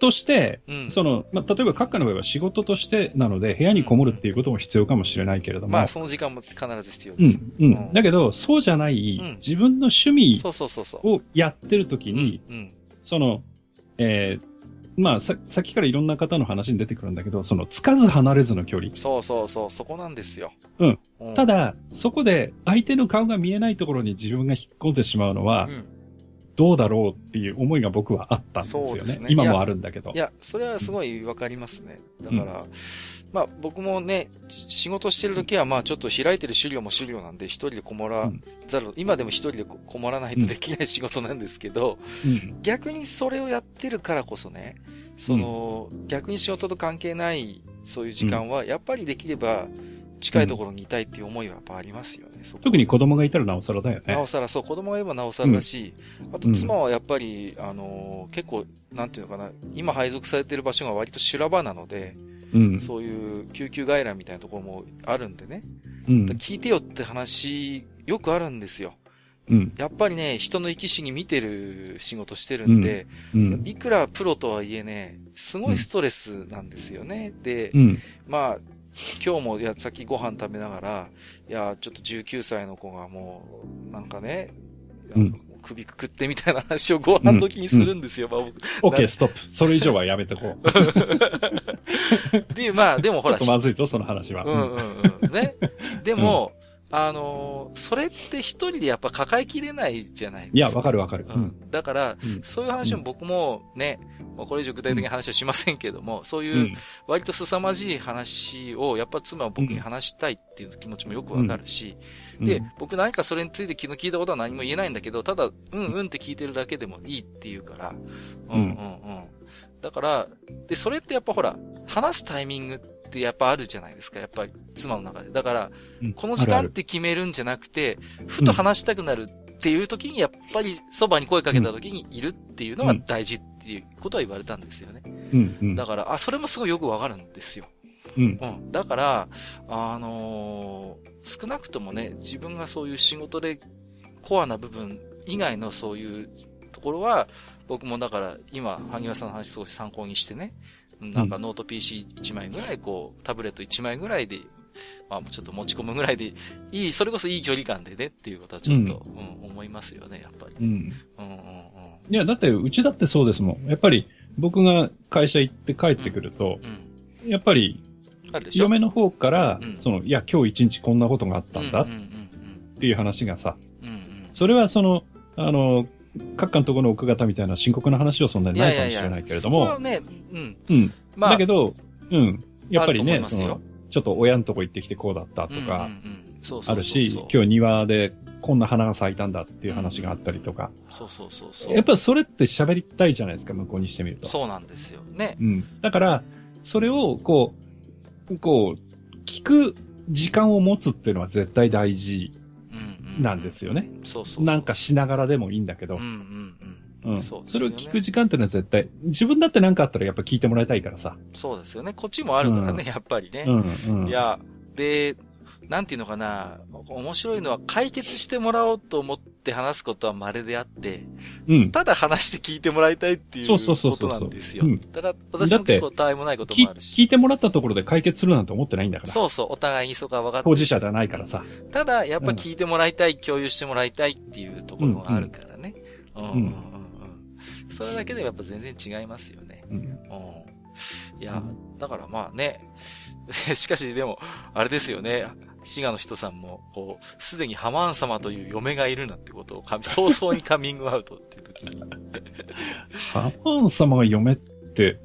として、う。うん。その、まあ、例えば閣下の場合は仕事としてなので、部屋にこもるっていうことも必要かもしれないけれども、まあ、その時間も必ず必要です。うん、ううんん。だけど、そうじゃない、うん自分の趣味。をやってるときに。その、えーまあ、さ、さっきからいろんな方の話に出てくるんだけど、その、つかず離れずの距離。そうそうそう、そこなんですよ。うん。うん、ただ、そこで相手の顔が見えないところに自分が引っ込んでしまうのはう、ん、どうだろうっていう思いが僕はあったんですよね。そうですね今もあるんだけど。いや、それはすごいわかりますね。だから、まあ僕もね、仕事してる時はまあちょっと開いてる資料も資料なんで一人でこもらざる、今でも一人でここもらないとできない仕事なんですけど、うん。逆にそれをやってるからこそね、その、逆に仕事と関係ないそういう時間は、やっぱりできれば近いところにいたいっていう思いはやっぱありますよね、そこ特に子供がいたらなおさらだよねなお。さら、そう、子供がいればなおさらだし、あと妻はやっぱり、あのー結構、なんていうのかな、今配属されてる場所が割と修羅場なので、うん。そういう救急外来みたいなところもあるんでね、うん。聞いてよって話、よくあるんですよ。うん。やっぱりね、人の生き死に見てる仕事してるんで、うん。いくらプロとはいえね、すごいストレスなんですよね。でう、ん。まあ、今日も、いや、さっきご飯食べながら、いや、ちょっと19歳の子がもう、なんかね、うん首くくってみたいな話をご飯時にするんですよ。まあ僕 OK、ストップ。それ以上はやめてこう。で、まあ、でもほらちょっと、まずいぞ、その話は。うんうんうん。ね。でも、あのーそれって一人でやっぱ抱えきれないじゃないですか。いや、わかるわかる。ううんん。だから、うんそういう話も僕もね、まあこれ以上具体的な話はしませんけども、そうう。いうん割と凄まじい話を、やっぱ妻は僕に話したいっていう気持ちもよくわかるし、で、僕何かそれについて昨日聞いたことは何も言えないんだけど、ただ、うんうんって聞いてるだけでもいいっていうから、うんうんうん。だから、で、それってやっぱほら、話すタイミングってやっぱあるじゃないですか、やっぱり妻の中で。だから、うんこの時間って決めるんじゃなくて、ふと話したくなるっていう時に、やっぱりそばに声かけた時にいるっていうのが大事っていうことは言われたんですよね。うん。うん。だから、あ、それもすごいよくわかるんですよ。うん。うん。だから、あのー少なくともね、自分がそういう仕事でコアな部分以外のそういうところは、僕もだから今、萩原さんの話すごい参考にしてね、うんなんかノート PC1 枚ぐらい、こう、タブレット1枚ぐらいで、まあちょっと持ち込むぐらいで、いい、それこそいい距離感でねっていうことはちょっと、うん、思いますよね、やっぱり。うん。うんうんうん。いや、だって、うちだってそうですもん。やっぱり、僕が会社行って帰ってくると、うん。やっぱり、嫁の方から、うんその、いや、今日一日こんなことがあったんだっていう話がさ、うんうん。うんそれはその、あの、各家のところの奥方みたいな深刻な話はそんなうん。にないかもしれないけれども、そこはね、うん。うん。まあ、だけど、うん。やっぱりね、その、ちょっと親のとこ行ってきてこうだったとか、うんうんうんそうそうそうそうあるし、今日庭でこんな花が咲いたんだっていう話があったりとか、そうそうそうそう。やっぱそれって喋りたいじゃないですか、向こうにしてみると。そうなんですよ。ね。うん。だから、それを、こう、こう、聞く時間を持つっていうのは絶対大事うんうん。なんですよね。そうそうそう。なんかしながらでもいいんだけどうん、うんうん。そうですよねそれを聞く時間っていうのは絶対、自分だって何かあったらやっぱ聞いてもらいたいからさ。うん。そうですよね。こっちもあるからね、うんやっぱりねう。ん、うん。い、や、で、なんていうのかな、面白いのは解決してもらおうと思って話すことは稀であって、うん。ただ話して聞いてもらいたいっていうことなんですようん。だから私も結構たわいもないこときもあるし。聞いてもらったところで解決するなんて思ってないんだから。そうそう、お互いにそこは分かって当事者じゃないからさ。ただ、やっぱ聞いてもらいたい、共有してもらいたいっていうところがあるからね。うんうんうんうん。それだけでやっぱ全然違いますよね。うん。うん。いや、だからまあね。しかしでも、あれですよね。滋賀の人さんも、こう、すでにハマーン様という嫁がいるなんてことを早々にカミングアウトっていう時に。ハマン様が嫁って、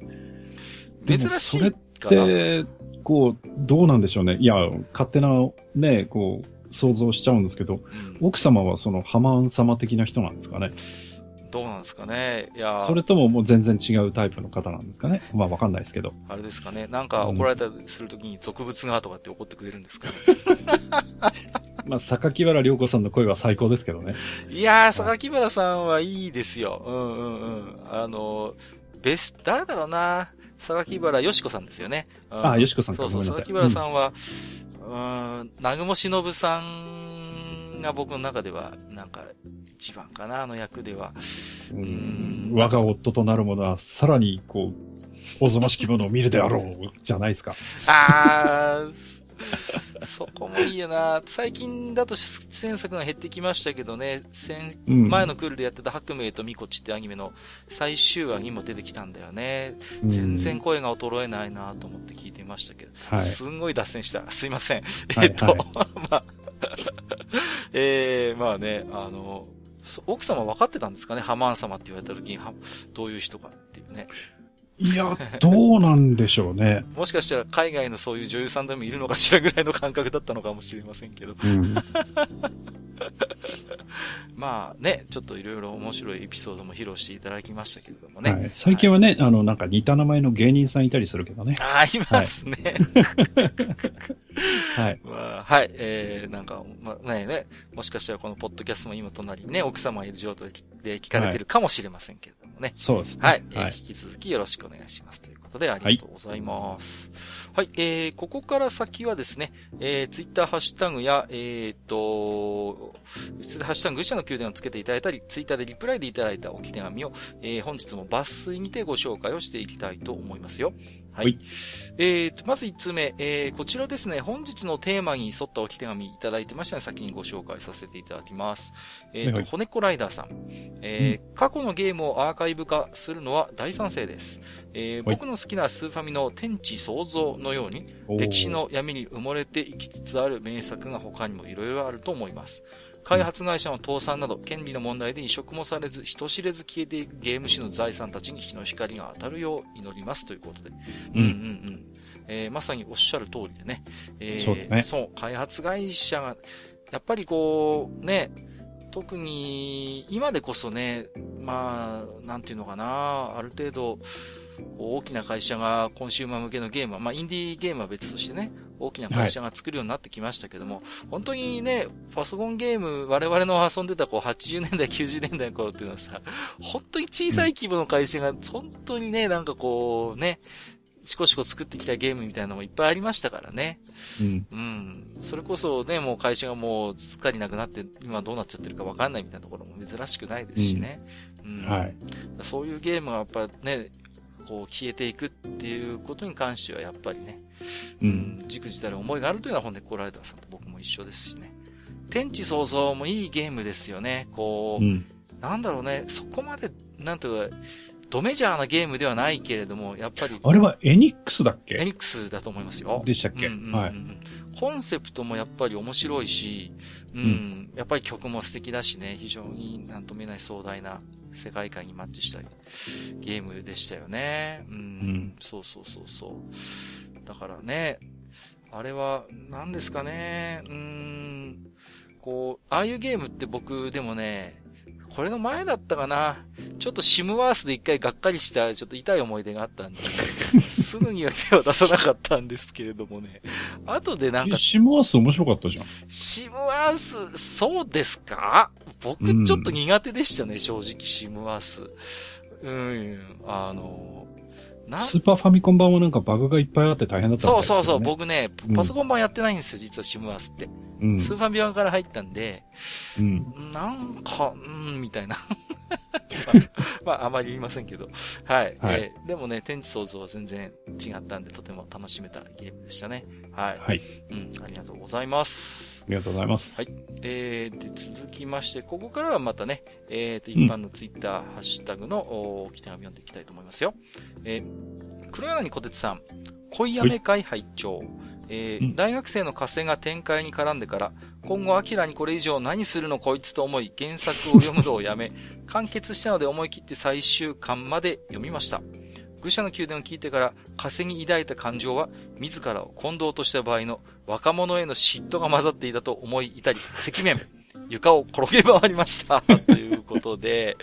で珍しいもそれっかな。て、こう、どうなんでしょうね。いや、勝手な、ね、こう、想像しちゃうんですけど、うん奥様はそのハマン様的な人なんですかね。どうなんですかね。いや、それとももう全然違うタイプの方なんですかね。まあわかんないですけど。あれですかね。なんか怒られたりするときに俗物がとかって怒ってくれるんですかね。まあ、榊原涼子さんの声は最高ですけどね。いやー、榊原さんはいいですよ。うんうんうん。あの、ベス、誰だろうな。榊原よしこさんですよね。うんあ、よしこさんかそうそう。榊原さんは、うーん、南雲忍さんが僕の中では、なんか、一番かな、あの役では。うん我が夫となる者は、さらに、こう、おぞましきものを見るであろう、じゃないですか。あー、そこもいいよな。最近だと出演作が減ってきましたけどね、先うん前のクールでやってた白明とミコチってアニメの最終話にも出てきたんだよね。全然うん声が衰えないなと思って聞いてましたけど。はい。すんごい脱線した。すいません。はいえっと、は いまあ、えー、まあね、あの、奥様分かってたんですかね？ハマーン様って言われた時に、どういう人かっていうね。いや、どうなんでしょうね。もしかしたら海外のそういう女優さんでもいるのかしらぐらいの感覚だったのかもしれませんけど。うん、まあね、ちょっといろいろ面白いエピソードも披露していただきましたけれどもね。はい、最近はね、はい、あの、なんか似た名前の芸人さんいたりするけどね。ああ、いますね。はい。まあ、はい。えー、なんか、まあね、ね、もしかしたらこのポッドキャストも今隣にね、奥様いる状態で聞かれてるかもしれませんけれどもね。はい、そうですね。はい。えー、引き続きよろしくお願いします。ということで、ありがとうございます。はい、はい、えー、ここから先はですね、えー、ツイッターハッシュタグや、えー、っと、ハッシュタグ愚者の宮殿をつけていただいたり、ツイッターでリプライでいただいた置き手紙を、えー、本日も抜粋にてご紹介をしていきたいと思いますよ。はい。えーと、まず1通目、えー、こちらですね、本日のテーマに沿った置き手紙いただいてましたので、先にご紹介させていただきます。えーと、はい、骨子ライダーさん。えー、うん、過去のゲームをアーカイブ化するのは大賛成です。えー、僕の好きなスーファミの天地創造のように、歴史の闇に埋もれていきつつある名作が他にも色々あると思います。開発会社の倒産など、権利の問題で移植もされず、人知れず消えていくゲーム史の財産たちに日の光が当たるよう祈りますということで。うん、うん、うんうんえー、まさにおっしゃる通りでね。えー、そうね。そう、開発会社が、やっぱりこう、ね、特に、今でこそね、まあ、なんていうのかな、ある程度、大きな会社がコンシューマー向けのゲームは、まあ、インディーゲームは別としてね、大きな会社が作るようになってきましたけども、はい、本当にね、パソコンゲーム、我々の遊んでたこう80年代、90年代の頃っていうのはさ、本当に小さい規模の会社が、本当にね、なんかこう、ね、しこしこ作ってきたゲームみたいなのもいっぱいありましたからね。うん。うん。それこそね、もう会社がもうすっかりなくなって、今どうなっちゃってるかわかんないみたいなところも珍しくないですしね。うん。うん、はい。そういうゲームがやっぱね、こう消えていくっていうことに関してはやっぱりね、うん、じくじたる思いがあるというのは本音コライダーさんと僕も一緒ですしね。天地創造もいいゲームですよね。こう、うん、なんだろうね、そこまで、なんというか、ドメジャーなゲームではないけれども、やっぱり。あれはエニックスだっけ？エニックスだと思いますよ。でしたっけ、うんうんうん、はい。コンセプトもやっぱり面白いし、うん、うん、やっぱり曲も素敵だしね、非常になんとも言えない壮大な世界観にマッチしたゲームでしたよね。うん、うん、そうそうそうそう。だからね、あれは、何ですかね、うん、こう、ああいうゲームって僕でもね、これの前だったかな。ちょっとシムワースで一回がっかりした、ちょっと痛い思い出があったんで、すぐには手を出さなかったんですけれどもね。後でなんか。シムワース面白かったじゃん。シムワース、そうですか？僕ちょっと苦手でしたね、うん、正直、シムワース。うん、あの、スーパーファミコン版はなんかバグがいっぱいあって大変だった、ね、そうそうそう、僕ね、パソコン版やってないんですよ、実はシムワースって。うん、スーファミ版から入ったんで、うん、なんか、うん、みたいな。まあ、あまり言いませんけど。はい。はい、えー、でもね、天地創造は全然違ったんで、とても楽しめたゲームでしたね。はい。はい。うん、ありがとうございます。ありがとうございます。はい。えー、で、続きまして、ここからはまたね、えーと、一般のツイッター、ハッシュタグの、お、き手紙読んでいきたいと思いますよ。えー、黒柳小鉄さん、恋やめ会拝聴えー、うん、大学生の加瀬が展開に絡んでから、今後アキラにこれ以上何するのこいつと思い、原作を読むのをやめ、完結したので思い切って最終巻まで読みました。愚者の宮殿を聞いてから、加瀬に抱いた感情は、自らを混同とした場合の若者への嫉妬が混ざっていたと思い至り、赤面、床を転げ回りました。ということで、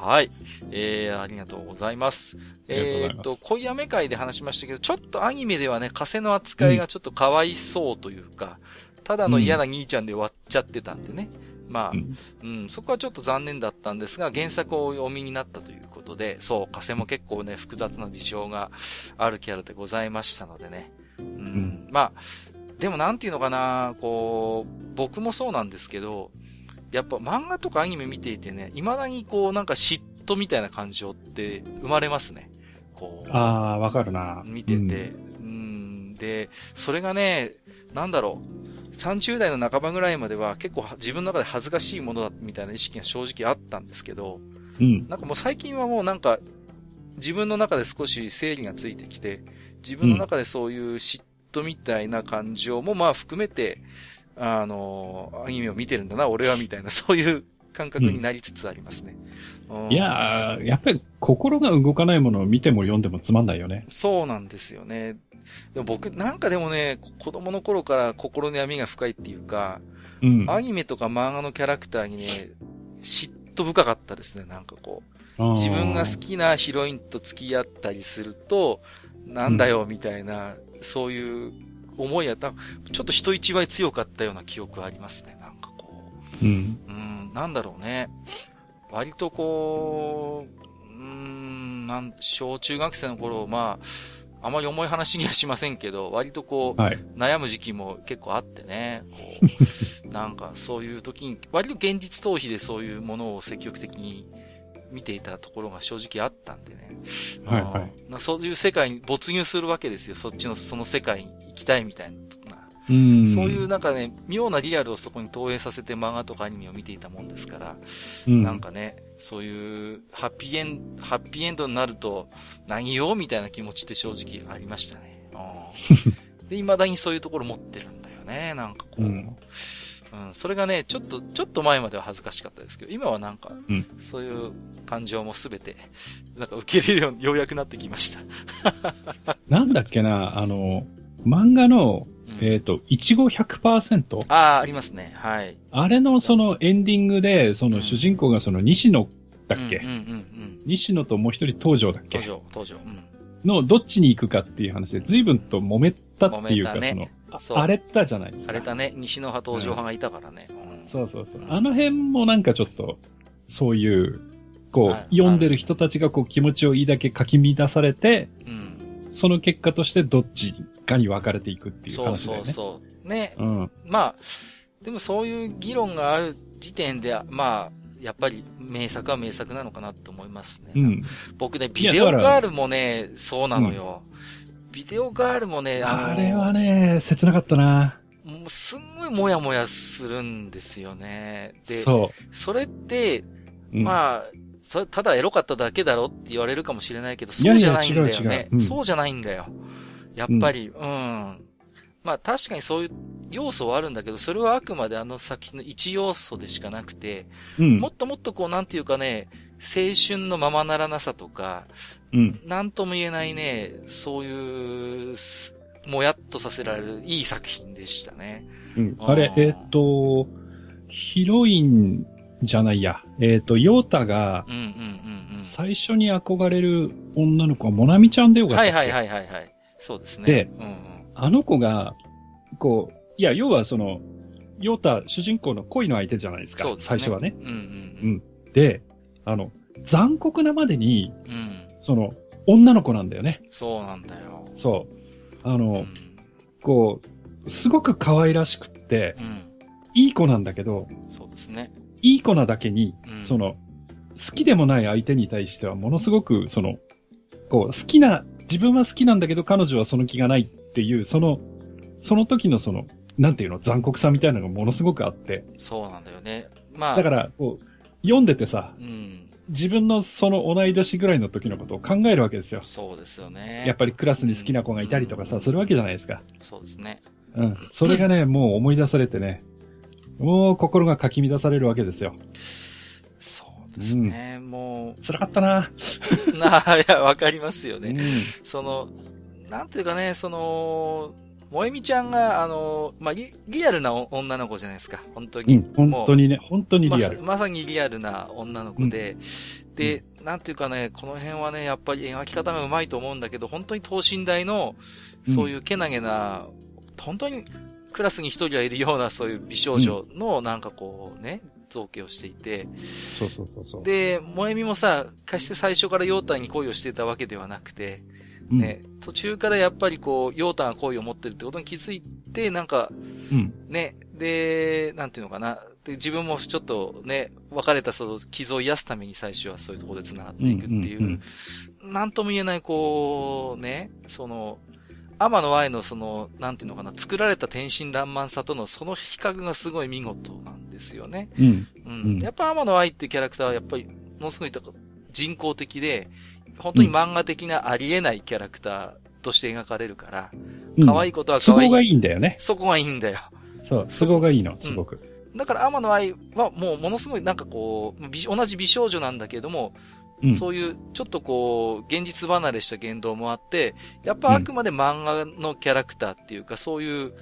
はい。えー、ありがとうございます。えっと、恋雨会で話しましたけど、ちょっとアニメではね、風の扱いがちょっとかわいそうというか、うん、ただの嫌な兄ちゃんで終わっちゃってたんでね。まあ、うん、うん、そこはちょっと残念だったんですが、原作をお読みになったということで、そう、風も結構ね、複雑な事情があるキャラでございましたのでね。うん、うん、まあ、でもなんていうのかな、こう、僕もそうなんですけど、やっぱ漫画とかアニメ見ていてね、未だにこうなんか嫉妬みたいな感情って生まれますね。こう。ああ、わかるな。見てて、うん、うんで、それがね、なんだろう。30代の半ばぐらいまでは結構自分の中で恥ずかしいものだみたいな意識が正直あったんですけど、うん。なんかもう最近はもうなんか自分の中で少し整理がついてきて、自分の中でそういう嫉妬みたいな感情もまあ含めて、あの、アニメを見てるんだな、俺は、みたいな、そういう感覚になりつつありますね。いやー、やっぱり心が動かないものを見ても読んでもつまんないよね。そうなんですよね。でも僕、なんかでもね、子供の頃から心の闇が深いっていうか、うん、アニメとか漫画のキャラクターにね、嫉妬深かったですね、なんかこう。自分が好きなヒロインと付き合ったりすると、なんだよ、みたいな、うん、そういう思いやった、ちょっと人一倍強かったような記憶ありますね、なんかこう。うん。うん、なんだろうね。割とこう、うん、なん、小中学生の頃、まあ、あまり重い話にはしませんけど、割とこう、はい、悩む時期も結構あってね、こう、なんかそういう時に、割と現実逃避でそういうものを積極的に見ていたところが正直あったんでね。はいはい。そういう世界に没入するわけですよ。そっちの、その世界に行きたいみたいな。そういうなんかね、妙なリアルをそこに投影させて漫画とかアニメを見ていたもんですから、うん、なんかね、そういうハッピーエンド、ハッピーエンドになると何よみたいな気持ちって正直ありましたね。で、未だにそういうところ持ってるんだよね、なんかこう。うんうん、それがね、ちょっと、ちょっと前までは恥ずかしかったですけど、今はなんか、うん、そういう感情もすべて、なんか受け入れるようにようやくなってきました。なんだっけな、あの、漫画の、うん、えっ、ー、と、いちご 100%? ああ、ありますね。はい。あれのそのエンディングで、その主人公がその西野だっけ、うんうんうんうん、西野ともう一人東條だっけ？東條、東條。うん。の、どっちに行くかっていう話で、随分と揉めたっていうか、ね、その、荒れたじゃないですか。荒れたね。西の派登場派がいたからね。うん、そうそうそう。あの辺もなんかちょっと、そういう、こう、読んでる人たちがこう気持ちをいいだけかき乱されて、うん、その結果としてどっちかに分かれていくっていう話だよね。そうそうそう。ね。うん。まあ、でもそういう議論がある時点で、まあ、やっぱり名作は名作なのかなと思いますね。うん、僕ね、ビデオガールもね、そうなのよ。ビデオガールもね、ああれはね、切なかったな。もうすんごいもやもやするんですよね。で、そう。それって、まあ、それただエロかっただけだろって言われるかもしれないけど、そうじゃないんだよね。そうじゃないんだよ。やっぱり、うん、うん。まあ確かにそういう要素はあるんだけど、それはあくまであの作品の一要素でしかなくて、うん、もっともっとこう、なんていうかね、青春のままならなさとか、うん。なんとも言えないね、そういう、もやっとさせられるいい作品でしたね。うん。あれ、えっ、ー、と、ヒロインじゃないや。えっ、ー、と、ヨータが、うんうんうんうん。最初に憧れる女の子はモナミちゃんでよかったはいはいはいはいはい。そうですね。で、うんうん、あの子が、こう、いや、要はその、ヨータ、主人公の恋の相手じゃないですか。そうですね。最初はね。うんうんうん。うん。で、あの、残酷なまでに、うん、その、女の子なんだよね。そうなんだよ。そう。あの、うん、こう、すごく可愛らしくって、うん、いい子なんだけど、そうですね。いい子なだけに、うん、その、好きでもない相手に対しては、ものすごく、その、こう、好きな、自分は好きなんだけど、彼女はその気がないっていう、その、その時のその、なんていうの、残酷さみたいなのがものすごくあって。そうなんだよね。まあ。だから、こう、読んでてさ、うん、自分のその同い年ぐらいの時のことを考えるわけですよ。そうですよね。やっぱりクラスに好きな子がいたりとかさ、するわけじゃないですか。そうですね。うん。それがね、もう思い出されてね、もう心がかき乱されるわけですよ。そうですね、うん、もう。辛かったな。なあ、いや、わかりますよね。うん、その、なんていうかね、その、萌みちゃんが、あの、まあ、リリアルな女の子じゃないですか。本当に。うん、本当にね、本当にリアル。ままさにリアルな女の子で、うん、で、なんていうかね、この辺はね、やっぱり描き方がうまいと思うんだけど、本当に等身大の、そういうけなげな、うん、本当にクラスに一人はいるようなそういう美少女のなんかこうね、造形をしていて。そうそうそうそう。で、萌みもさ、決して最初から陽太に恋をしていたわけではなくて、ね、うん、途中からやっぱりこう、ヨータが好意を持ってるってことに気づいて、なんか、うん、ね、で、なんていうのかな。で、自分もちょっとね、別れたその傷を癒すために最初はそういうところで繋がっていくっていう、うんうん、なんとも言えないこう、ね、その、天の愛のその、なんていうのかな、作られた天真爛漫さとのその比較がすごい見事なんですよね。うん。うん。やっぱ天の愛ってキャラクターはやっぱり、ものすごい人工的で、本当に漫画的なありえないキャラクターとして描かれるから、可愛いことは可愛い。そこがいいんだよね。そこがいいんだよ。そう、そこがいいの、すごく。だから天野愛はもうものすごいなんかこう、同じ美少女なんだけども、うん、そういうちょっとこう、現実離れした言動もあって、やっぱあくまで漫画のキャラクターっていうか、そういう、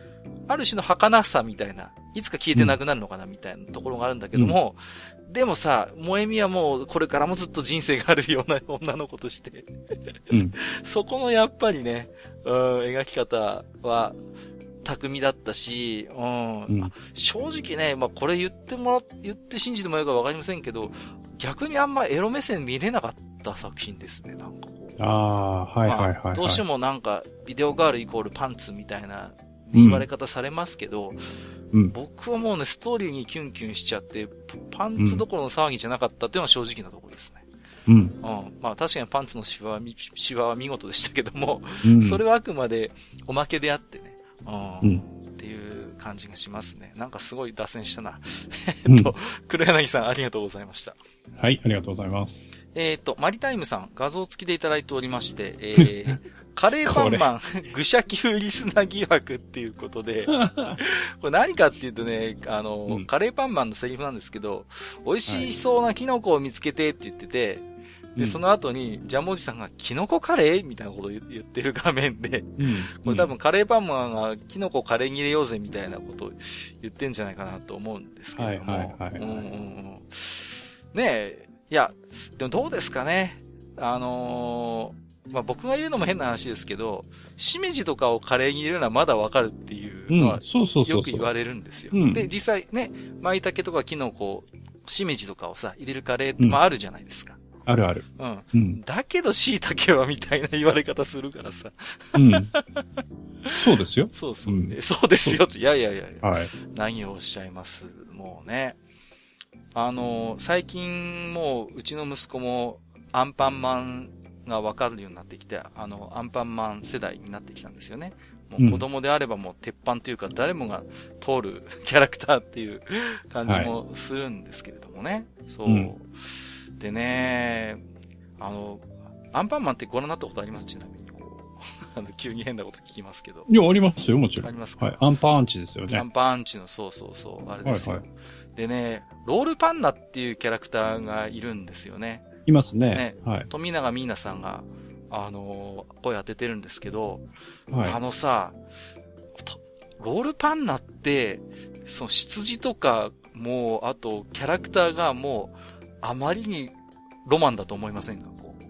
ある種の儚さみたいな、いつか消えてなくなるのかなみたいなところがあるんだけども、うん、でもさ、萌えみはもうこれからもずっと人生があるような女の子としてうん、そこのやっぱりね、うん、描き方は、巧みだったし、うん。うん、正直ね、まあ、これ言ってもら、言って信じてもらえるかわかりませんけど、逆にあんまエロ目線見れなかった作品ですね、なんかこう。ああ、はいはいはい、はいまあ、どうしてもなんか、ビデオガールイコールパンツみたいな言われ方されますけど、うん、僕はもうね、ストーリーにキュンキュンしちゃって、パンツどころの騒ぎじゃなかったっていうのは正直なところですね。うん。うん。まあ確かにパンツのシワは、シワは見事でしたけども、うん、それはあくまでおまけであってね。うん。っていう感じがしますね。なんかすごい脱線したな。えっと、黒柳さんありがとうございました。はい、ありがとうございます。えっ、と、マリタイムさん、画像付きでいただいておりまして、えー、カレーパンマン、愚者級リスナー疑惑っていうことで、これ何かっていうとね、あの、うん、カレーパンマンのセリフなんですけど、美味しそうなキノコを見つけてって言ってて、で、その後に、ジャムおじさんが、キノコカレーみたいなことを言ってる画面で、うん、これ多分カレーパンマンが、キノコカレーに入れようぜみたいなことを言ってんじゃないかなと思うんですけども。はいはいはい、うんうんうん。ねえ、いや、でもどうですかね。あのー、まあ、僕が言うのも変な話ですけど、しめじとかをカレーに入れるのはまだわかるっていうのは、よく言われるんですよ。で、実際ね、舞茸とかキノコ、しめじとかをさ、入れるカレーって、まああるじゃないですか。あるある。うん。うん、だけど椎茸はみたいな言われ方するからさ。うん。そうですよ。そうそう、うん、そうですよって。いやいやいやいや。はい。何をおっしゃいます。もうね。あの、最近もう、うちの息子もアンパンマンがわかるようになってきて、あの、アンパンマン世代になってきたんですよね。もう子供であればもう鉄板というか誰もが通る キャラクターっていう 感じもするんですけれどもね。はい、そう。うんでね、あの、アンパンマンってご覧になったことあります？ちなみに。こう、あの、急に変なこと聞きますけど。いや、ありますよ、もちろん。ありますか？はい。アンパンチですよね。アンパンチの、そうそうそう、あれですよ。はいはい、でね、ロールパンナっていうキャラクターがいるんですよね。いますね。ね。はい。富永美奈さんが、あのー、声当ててるんですけど、はい、あのさ、ロールパンナって、その出自とか、もう、あと、キャラクターがもう、あまりにロマンだと思いませんか？こう。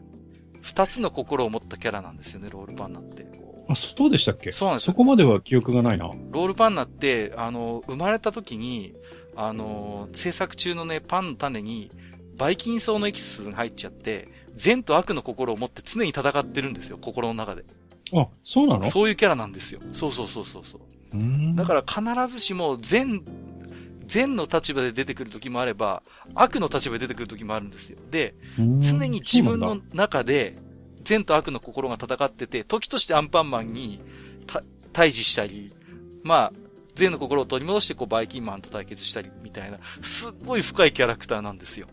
二つの心を持ったキャラなんですよね、ロールパンナって。あ、そうでしたっけ？そうなんですそこまでは記憶がないな。ロールパンナって、あの、生まれた時に、あの、制作中のね、パンの種に、バイキンソウのエキスが入っちゃって、善と悪の心を持って常に戦ってるんですよ、心の中で。あ、そうなの？そういうキャラなんですよ。そうそうそうそうそう。だから必ずしも善善の立場で出てくる時もあれば、悪の立場で出てくる時もあるんですよ。で、常に自分の中で、善と悪の心が戦ってて、時としてアンパンマンに対峙したり、まあ、善の心を取り戻してこうバイキンマンと対決したりみたいな、すっごい深いキャラクターなんですよ。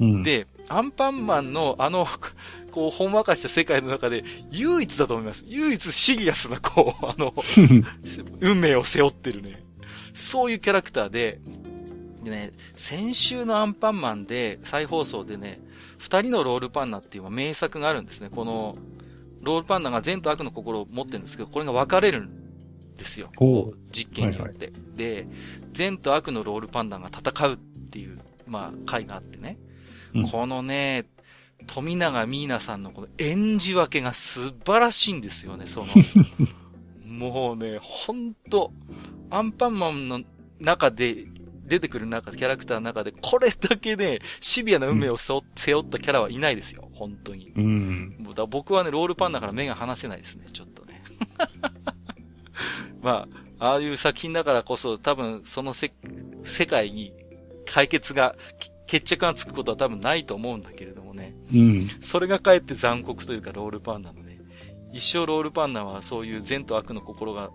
うん、で、アンパンマンのあの、こう、ほんわかした世界の中で、唯一だと思います。唯一シリアスな、こう、あの、運命を背負ってるね、そういうキャラクターで、でね、先週のアンパンマンで、再放送でね、二人のロールパンナっていう名作があるんですね。この、ロールパンナが善と悪の心を持ってるんですけど、これが分かれるんですよ。実験によって、はいはい。で、善と悪のロールパンナが戦うっていう、まあ、回があってね。うん、このね、富永美奈さんのこの演じ分けが素晴らしいんですよね、その。もうね、ほんと、アンパンマンの中で、出てくる中、キャラクターの中で、これだけね、シビアな運命を背負ったキャラはいないですよ。本当に。うん。もうだ僕はね、ロールパンだから目が離せないですね、ちょっとね。まあ、ああいう作品だからこそ、多分、そのせ、世界に解決が、決着がつくことは多分ないと思うんだけれどもね。うん。それがかえって残酷というか、ロールパンダのね。一生ロールパンダはそういう善と悪の心が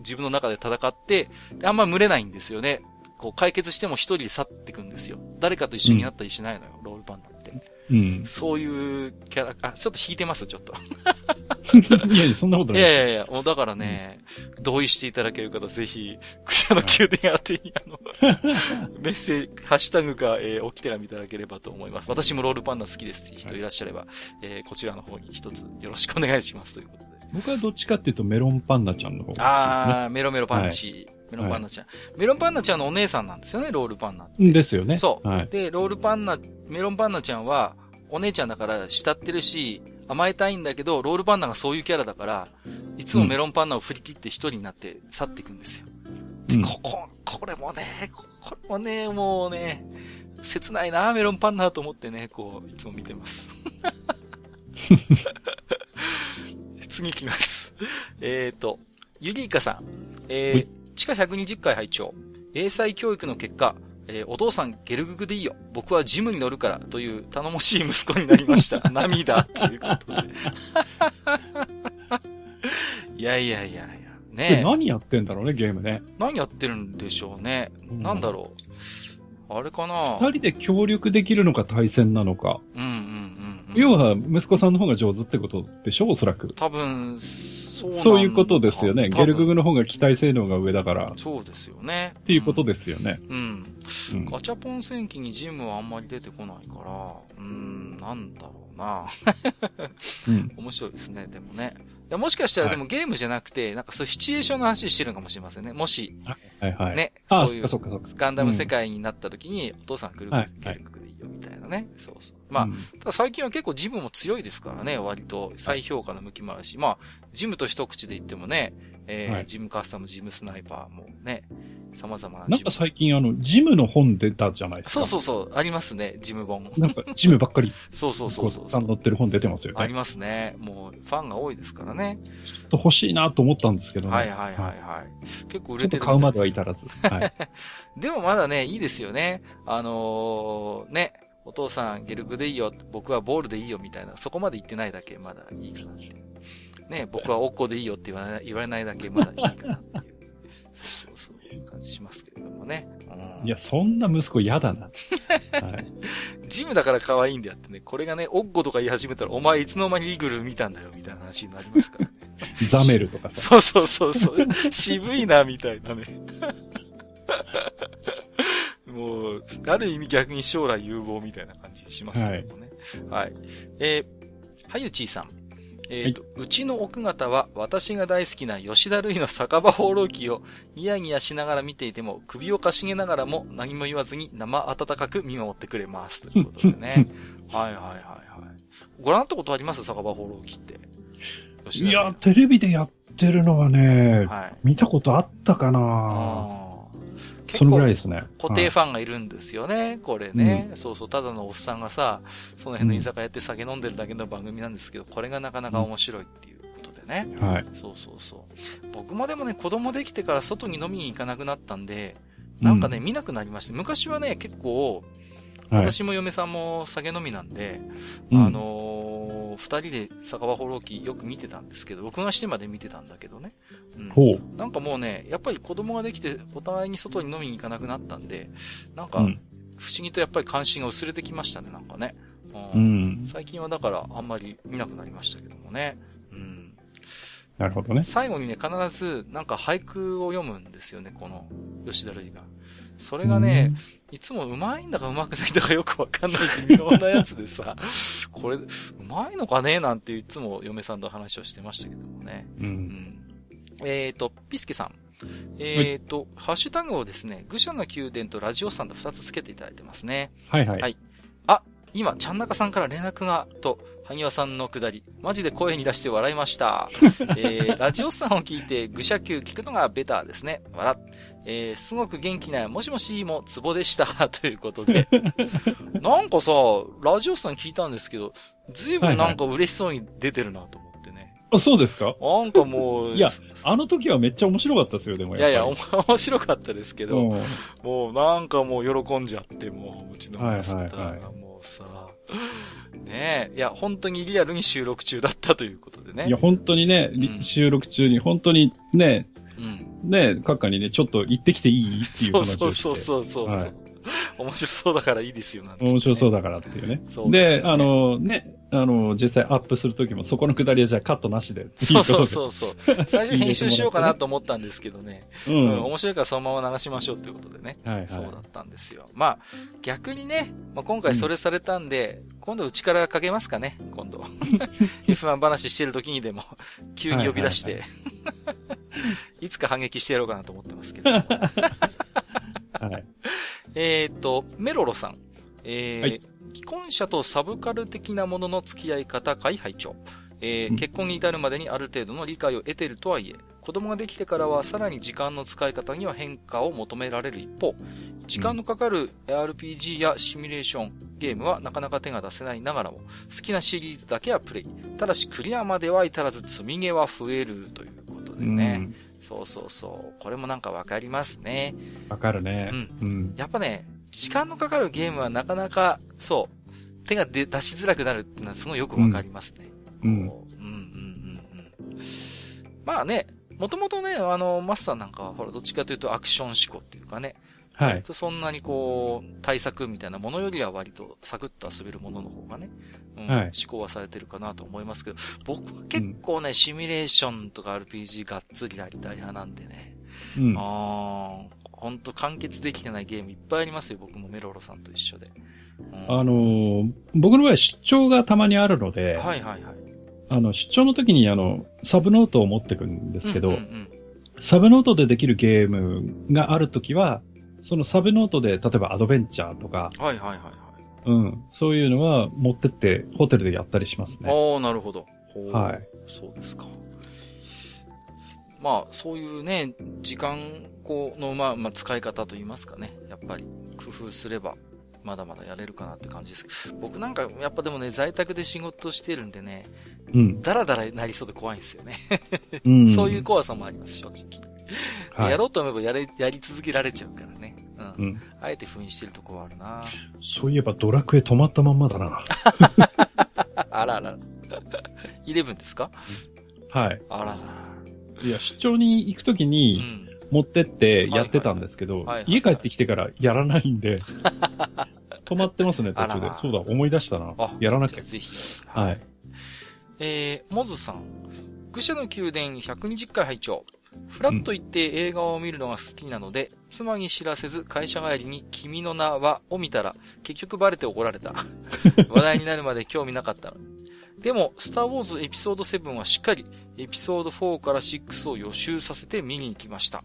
自分の中で戦って、あんま群れないんですよね。こう解決しても一人で去っていくんですよ。誰かと一緒になったりしないのよ、うん、ロールパンダ。うん。そういうキャラ、あ、ちょっと引いてます、ちょっと。いやいや、そんなこといないです。やいやいや、もうだからね、同意していただける方、ぜひ、愚者の宮殿宛てに、あの、メッセージ、ハッシュタグか、えー、おき手紙いただければと思います。私もロールパンダ好きですっていう人いらっしゃれば、えー、こちらの方に一つよろしくお願いしますということで。僕はどっちかっていうとメロンパンナちゃんの方が好きですね。あー、メロメロパンチ。メロンパンナちゃん、メロンパンナちゃんのお姉さんなんですよね、ロールパンナって。ですよね。そう、はい。で、ロールパンナ、メロンパンナちゃんは、お姉ちゃんだから慕ってるし、甘えたいんだけど、ロールパンナがそういうキャラだから、いつもメロンパンナを振り切って一人になって去っていくんですよ。で、うんここ、これもね、ここれもね、もうね、切ないな、メロンパンナと思ってね、こう、いつも見てます。次行きます。えーと、ユリイカさん。えはいー、地下120回拝聴英才教育の結果、えーお父さんゲルググでいいよ。僕はジムに乗るからという頼もしい息子になりました。涙ということで。いやいやいやいや。でねえ何やってんだろうね、ゲームね。何やってるんでしょうね。なんだろう。あれかな二人で協力できるのか対戦なのか。うんうんうんうん。要は、息子さんの方が上手ってことでしょおそらく。多分、そうそういうことですよね。ゲルググの方が機体性能が上だから。っそうですよね。ていうことですよね。うん。うん。ガチャポン戦記にジムはあんまり出てこないから、うーん、なんだろうな。うん。面白いですね、でもね。いや、もしかしたらでもゲームじゃなくて、なんかそういうシチュエーションの話してるのかもしれませんね。もし、はいはい。ね、そういう。ガンダム世界になった時に、お父さん来るはいゲルクでいいよみたいなね。そうそう。まあ、うんただ最近は結構ジムも強いですからね、割と再評価の向きもあるし、まあ、ジムと一口で言ってもね、えーはいジムカスタム、ジムスナイパーもね、様々ななんか。最近あの、ジムの本出たじゃないですそうか。そうそう、ありますね、ジム本。なんか、ジムばっかり、そうそうそうそうさん載ってる本出てますよね。ありますね。もう、ファンが多いですからね。ちょっと欲しいなと思ったんですけどね。はいはいはいはい。結構売ちょっとれてる買うまでは至らず。はい。でもまだね、いいですよね。あのーね、お父さんゲルグでいいよ、僕はボールでいいよみたいな、そこまで言ってないだけまだいいかなって。ね、僕はオッコでいいよって言わない 言われないだけまだいいかなっていう。そうそうそう。いう感じしますけれどもね。うん、いや、そんな息子嫌だな。はい。ジムだから可愛いんであってね、これがね、オッコとか言い始めたら、お前いつの間にリグル見たんだよみたいな話になりますからね。ザメルとかさ。そうそうそうそう。渋いな、みたいなね。もう、ある意味逆に将来有望みたいな感じしますけどもね。はい。えー、はゆちーさん。えっ、と、うちの奥方は私が大好きな吉田類の酒場放浪記をニヤニヤしながら見ていても首をかしげながらも何も言わずに生温かく見守ってくれます。ということでね。はいはいはいはい。ご覧になったことあります？酒場放浪記って。いや、テレビでやってるのはね、はい。見たことあったかな結。構固定はいファンがいるんですよね、これね。そうそう、ただのおっさんがさ、その辺の居酒屋って酒飲んでるだけの番組なんですけど、これがなかなか面白いっていうことでね。はい。そうそうそう。僕もでもね、子供できてから外に飲みに行かなくなったんで、なんかね、う見なくなりました。昔はね、結構、はい。私も嫁さんも酒飲みなんで、うんあのー、二人で酒場放浪記よく見てたんですけど、録画してまで見てたんだけどね。うん、ほう。なんかもうね、やっぱり子供ができて、お互いに外に飲みに行かなくなったんで、なんかう、ん。不思議とやっぱり関心が薄れてきましたね、なんかね。ううんん。最近はだからあんまり見なくなりましたけどもね。うん。なるほどね。最後にね、必ずなんか俳句を読むんですよね、この吉田類が。それがね、いつもうまいんだかうまくないんだかよくわかんない微妙なやつでさ、これ、うまいのかねなんていつも嫁さんと話をしてましたけどもね。う。うんん。えっ、と、ピスケさん。えっ、と、ハッシュタグをですね、愚者の宮殿とラジオさんと2つつけていただいてますね。はいはい。はい今、ちゃんなかさんから連絡が、と、萩和さんのくだり、マジで声に出して笑いました。えー、ラジオさんを聞いて、愚者級聞くのがベターですね。笑っ。えー、すごく元気な、もしもしもツボでした。ということで。なんかさ、ラジオさん聞いたんですけど、ずいぶんなんか嬉しそうに出てるなと思ってね。あ、そうですか？なんかもう、いやあの時はめっちゃ面白かったですよ、でもいやいや、面白かったですけど、もうなんかもう喜んじゃって、もう、うちのマスターはいはいがもうさ、ねえ、いや、本当にリアルに収録中だったということでね。いや、本当にね、りうん収録中に本当にね、うん。ね、閣下にね、ちょっと行ってきていいっていうそう話をして。そうそうそうそう。はい面白そうだからいいですよ、なんて、面白そうだからっていうね。そうでですよねあの、ね、あの、実際アップするときもそこのくだりはじゃあカットなしで。そうそううそうそう。最初編集しようかなと思ったんですけどね。ううん、ん。面白いからそのまま流しましょうということでね。はいはい。そうだったんですよ。まあ、逆にね、まあ、今回それされたんで、今度うちからかけますかね、今度。F1 話してる時にでも、急に呼び出して、いつか反撃してやろうかなと思ってますけど。はい。えっと、メロロさん。えーはい既婚者とサブカル的なものの付き合い方会拝聴えーうん結婚に至るまでにある程度の理解を得ているとはいえ、子供ができてからはさらに時間の使い方には変化を求められる一方、時間のかかる RPG やシミュレーション、ゲームはなかなか手が出せないながらも、好きなシリーズだけはプレイ。ただしクリアまでは至らず積み毛は増えるということでね。そうそうそう。これもなんかわかりますね。わかるね。うんうん。やっぱね、時間のかかるゲームはなかなか、そう、手が出出しづらくなるっていうのはすごいよくわかりますね。うんこううんうんうんうん。まあね、もともとね、あの、マスターなんかは、ほら、どっちかというとアクション思考っていうかね、はい。そんなにこう、対策みたいなものよりは割とサクッと遊べるものの方がね、うんはい思考はされてるかなと思いますけど、僕は結構ね、シミュレーションとか RPG がっつりやりたい派なんでね、うん。ああ、ほんと完結できてないゲームいっぱいありますよ、僕もメロロさんと一緒で。うんあのー僕の場合出張がたまにあるので、はいはいはい。あの、出張の時にあの、サブノートを持ってくんですけど、うんうんうんサブノートでできるゲームがあるときは、そのサブノートで、例えばアドベンチャーとか、はいはいはいはい。うん、そういうのは持ってってホテルでやったりしますね。ああ、なるほど。はい。そうですか。まあ、そういうね、時間こうの、まあ、まあ、使い方といいますかね。やっぱり、工夫すれば、まだまだやれるかなって感じですけど。僕なんか、やっぱでもね、在宅で仕事してるんでね、うん。ダラダラなりそうで怖いんですよね。うん、そういう怖さもあります、正直。はいやろうと思えばやれ、やり続けられちゃうからね。うん。うん。あえて封印してるとこはあるなそういえばドラクエ止まったまんまだな。あらあら。イレブンですか？はい。あらら。いや、出張に行くときうにん。持ってってやってたんですけど家帰ってきてからやらないんで、止まってますね、途中で。そうだ、思い出したなあ。やらなきゃ。ぜひ。はい。えー、モズさん。愚者の宮殿120回拝聴フラッと行って映画を見るのが好きなので、妻に知らせず会社帰りに君の名はを見たら、結局バレて怒られた。話題になるまで興味なかった。でも、スターウォーズエピソード7はしっかり、エピソード4から6を予習させて見に行きました。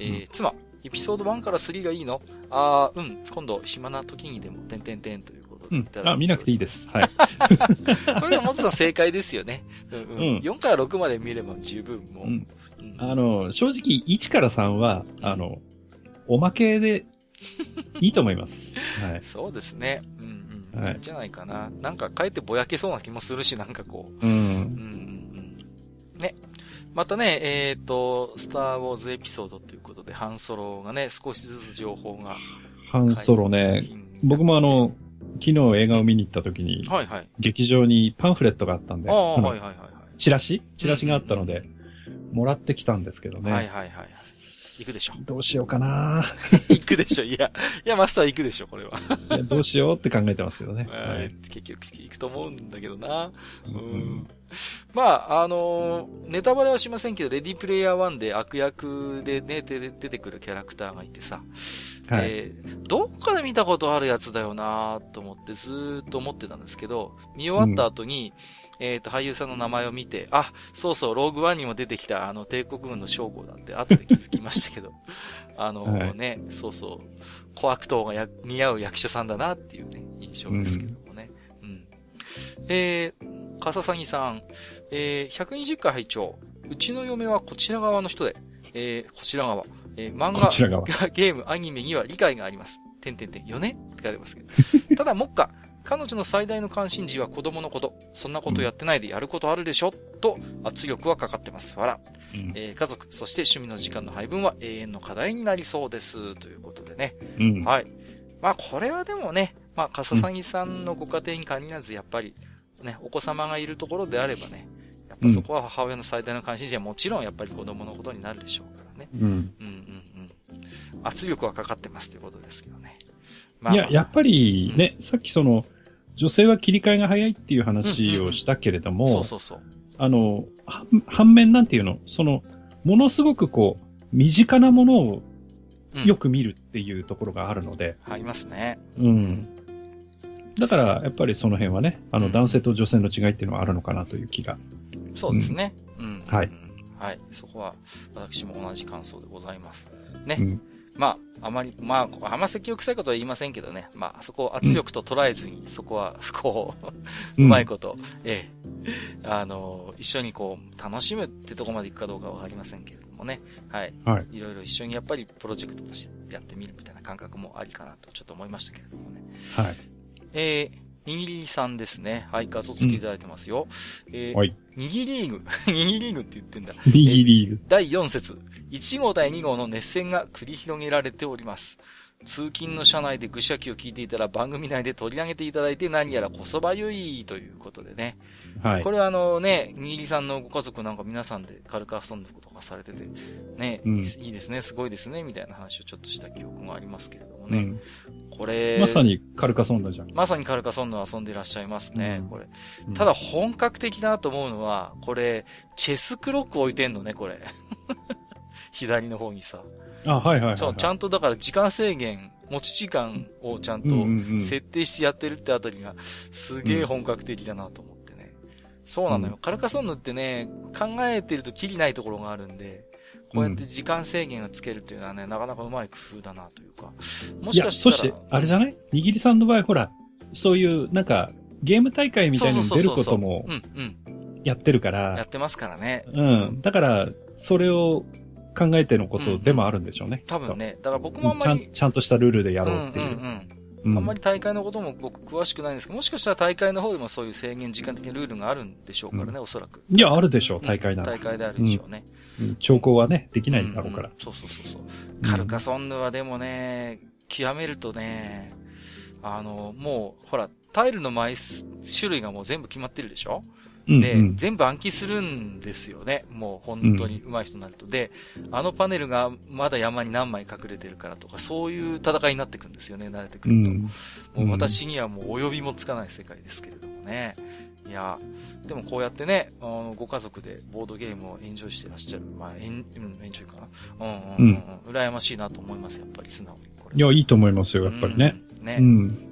えーう妻、エピソード1から3がいいの？あー、うん、今度暇な時にでも、てんてんてんということでうんいただい。あ、見なくていいです。はい。これがモズさん正解ですよね。うんうんうん4から6まで見れば十分もう。うんうんあの、正直、1から3は、あの、おまけでいいと思います。はい。そうですね。うんうん。はいいいんじゃないかな。なんかかえってぼやけそうな気もするし、なんかこう。うん。うんうんうん。ね。またね、えっ、と、スターウォーズエピソードということで、ハンソロがね、少しずつ情報が。ハンソロね、僕もあの、昨日映画を見に行った時に、はいはい。劇場にパンフレットがあったんで、はいはいはい。チラシ？チラシがあったので、もらってきたんですけどね。はいはいはい。行くでしょ。どうしようかな 行くでしょ。いや、いや、マスター行くでしょ、これは。どうしようって考えてますけどね。はい結局行くと思うんだけどな。ううんんまあ、あのーネタバレはしませんけど、レディープレイヤー1で悪役でね、出て出てくるキャラクターがいてさ、はい。えーどっかで見たことあるやつだよなと思ってずーっと思ってたんですけど、見終わった後に、えっ、と、俳優さんの名前を見て、あ、そうそう、ローグワンにも出てきた、あの、帝国軍の将校だって、後で気づきましたけど、あのはい。ね、そうそう、小悪党がや似合う役者さんだなっていうね、印象ですけどもね。うん。えー、笠サギさん、えー、120回拝聴。うちの嫁はこちら側の人で、えー、こちら側、えー、漫画、ゲーム、アニメには理解があります。てんてんてん、よね？って書いてますけど。ただ、目下、彼女の最大の関心事は子供のこと。そんなことやってないでやることあるでしょと圧力はかかってます。わら。うんえー家族、そして趣味の時間の配分は永遠の課題になりそうです。ということでね。うん。はい。まあ、これはでもね、まあ、笠サさんのご家庭に限らず、やっぱり、ね、お子様がいるところであればね、やっぱそこは母親の最大の関心事はもちろんやっぱり子供のことになるでしょうからね。うん。うんうんうん。圧力はかかってますということですけどね。まあ、いや、やっぱりね、さっきその、女性は切り替えが早いっていう話をしたけれども、そうそうそう。あの、は反面なんていうの、その、ものすごくこう、身近なものをうんよく見るっていうところがあるので、ありますね。うん。だから、やっぱりその辺はね、あの、うん男性と女性の違いっていうのはあるのかなという気が。そうですね。うん。はいうん。はい。そこは、私も同じ感想でございます。ね。うん。まあ、あまり、まあ、あんま積極臭いことは言いませんけどね。まあ、そこを圧力と捉えずに、そこは、こう、うまいこと、ええ、あの、一緒にこう、楽しむってとこまでいくかどうかはわかりませんけれどもね。はい。はい。いろいろ一緒にやっぱりプロジェクトとしてやってみるみたいな感覚もありかなとちょっと思いましたけれどもね。はい。えー、にぎりさんですね。はい、画像付きいただいてますよ。えー、はい。にぎりーグ。にぎりーグって言ってんだ。リーリーグ。第4節、1号対2号の熱戦が繰り広げられております。通勤の車内で愚者記を聞いていたら番組内で取り上げていただいて何やらこそばゆいということでね。はいこ。れはあのね、にぎりさんのご家族なんか皆さんでカルカーストンのことがされてて、ね、うんいいですね、すごいですね、みたいな話をちょっとした記憶がありますけれどもね。うん。これ、まさにカルカソンダじゃん。まさにカルカソンヌを遊んでいらっしゃいますね、うんこれ。うんただ、本格的だなと思うのは、これ、チェスクロック置いてんのね、これ。左の方にさ。あ、はいはいはいはい。そう、ちゃんとだから時間制限、持ち時間をちゃんと設定してやってるってあたりが、すげえ本格的だなと思ってね。そうなのよ。うんカルカソンヌってね、考えてるとキリないところがあるんで、こうやって時間制限をつけるっていうのはね、なかなかうまい工夫だなというか。もしかしたら。そして、あれじゃない？にぎりさんの場合、ほら、そういう、なんか、ゲーム大会みたいに出ることもうん、うん。やってるかやらっ、てますからね。うん。だから、それを考えてのことでもあるんでしょうね。多分ね。だから僕もあんまり、ちゃんとしたルールでやうんろうっていう。うんうん。うんあんまり大会のことも僕詳しくないんですけど、もしかしたら大会の方でもそういう制限時間的なルールがあるんでしょうからね、おそらく。いや、あるでしょう、大会なら大。会であるでしょうね。うん兆候はね、できないだろうからんん。そうそうそうそう。カルカソンヌはでもね、極めるとね、あの、もう、ほら、タイルの枚数、種類がもう全部決まってるでしょ？で、うんうん全部暗記するんですよね。もう本当に上手い人になると。で、あのパネルがまだ山に何枚隠れてるからとか、そういう戦いになってくるんですよね、慣れてくると。うん。もう私にはもう及びもつかない世界ですけれどもね。いや、でもこうやってね、あのご家族でボードゲームをエンジョイしてらっしゃる。まあ、エン、うん、エンジョイかな。うんうんうん、うん。羨ましいなと思います、やっぱり素直に。これいや、いいと思いますよ、やっぱりね。うん。ね。うん。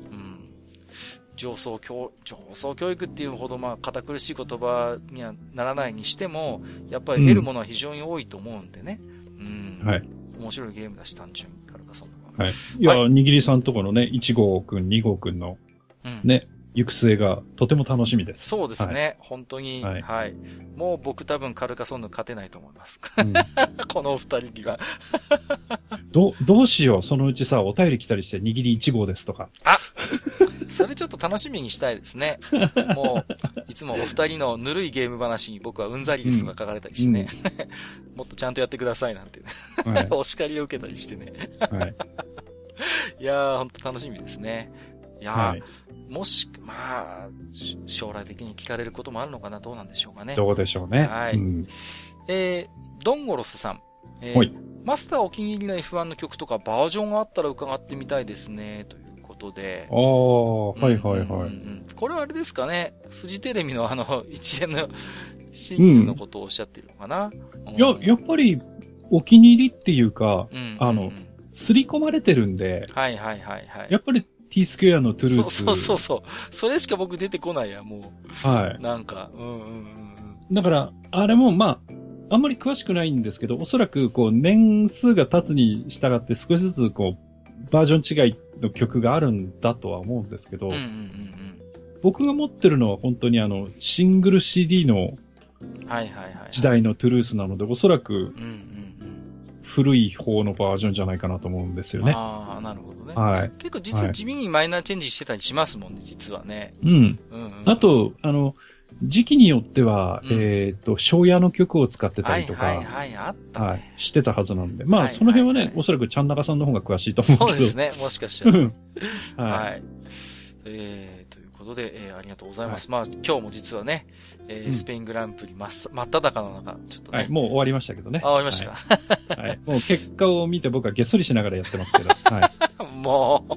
うん。上層教、上層教育っていうほど、まあ、堅苦しい言葉にはならないにしても、やっぱり得るものは非常に多いと思うんでね。うん。はい。面白いゲームだし、単純に。カルカソンとか。はい。いや、はにぎりさんとこのね、1号くん、2号くんのうん。ね、行く末がとても楽しみです。そうですはい。ね。本当に、ははいい。もう僕多分カルカソンヌ勝てないと思います。うん このお二人には。ど、どうしよう、そのうちさ、お便り来たりして、握り1号ですとか。それちょっと楽しみにしたいですね。もう、いつもお二人のぬるいゲーム話に僕はうんざりですが書かれたりしてね。もっとちゃんとやってくださいなんてね。はい。お叱りを受けたりしてね。はい。いやー、ほんと楽しみですね。いやー、はい。もし、まあ、し将来的に聞かれることもあるのかな、どうなんでしょうかね。どうでしょうね。はいうんえー、ドンゴロスさん。えーはいマスターお気に入りの F1 の曲とかバージョンがあったら伺ってみたいですね、ということで。ああ、はいはいうんうんはい。うんこれはあれですかね、フジテレビのあの、一連のシリーズのことをおっしゃってるのかな。いや、やっぱり、お気に入りっていうか、うんあの刷り込まれてるんで、はいはいはいはい。やっぱり T スクエアのトゥルース。そうそうそうそう。それしか僕出てこないや、もはう。なんか、うんうんうん。だから、あれもまあ、あんまり詳しくないんですけど、おそらくこう年数が経つに従って少しずつこう、バージョン違いの曲があるんだとは思うんですけど、うんうんうん僕が持ってるのは本当にあの、シングル CD のうん。はいはいはい。時。代のトゥルースなので、おそらくうんうんうん。古い方のバージョンじゃないかなと思うんですよね。ああ、なるほどね。はい。結構実は地味にマイナーチェンジしてたりしますもんね、実はね。うん。うんうん。あと、あの、時期によっては、うんえっ、と、昭和の曲を使ってたはいりとか、はいはい、あったはいね。してたはずなんで。まあ、はいその辺はね、はいはいおそらくちゃん中さんの方が詳しいと思うけど。そうですね、もしかしたら。うんははい。えー、ということで、えー、ありがとうございます。まあ、今日も実はね、えーうんスペイングランプリ真っ真っ只中の中、ちょっとい。ね。はい。もう終わりましたけどね。あ、終わりましたか。はい。はいもう結果を見て僕はげっそりしながらやってますけど。はい。もう、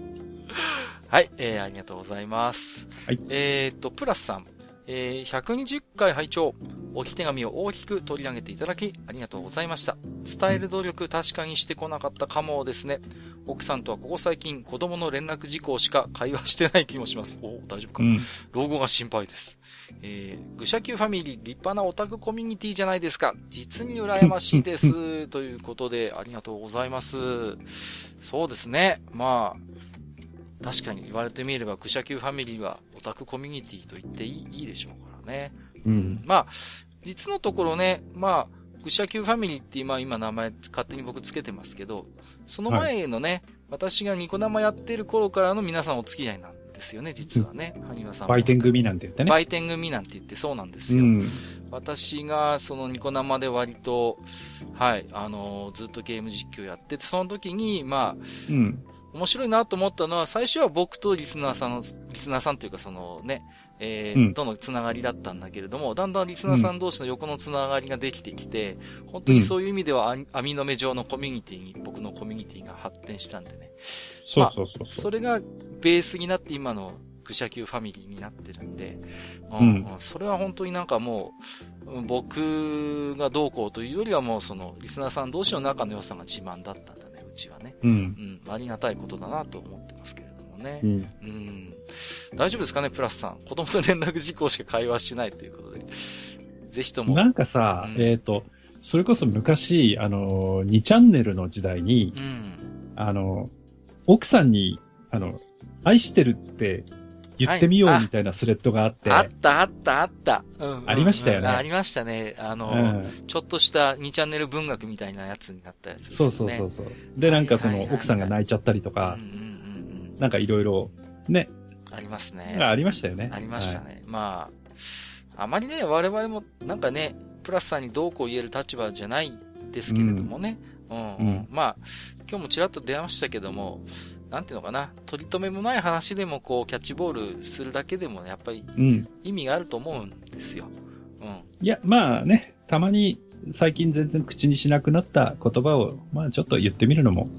はい、えー、ありがとうございます。はいえーっと、プラスさん。えー、120回拝聴置き手紙を大きく取り上げていただき、ありがとうございました。伝える努力確かにしてこなかったかもですね。奥さんとはここ最近子供の連絡事項しか会話してない気もします。お大丈夫か、うん。老後が心配です。えー、愚者級ファミリー立派なオタクコミュニティじゃないですか。実に羨ましいです。ということで、ありがとうございます。そうですね。まあ、確かに言われてみれば、愚者級ファミリーはオタクコミュニティと言っていいいいでしょうからね。うん。まあ、実のところね、まあ、愚者級ファミリーって今、今名前勝手に僕つけてますけど、その前のね、私がニコ生やってる頃からの皆さんお付き合いなんですよね、実はね。ハニワさんも。売店組なんて言ってね。売店組なんて言ってそうなんですよ。うん。私がそのニコ生で割と、はい、あのーずっとゲーム実況やってて、その時に、まあ、うん。面白いなと思ったのは、最初は僕とリスナーさんの、リスナーさんというかそのね、えーうんとのつながりだったんだけれども、だんだんリスナーさん同士の横のつながりができてきて、本当にそういう意味では、あ網の目上のコミュニティに、僕のコミュニティが発展したんでね。そうそうそうそれがベースになって今の愚者級ファミリーになってるんで、うんうんうんそれは本当になんかもう、うん僕がどうこうというよりはもうそのリスナーさん同士の仲の良さが自慢だったんだね、うちはね。うん。うん、ありがたいことだなと思ってますけれどもねう。ん。うん。大丈夫ですかね、プラスさん。子供と連絡事項しか会話しないということで。ぜひとも。なんかさ、うんえっ、と、それこそ昔、あの、2チャンネルの時代に、うん。あの、奥さんに、あの、愛してるって言ってみよはいあうみたいなスレッドがあって、あった、あった、あった。うんうんありましたよねあありましたね。あの、うんちょっとした2チャンネル文学みたいなやつになったやつですそ。うそうそうそう。で、なんかそのはいはいはいはい奥さんが泣いちゃったりとかうん、うんうんなんかいろいろ、ね、うん。ありますね。ありましたよね。ありましたね。まあ、あまりね、我々もなんかね、プラスさんにどうこう言える立場じゃないですけれどもね。うん、うんうんまあ、今日もちらっと出ましたけども、なんていうのかな、取り留めもない話でもこう、キャッチボールするだけでも、やっぱり。意味があると思うんですよ。うん。いや、まあね、たまに最近全然口にしなくなった言葉を、まあちょっと言ってみるのも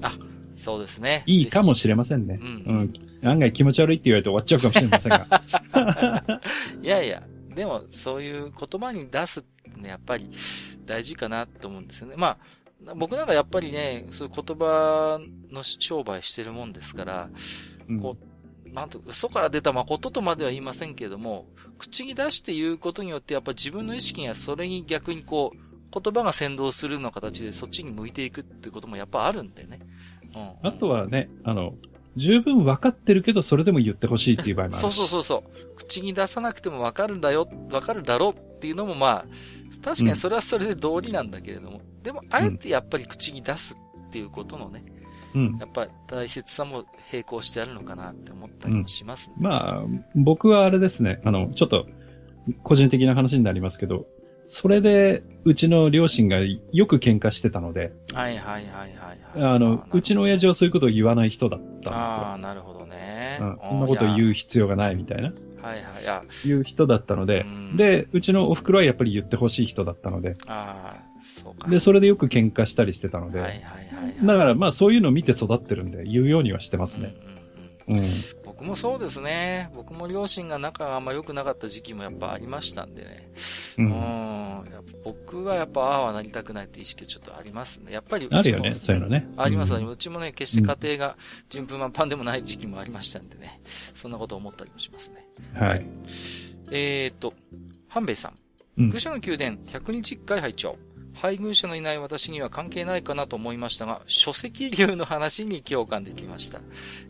そうですね。いいかもぜしれませんね。ううんん。案外気持ち悪いって言われて終わっちゃうかもしれませんが。ひ いやいや、でも、そういう言葉に出すってね、やっぱり大事かなと思うんですよね。まあ、僕なんかやっぱりね、そういう言葉の商売してるもんですから、うんこなんと、嘘から出た誠とまでは言いませんけれども、口に出して言うことによって、やっぱ自分の意識がそれに逆にこう、言葉が先導するような形でそっちに向いていくってこともやっぱあるんでね。うん、あとはね、あの、十分分かってるけど、それでも言ってほしいっていう場合もあるし。そうそうそうそう。口に出さなくてもわかるんだよ、わかるだろうっていうのもまあ、確かにそれはそれで道理なんだけれども、でも、あえてやっぱり口に出すっていうことのね、うん。やっぱり大切さも並行してあるのかなって思ったりもしますね。まあ、僕はあれですね、あの、ちょっと、個人的な話になりますけど、それで、うちの両親がよく喧嘩してたので、はいはいはいはい、はい。あの、うちの親父はそういうことを言わない人だったんですよ。ああ、なるほどね。うん、そんなこと。言う必要がないみたいな、はいはい。いや、言う人だったのでう、んで、うちのお袋はやっぱり言ってほしい人だったので、ああ、そうか。で、それでよく喧嘩したりしてたので、はいはいはい、はい。だからまあそういうのを見て育ってるんで、言うようにはしてますね。うんうんうんうん。僕もそうですね。僕も両親が仲があんま良くなかった時期もやっぱありましたんでね。う。うんん。やっぱ僕はやっぱああはなりたくないって意識はちょっとありますね。やっぱりあるよね、そういうのね。あります、うんうちもね、決して家庭が順風満帆でもない時期もありましたんでね。そんなこと思ったりもしますね。はい。えーと、半兵衛さん愚者の宮殿100日1回拝聴配偶者のいない私には関係ないかなと思いましたが、書籍流の話に共感できました。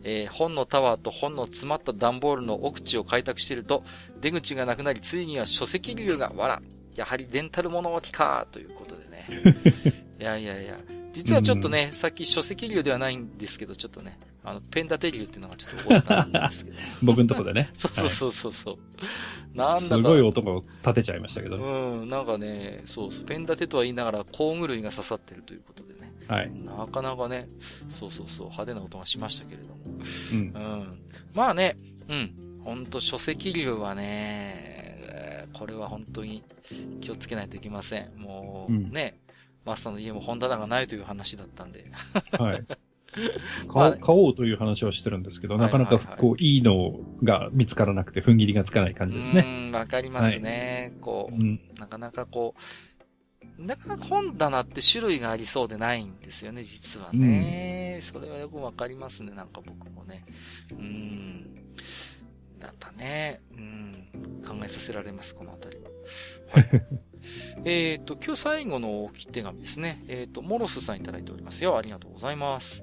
えー本のタワーと本の詰まった段ボールの奥地を開拓していると、出口がなくなり、ついには書籍流が、わら、やはりデンタル物置か、ということでね。いやいやいや。実はちょっとね、さっき書籍流ではないんですけど、ちょっとね、あの、ペン立て流っていうのがちょっと覚えたんですけど。僕のとこでね。そうそうそうそうそう。なんすだか。ごい男を立てちゃいましたけど。うん、なんかね、そうそう、ペン立てとは言いながら工具類が刺さってるということでね。はい。なかなかね、そうそうそう、派手な音がしましたけれども。うんう。ん。まあね、うん。ほんと書籍流はね、えーこれは本当に気をつけないといけません。もう、うんね、マスターの家も本棚がないという話だったんで。はい。買おう買おうという話はしてるんですけど、なかなかこう、いいのが見つからなくて、踏ん切りがつかない感じですね。うん、わかりますね。はい、こう、うん、なかなかこう、なかなか本棚って種類がありそうでないんですよね、実はね。うん、それはよくわかりますね、なんか僕もね。うん。だったね。うん。考えさせられます、このあたりは。はい。えっと、今日最後の置き手紙ですね。えっ、ー、と、モロスさんいただいておりますよ。ありがとうございます。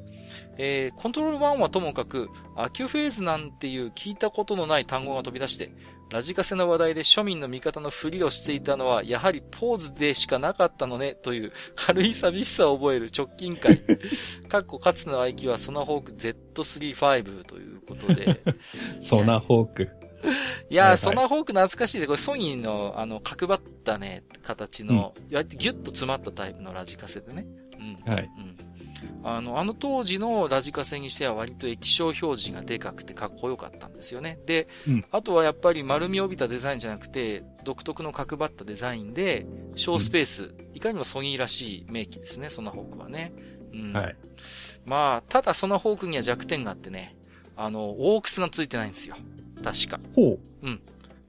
えー、コントロール1はともかく、アキュフェーズなんていう聞いたことのない単語が飛び出して、ラジカセの話題で庶民の味方のふりをしていたのは、やはりポーズでしかなかったのね、という軽い寂しさを覚える直近回。かっこかつの愛機はソナホーク Z35 ということで。ソナホーク。いやー、はいはい、ソナホーク懐かしいです。これソニーの、あの、角張ったね、形の、うん、ギュッと詰まったタイプのラジカセでね。うん。はい。うん。あの、あの当時のラジカセにしては割と液晶表示がでかくてかっこよかったんですよね。で、うん、あとはやっぱり丸みを帯びたデザインじゃなくて、独特の角張ったデザインで、小スペース、うん、いかにもソニーらしい名機ですね、ソナホークはね。うん。はい。まあ、ただソナホークには弱点があってね、あの、オークスがついてないんですよ。確か。ほう。うん。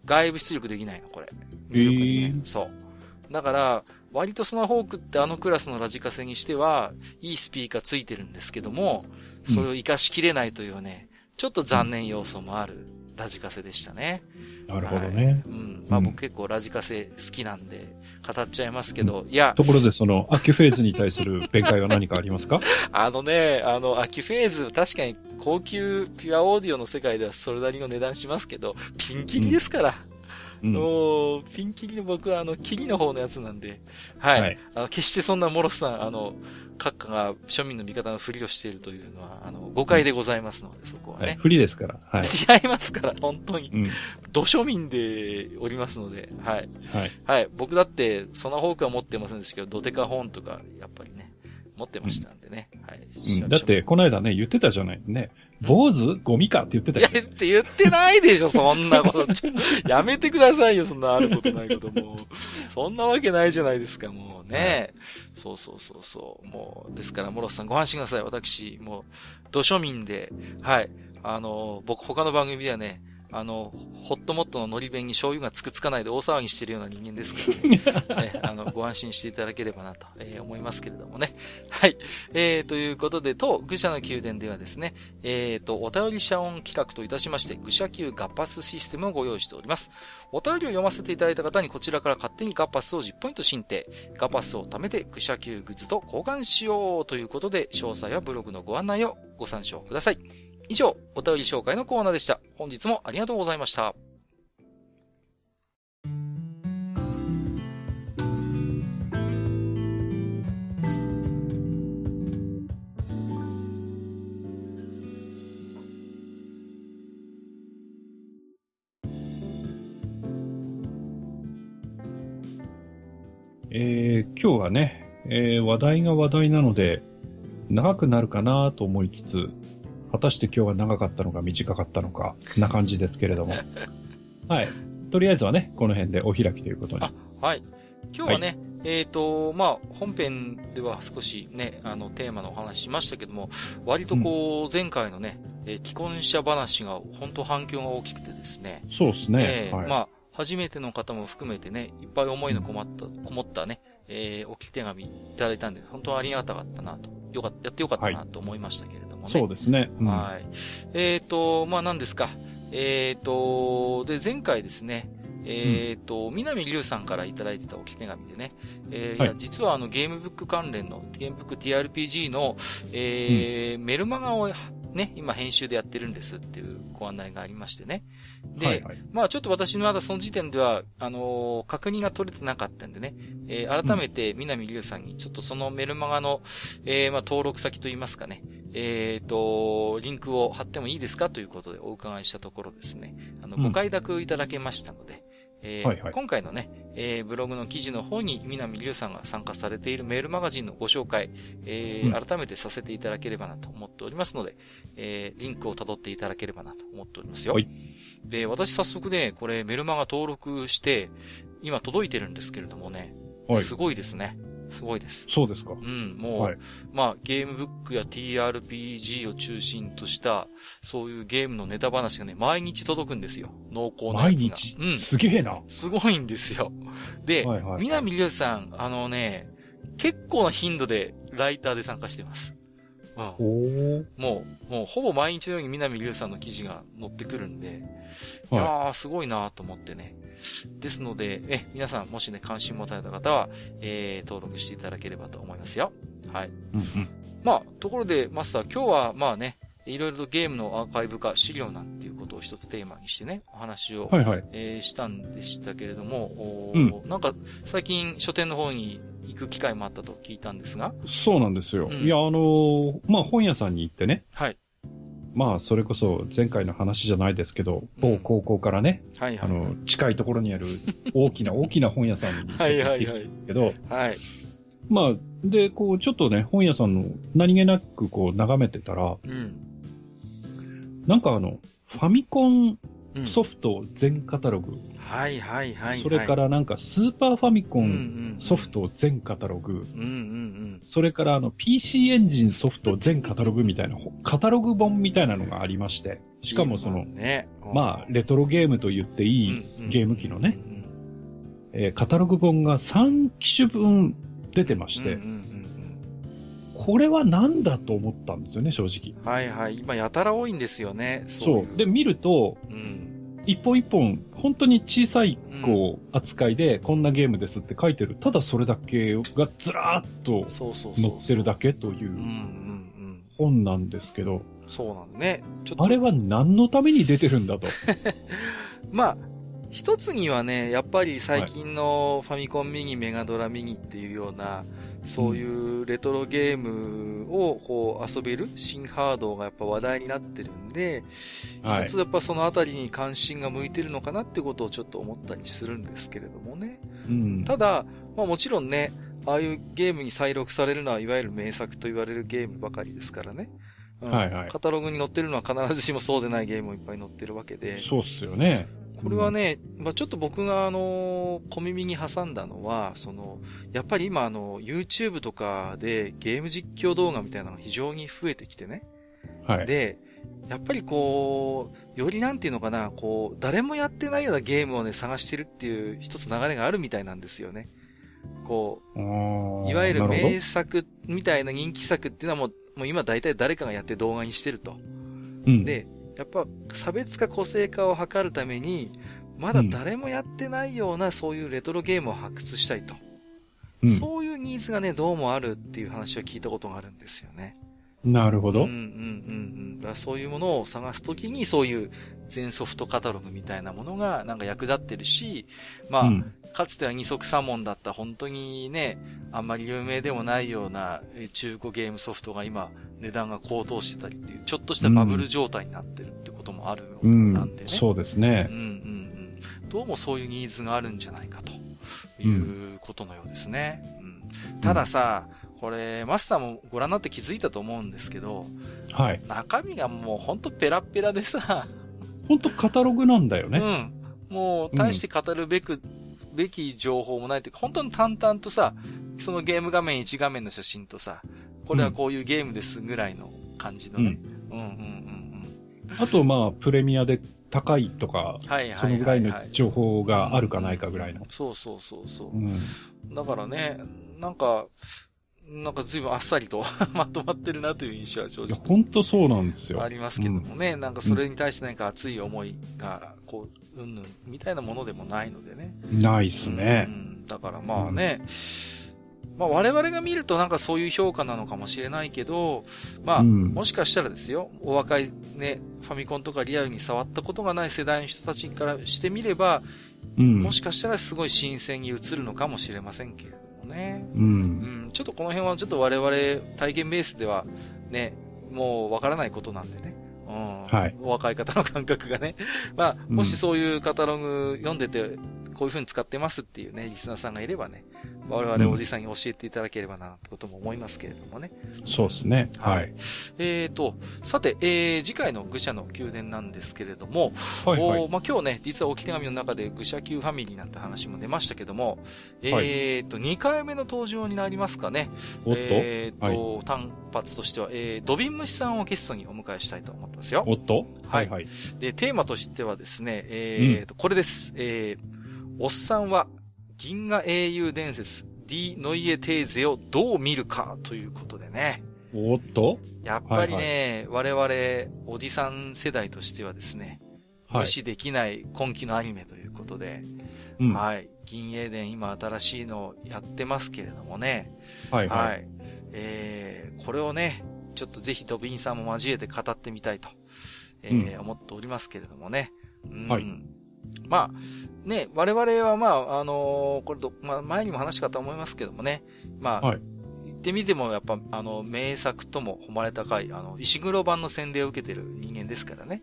外部出力できないの、これ。入力できない。そう。だから、割とソナホークってあのクラスのラジカセにしては、いいスピーカーついてるんですけども、それを活かしきれないというね、ちょっと残念要素もあるラジカセでしたね。なるほどね。はい、うん。まあ僕結構ラジカセ好きなんで、語っちゃいますけど、うん、いや。ところでその、アキュフェーズに対する弁解は何かありますか？あのね、あの、アキュフェーズ、確かに高級ピュアオーディオの世界ではそれなりの値段しますけど、ピンキリですから。うんうん、おピンキリの僕はあの、キリの方のやつなんで、はい。はい、あの決してそんなモロスさん、あの、閣下が庶民の味方のふりをしているというのは、あの、誤解でございますので、そこはね。はい、不利ですから。はい。違いますから、本当に。うん。土庶民でおりますので、はい。はい。はい。僕だって、そのホークは持ってませんでしたけど、ドテカホーンとか、やっぱりね、持ってましたんでね。うん、はい、うん。だって、この間ね、言ってたじゃないね。坊主ゴミかって言ってたよ、ね。いや、って言ってないでしょ、そんなこと。やめてくださいよ、そんなあることないことも。そんなわけないじゃないですか、もうね。はい、そうそうそうそう。もう、ですから、モロスさんご安心ください。私、もう、土庶民で、はい。あの、僕他の番組ではね、あの、ホットモットののり弁に醤油がつくつかないで大騒ぎしてるような人間ですからね。ねあの、ご安心していただければなと、えー、思いますけれどもね。はい。えー、ということで、当愚者の宮殿ではですね、えー、と、お便り遮音企画といたしまして、愚者級パスシステムをご用意しております。お便りを読ませていただいた方にこちらから勝手にガッパスを10ポイント申請。ガッパスを貯めて愚者級グッズと交換しようということで、詳細はブログのご案内をご参照ください。以上、お便り紹介のコーナーでした。本日もありがとうございました。えー、今日はね、えー、話題が話題なので、長くなるかなと思いつつ、果たして今日は長かったのか短かったのか、な感じですけれども。はい。とりあえずはね、この辺でお開きということに。あ、はい。今日はね、はい、えっ、ー、と、まあ、本編では少しね、あの、テーマのお話しましたけども、割とこう、前回のね、えー、既婚者話が本当反響が大きくてですね。そうですね。えー、はい、まあ、初めての方も含めてね、いっぱい思いのこもった、こもったね、えー、置き手紙いただいたんで、本当ありがたかったなと、よかった、やってよかったなと思いましたけれどもね。そうですね。うん、はい。えっ、ー、と、まあ何ですか。えっ、ー、と、で、前回ですね、えっ、ー、と、南龍さんからいただいてた置き手紙でね、えー、はい、いや、実はあのゲームブック関連の、ゲームブック TRPG の、えー、うん、メルマガをね、今編集でやってるんですっていうご案内がありましてね。で、はいはい、まあちょっと私のまだその時点では、あのー、確認が取れてなかったんでね、えー、改めて南龍さんにちょっとそのメルマガの、えー、まあ登録先といいますかね、えっ、ー、と、リンクを貼ってもいいですかということでお伺いしたところですね、あの、ご快諾いただけましたので、えーはいはい、今回のね、えー、ブログの記事の方に南龍さんが参加されているメールマガジンのご紹介、えー、うん、改めてさせていただければなと思っておりますので、えー、リンクを辿っていただければなと思っておりますよ。はい、で、私早速ね、これメルマガ登録して、今届いてるんですけれどもね、はい、すごいですね。すごいです。そうですか。うん、もう、はいまあ、ゲームブックや TRPG を中心とした、そういうゲームのネタ話がね、毎日届くんですよ。濃厚なやつが。毎日？うん。すげえな。すごいんですよ。で、はいはい。南りょうさん、あのね、結構な頻度でライターで参加してます。うん。もう、もうほぼ毎日のように南りょうさんの記事が載ってくるんで、いはいやー、すごいなと思ってね。ですので、え、皆さんもしね、関心持たれた方は、えー、登録していただければと思いますよ。はい。まあ、ところで、マスター、今日は、まあね、いろいろとゲームのアーカイブ化、資料なんていうことを一つテーマにしてね、お話を、はいはい。えーしたんでしたけれども、おうーなんか、最近書店の方に行く機会もあったと聞いたんですが、そうなんですよ。うんいや、あのーまあ、本屋さんに行ってね、はい。まあ、それこそ前回の話じゃないですけど、うん某高校からね、はいはい。あの、近いところにある大きな大きな本屋さんに行 はいはいはいってきたんですけど、はい。まあ、で、こう、ちょっとね、本屋さんの何気なくこう眺めてたら、うん。なんかあの、ファミコンうん。ソフト全カタログ、はいはいはいはい。それからなんかスーパーファミコうんうんンソフト全カタログ、うんうんそれからあの PC エンジンソフト全カタログみたいな、カタログ本みたいなのがありまして、うん。しかもその、ね、まあ、レトロゲームと言っていいうんうんゲーム機のね、うんえーカタログ本が3機種分出てまして、うんうんうんこれは何だと思ったんですよね、正直。うんはいはい。今やたら多いんですよね。そう。で、見ると、うん。一本一本、本当に小さい、こう、扱いで、こんなゲームですって書いてる。ただそれだけがずらーっと。載ってるだけといううんうんうん。本なんですけど、そうなんだね。あれは何のために出てるんだと。まあ、一つにはね、やっぱり最近のファミコンミニ、メガドラミニっていうような、そういうレトロゲームをこう遊べる新ハードがやっぱ話題になってるんで、はい一つやっぱそのあたりに関心が向いてるのかなってことをちょっと思ったりするんですけれどもね。うん。ただ、まあもちろんね、ああいうゲームに再録されるのはいわゆる名作と言われるゲームばかりですからね。うんはいはいカタログに載ってるのは必ずしもそうでないゲームもいっぱい載ってるわけで。そうっすよね。これはね、まあちょっと僕があの、小耳に挟んだのは、その、やっぱり今あの、YouTube とかでゲーム実況動画みたいなのが非常に増えてきてね。はい。で、やっぱりこう、よりなんていうのかな、こう、誰もやってないようなゲームをね、探してるっていう一つ流れがあるみたいなんですよね。こう、いわゆる名作みたいな人気作っていうのはもう、もう今大体誰かがやって動画にしてると。うん、で、やっぱ差別化個性化を図るために、まだ誰もやってないようなそういうレトロゲームを発掘したいと。うんそういうニーズがね、どうもあるっていう話を聞いたことがあるんですよね。なるほど。うんうんうんうん。だからそういうものを探すときにそういう全ソフトカタログみたいなものがなんか役立ってるし、まあ、うんかつては二足三門だった本当にね、あんまり有名でもないようなえー中古ゲームソフトが今値段が高騰してたりっていう、ちょっとしたバブル状態になってるってこともあるよううんなんでね。そうですねうん。うんうん。どうもそういうニーズがあるんじゃないかということのようですね。うん、たださ、これ、マスターもご覧になって気づいたと思うんですけど、はい。中身がもうほんとペラッペラでさ、本当カタログなんだよね。うん。もう、大して語るべく、べき情報もないというか、本当に淡々とさ、そのゲーム画面1画面の写真とさ、これはこういうゲームですぐらいの感じのね。うん、うん、うんうんあと、まあ、プレミアで高いとか、うん。はいそはいのぐらのはいいはい。情報があるかないかぐらいの。そうそうそうそうう。ん。だからね、なんか、なんか随分あっさりとまとまってるなという印象は正直本当そうなんですよ。ありますけどもね、なんかそれに対して何か熱い思いが、こう、うんぬんみたいなものでもないのでね。ないっすね。う。ん。だからまあね、まあ我々が見るとなんかそういう評価なのかもしれないけど、まあ、うん。もしかしたらですよ、お若いね、ファミコンとかリアルに触ったことがない世代の人たちからしてみれば、うん。もしかしたらすごい新鮮に映るのかもしれませんけれどもね。う。うんん、ちょっとこの辺はちょっと我々体験ベースではね、もうわからないことなんでね。うん。はいお若い方の感覚がね。まあ、うんもしそういうカタログ読んでて、こういう風に使ってますっていうね、リスナーさんがいればね、我々おじさんに教えていただければな、ってことも思いますけれどもね。そうですね。はい。えっ、ー、と、さて、えー、次回の愚者の宮殿なんですけれども、はいはい、おまあ、今日ね、実は置き手紙の中で愚者級ファミリーなんて話も出ましたけども、えっ、ー、と、2回目の登場になりますかね。おっとえっ、と、はい、単発としては、えー、ドビンムシさんをゲストにお迎えしたいと思ってますよ。おっとはい、はい。で、テーマとしてはですね、えっ、と、うん、これです。えー、おっさんは銀河英雄伝説 D ノイエテーゼをどう見るかということでね。おっと？やっぱりね、はいはい、我々、おじさん世代としてはですね、無視できない今期のアニメということで、うん、はい。銀英伝今新しいのをやってますけれどもね。はい、はい、はい。えー、これをね、ちょっとぜひドビンさんも交えて語ってみたいと、えー、うん、思っておりますけれどもね。うん、はい。まあ、ね、我々はまあ、あのー、これと、まあ、前にも話したと思いますけどもね、まあ、はい、言ってみてもやっぱ、あの、名作とも誉れ高い、あの、石黒版の洗礼を受けてる人間ですからね。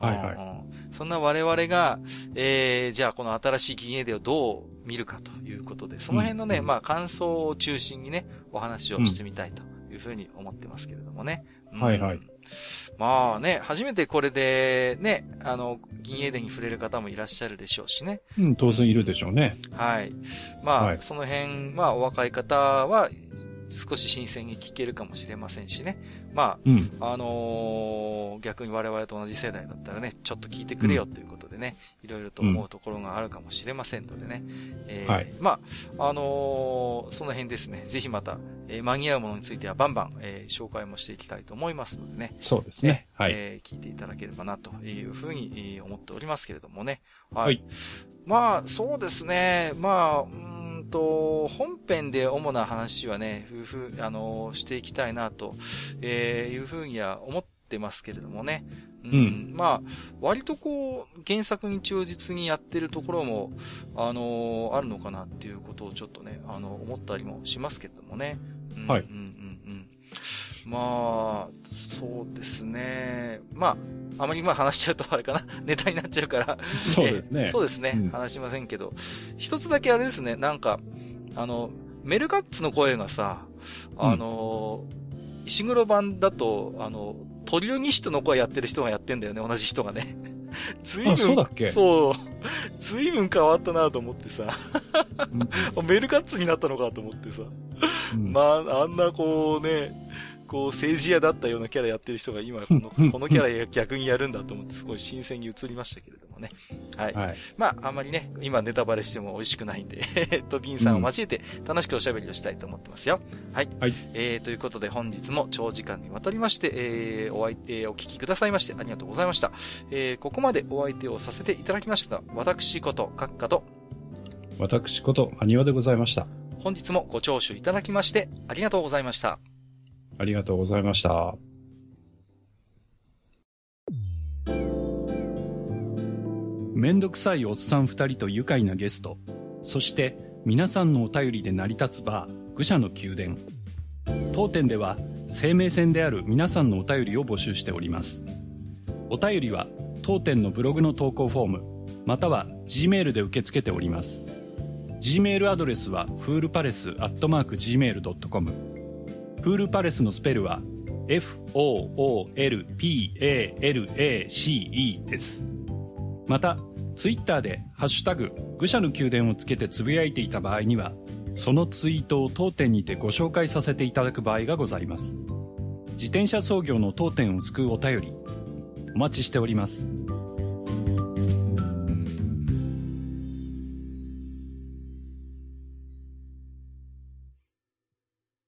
はいはい。そんな我々が、えー、じゃあこの新しい銀英伝をどう見るかということで、その辺のね、うん、まあ感想を中心にね、お話をしてみたいというふうに思ってますけれどもね。うん、はいはい。まあね、初めてこれでね、あの、銀英伝に触れる方もいらっしゃるでしょうしね。うん、当然いるでしょうね。はい。まあ、はい、その辺、まあ、お若い方は、少し新鮮に聞けるかもしれませんしね。まあ、うん、あのー、逆に我々と同じ世代だったらね、ちょっと聞いてくれよということでね、いろいろと思うところがあるかもしれませんのでね。えー、はい、まあ、あのー、その辺ですね、ぜひまた、えー、間に合うものについてはバンバン、えー、紹介もしていきたいと思いますのでね。そうですね。はい。えー、聞いていただければなというふうに思っておりますけれどもね。はい。はい、まあ、そうですね。まあ、と、本編で主な話はね、夫婦、あの、していきたいなと、えー、いうふうには思ってますけれどもね。うん。うん、まあ、割とこう、原作に忠実にやってるところも、あの、あるのかなっていうことをちょっとね、あの、思ったりもしますけれどもね。うん、はい。うん。まあ、そうですね。まあ、あまりまあ話しちゃうとあれかな、ネタになっちゃうからそうですね。そうですね、うん、話しませんけど。一つだけあれですね、なんか、あの、メルガッツの声がさ、あの、うん、石黒版だと、あの、トリオニシトの声やってる人がやってんだよね、同じ人がね。ずいぶん、そうだっけ？そう。ずいぶん変わったなと思ってさ。メルカッツになったのかと思ってさ。うん、まあ、あんなこうね、こう、政治家だったようなキャラやってる人が今、この、このキャラ逆にやるんだと思って、すごい新鮮に映りましたけれどもね。はい。はい、まあ、あんまりね、今ネタバレしても美味しくないんで、え っと、ビンさんを交えて楽しくおしゃべりをしたいと思ってますよ。はい。はい。えー、ということで本日も長時間にわたりまして、えー、お相手、お聞きくださいましてありがとうございました。えー、ここまでお相手をさせていただきました。私こと、閣下と、私こと、埴輪でございました。本日もご聴取いただきまして、ありがとうございました。ありがとうございました。めんどくさいおっさん二人と愉快なゲスト、そして皆さんのお便りで成り立つバー、愚者の宮殿。当店では生命線である皆さんのお便りを募集しております。お便りは当店のブログの投稿フォーム、または Gmail で受け付けております。Gmail アドレスはフールパレスアットマーク Gmail.com プールパレスのスペルは FOOLPALACE です。また、ツイッターでハッシュタグ、愚者の宮殿をつけてつぶやいていた場合には、そのツイートを当店にてご紹介させていただく場合がございます。自転車操業の当店を救うお便り、お待ちしております。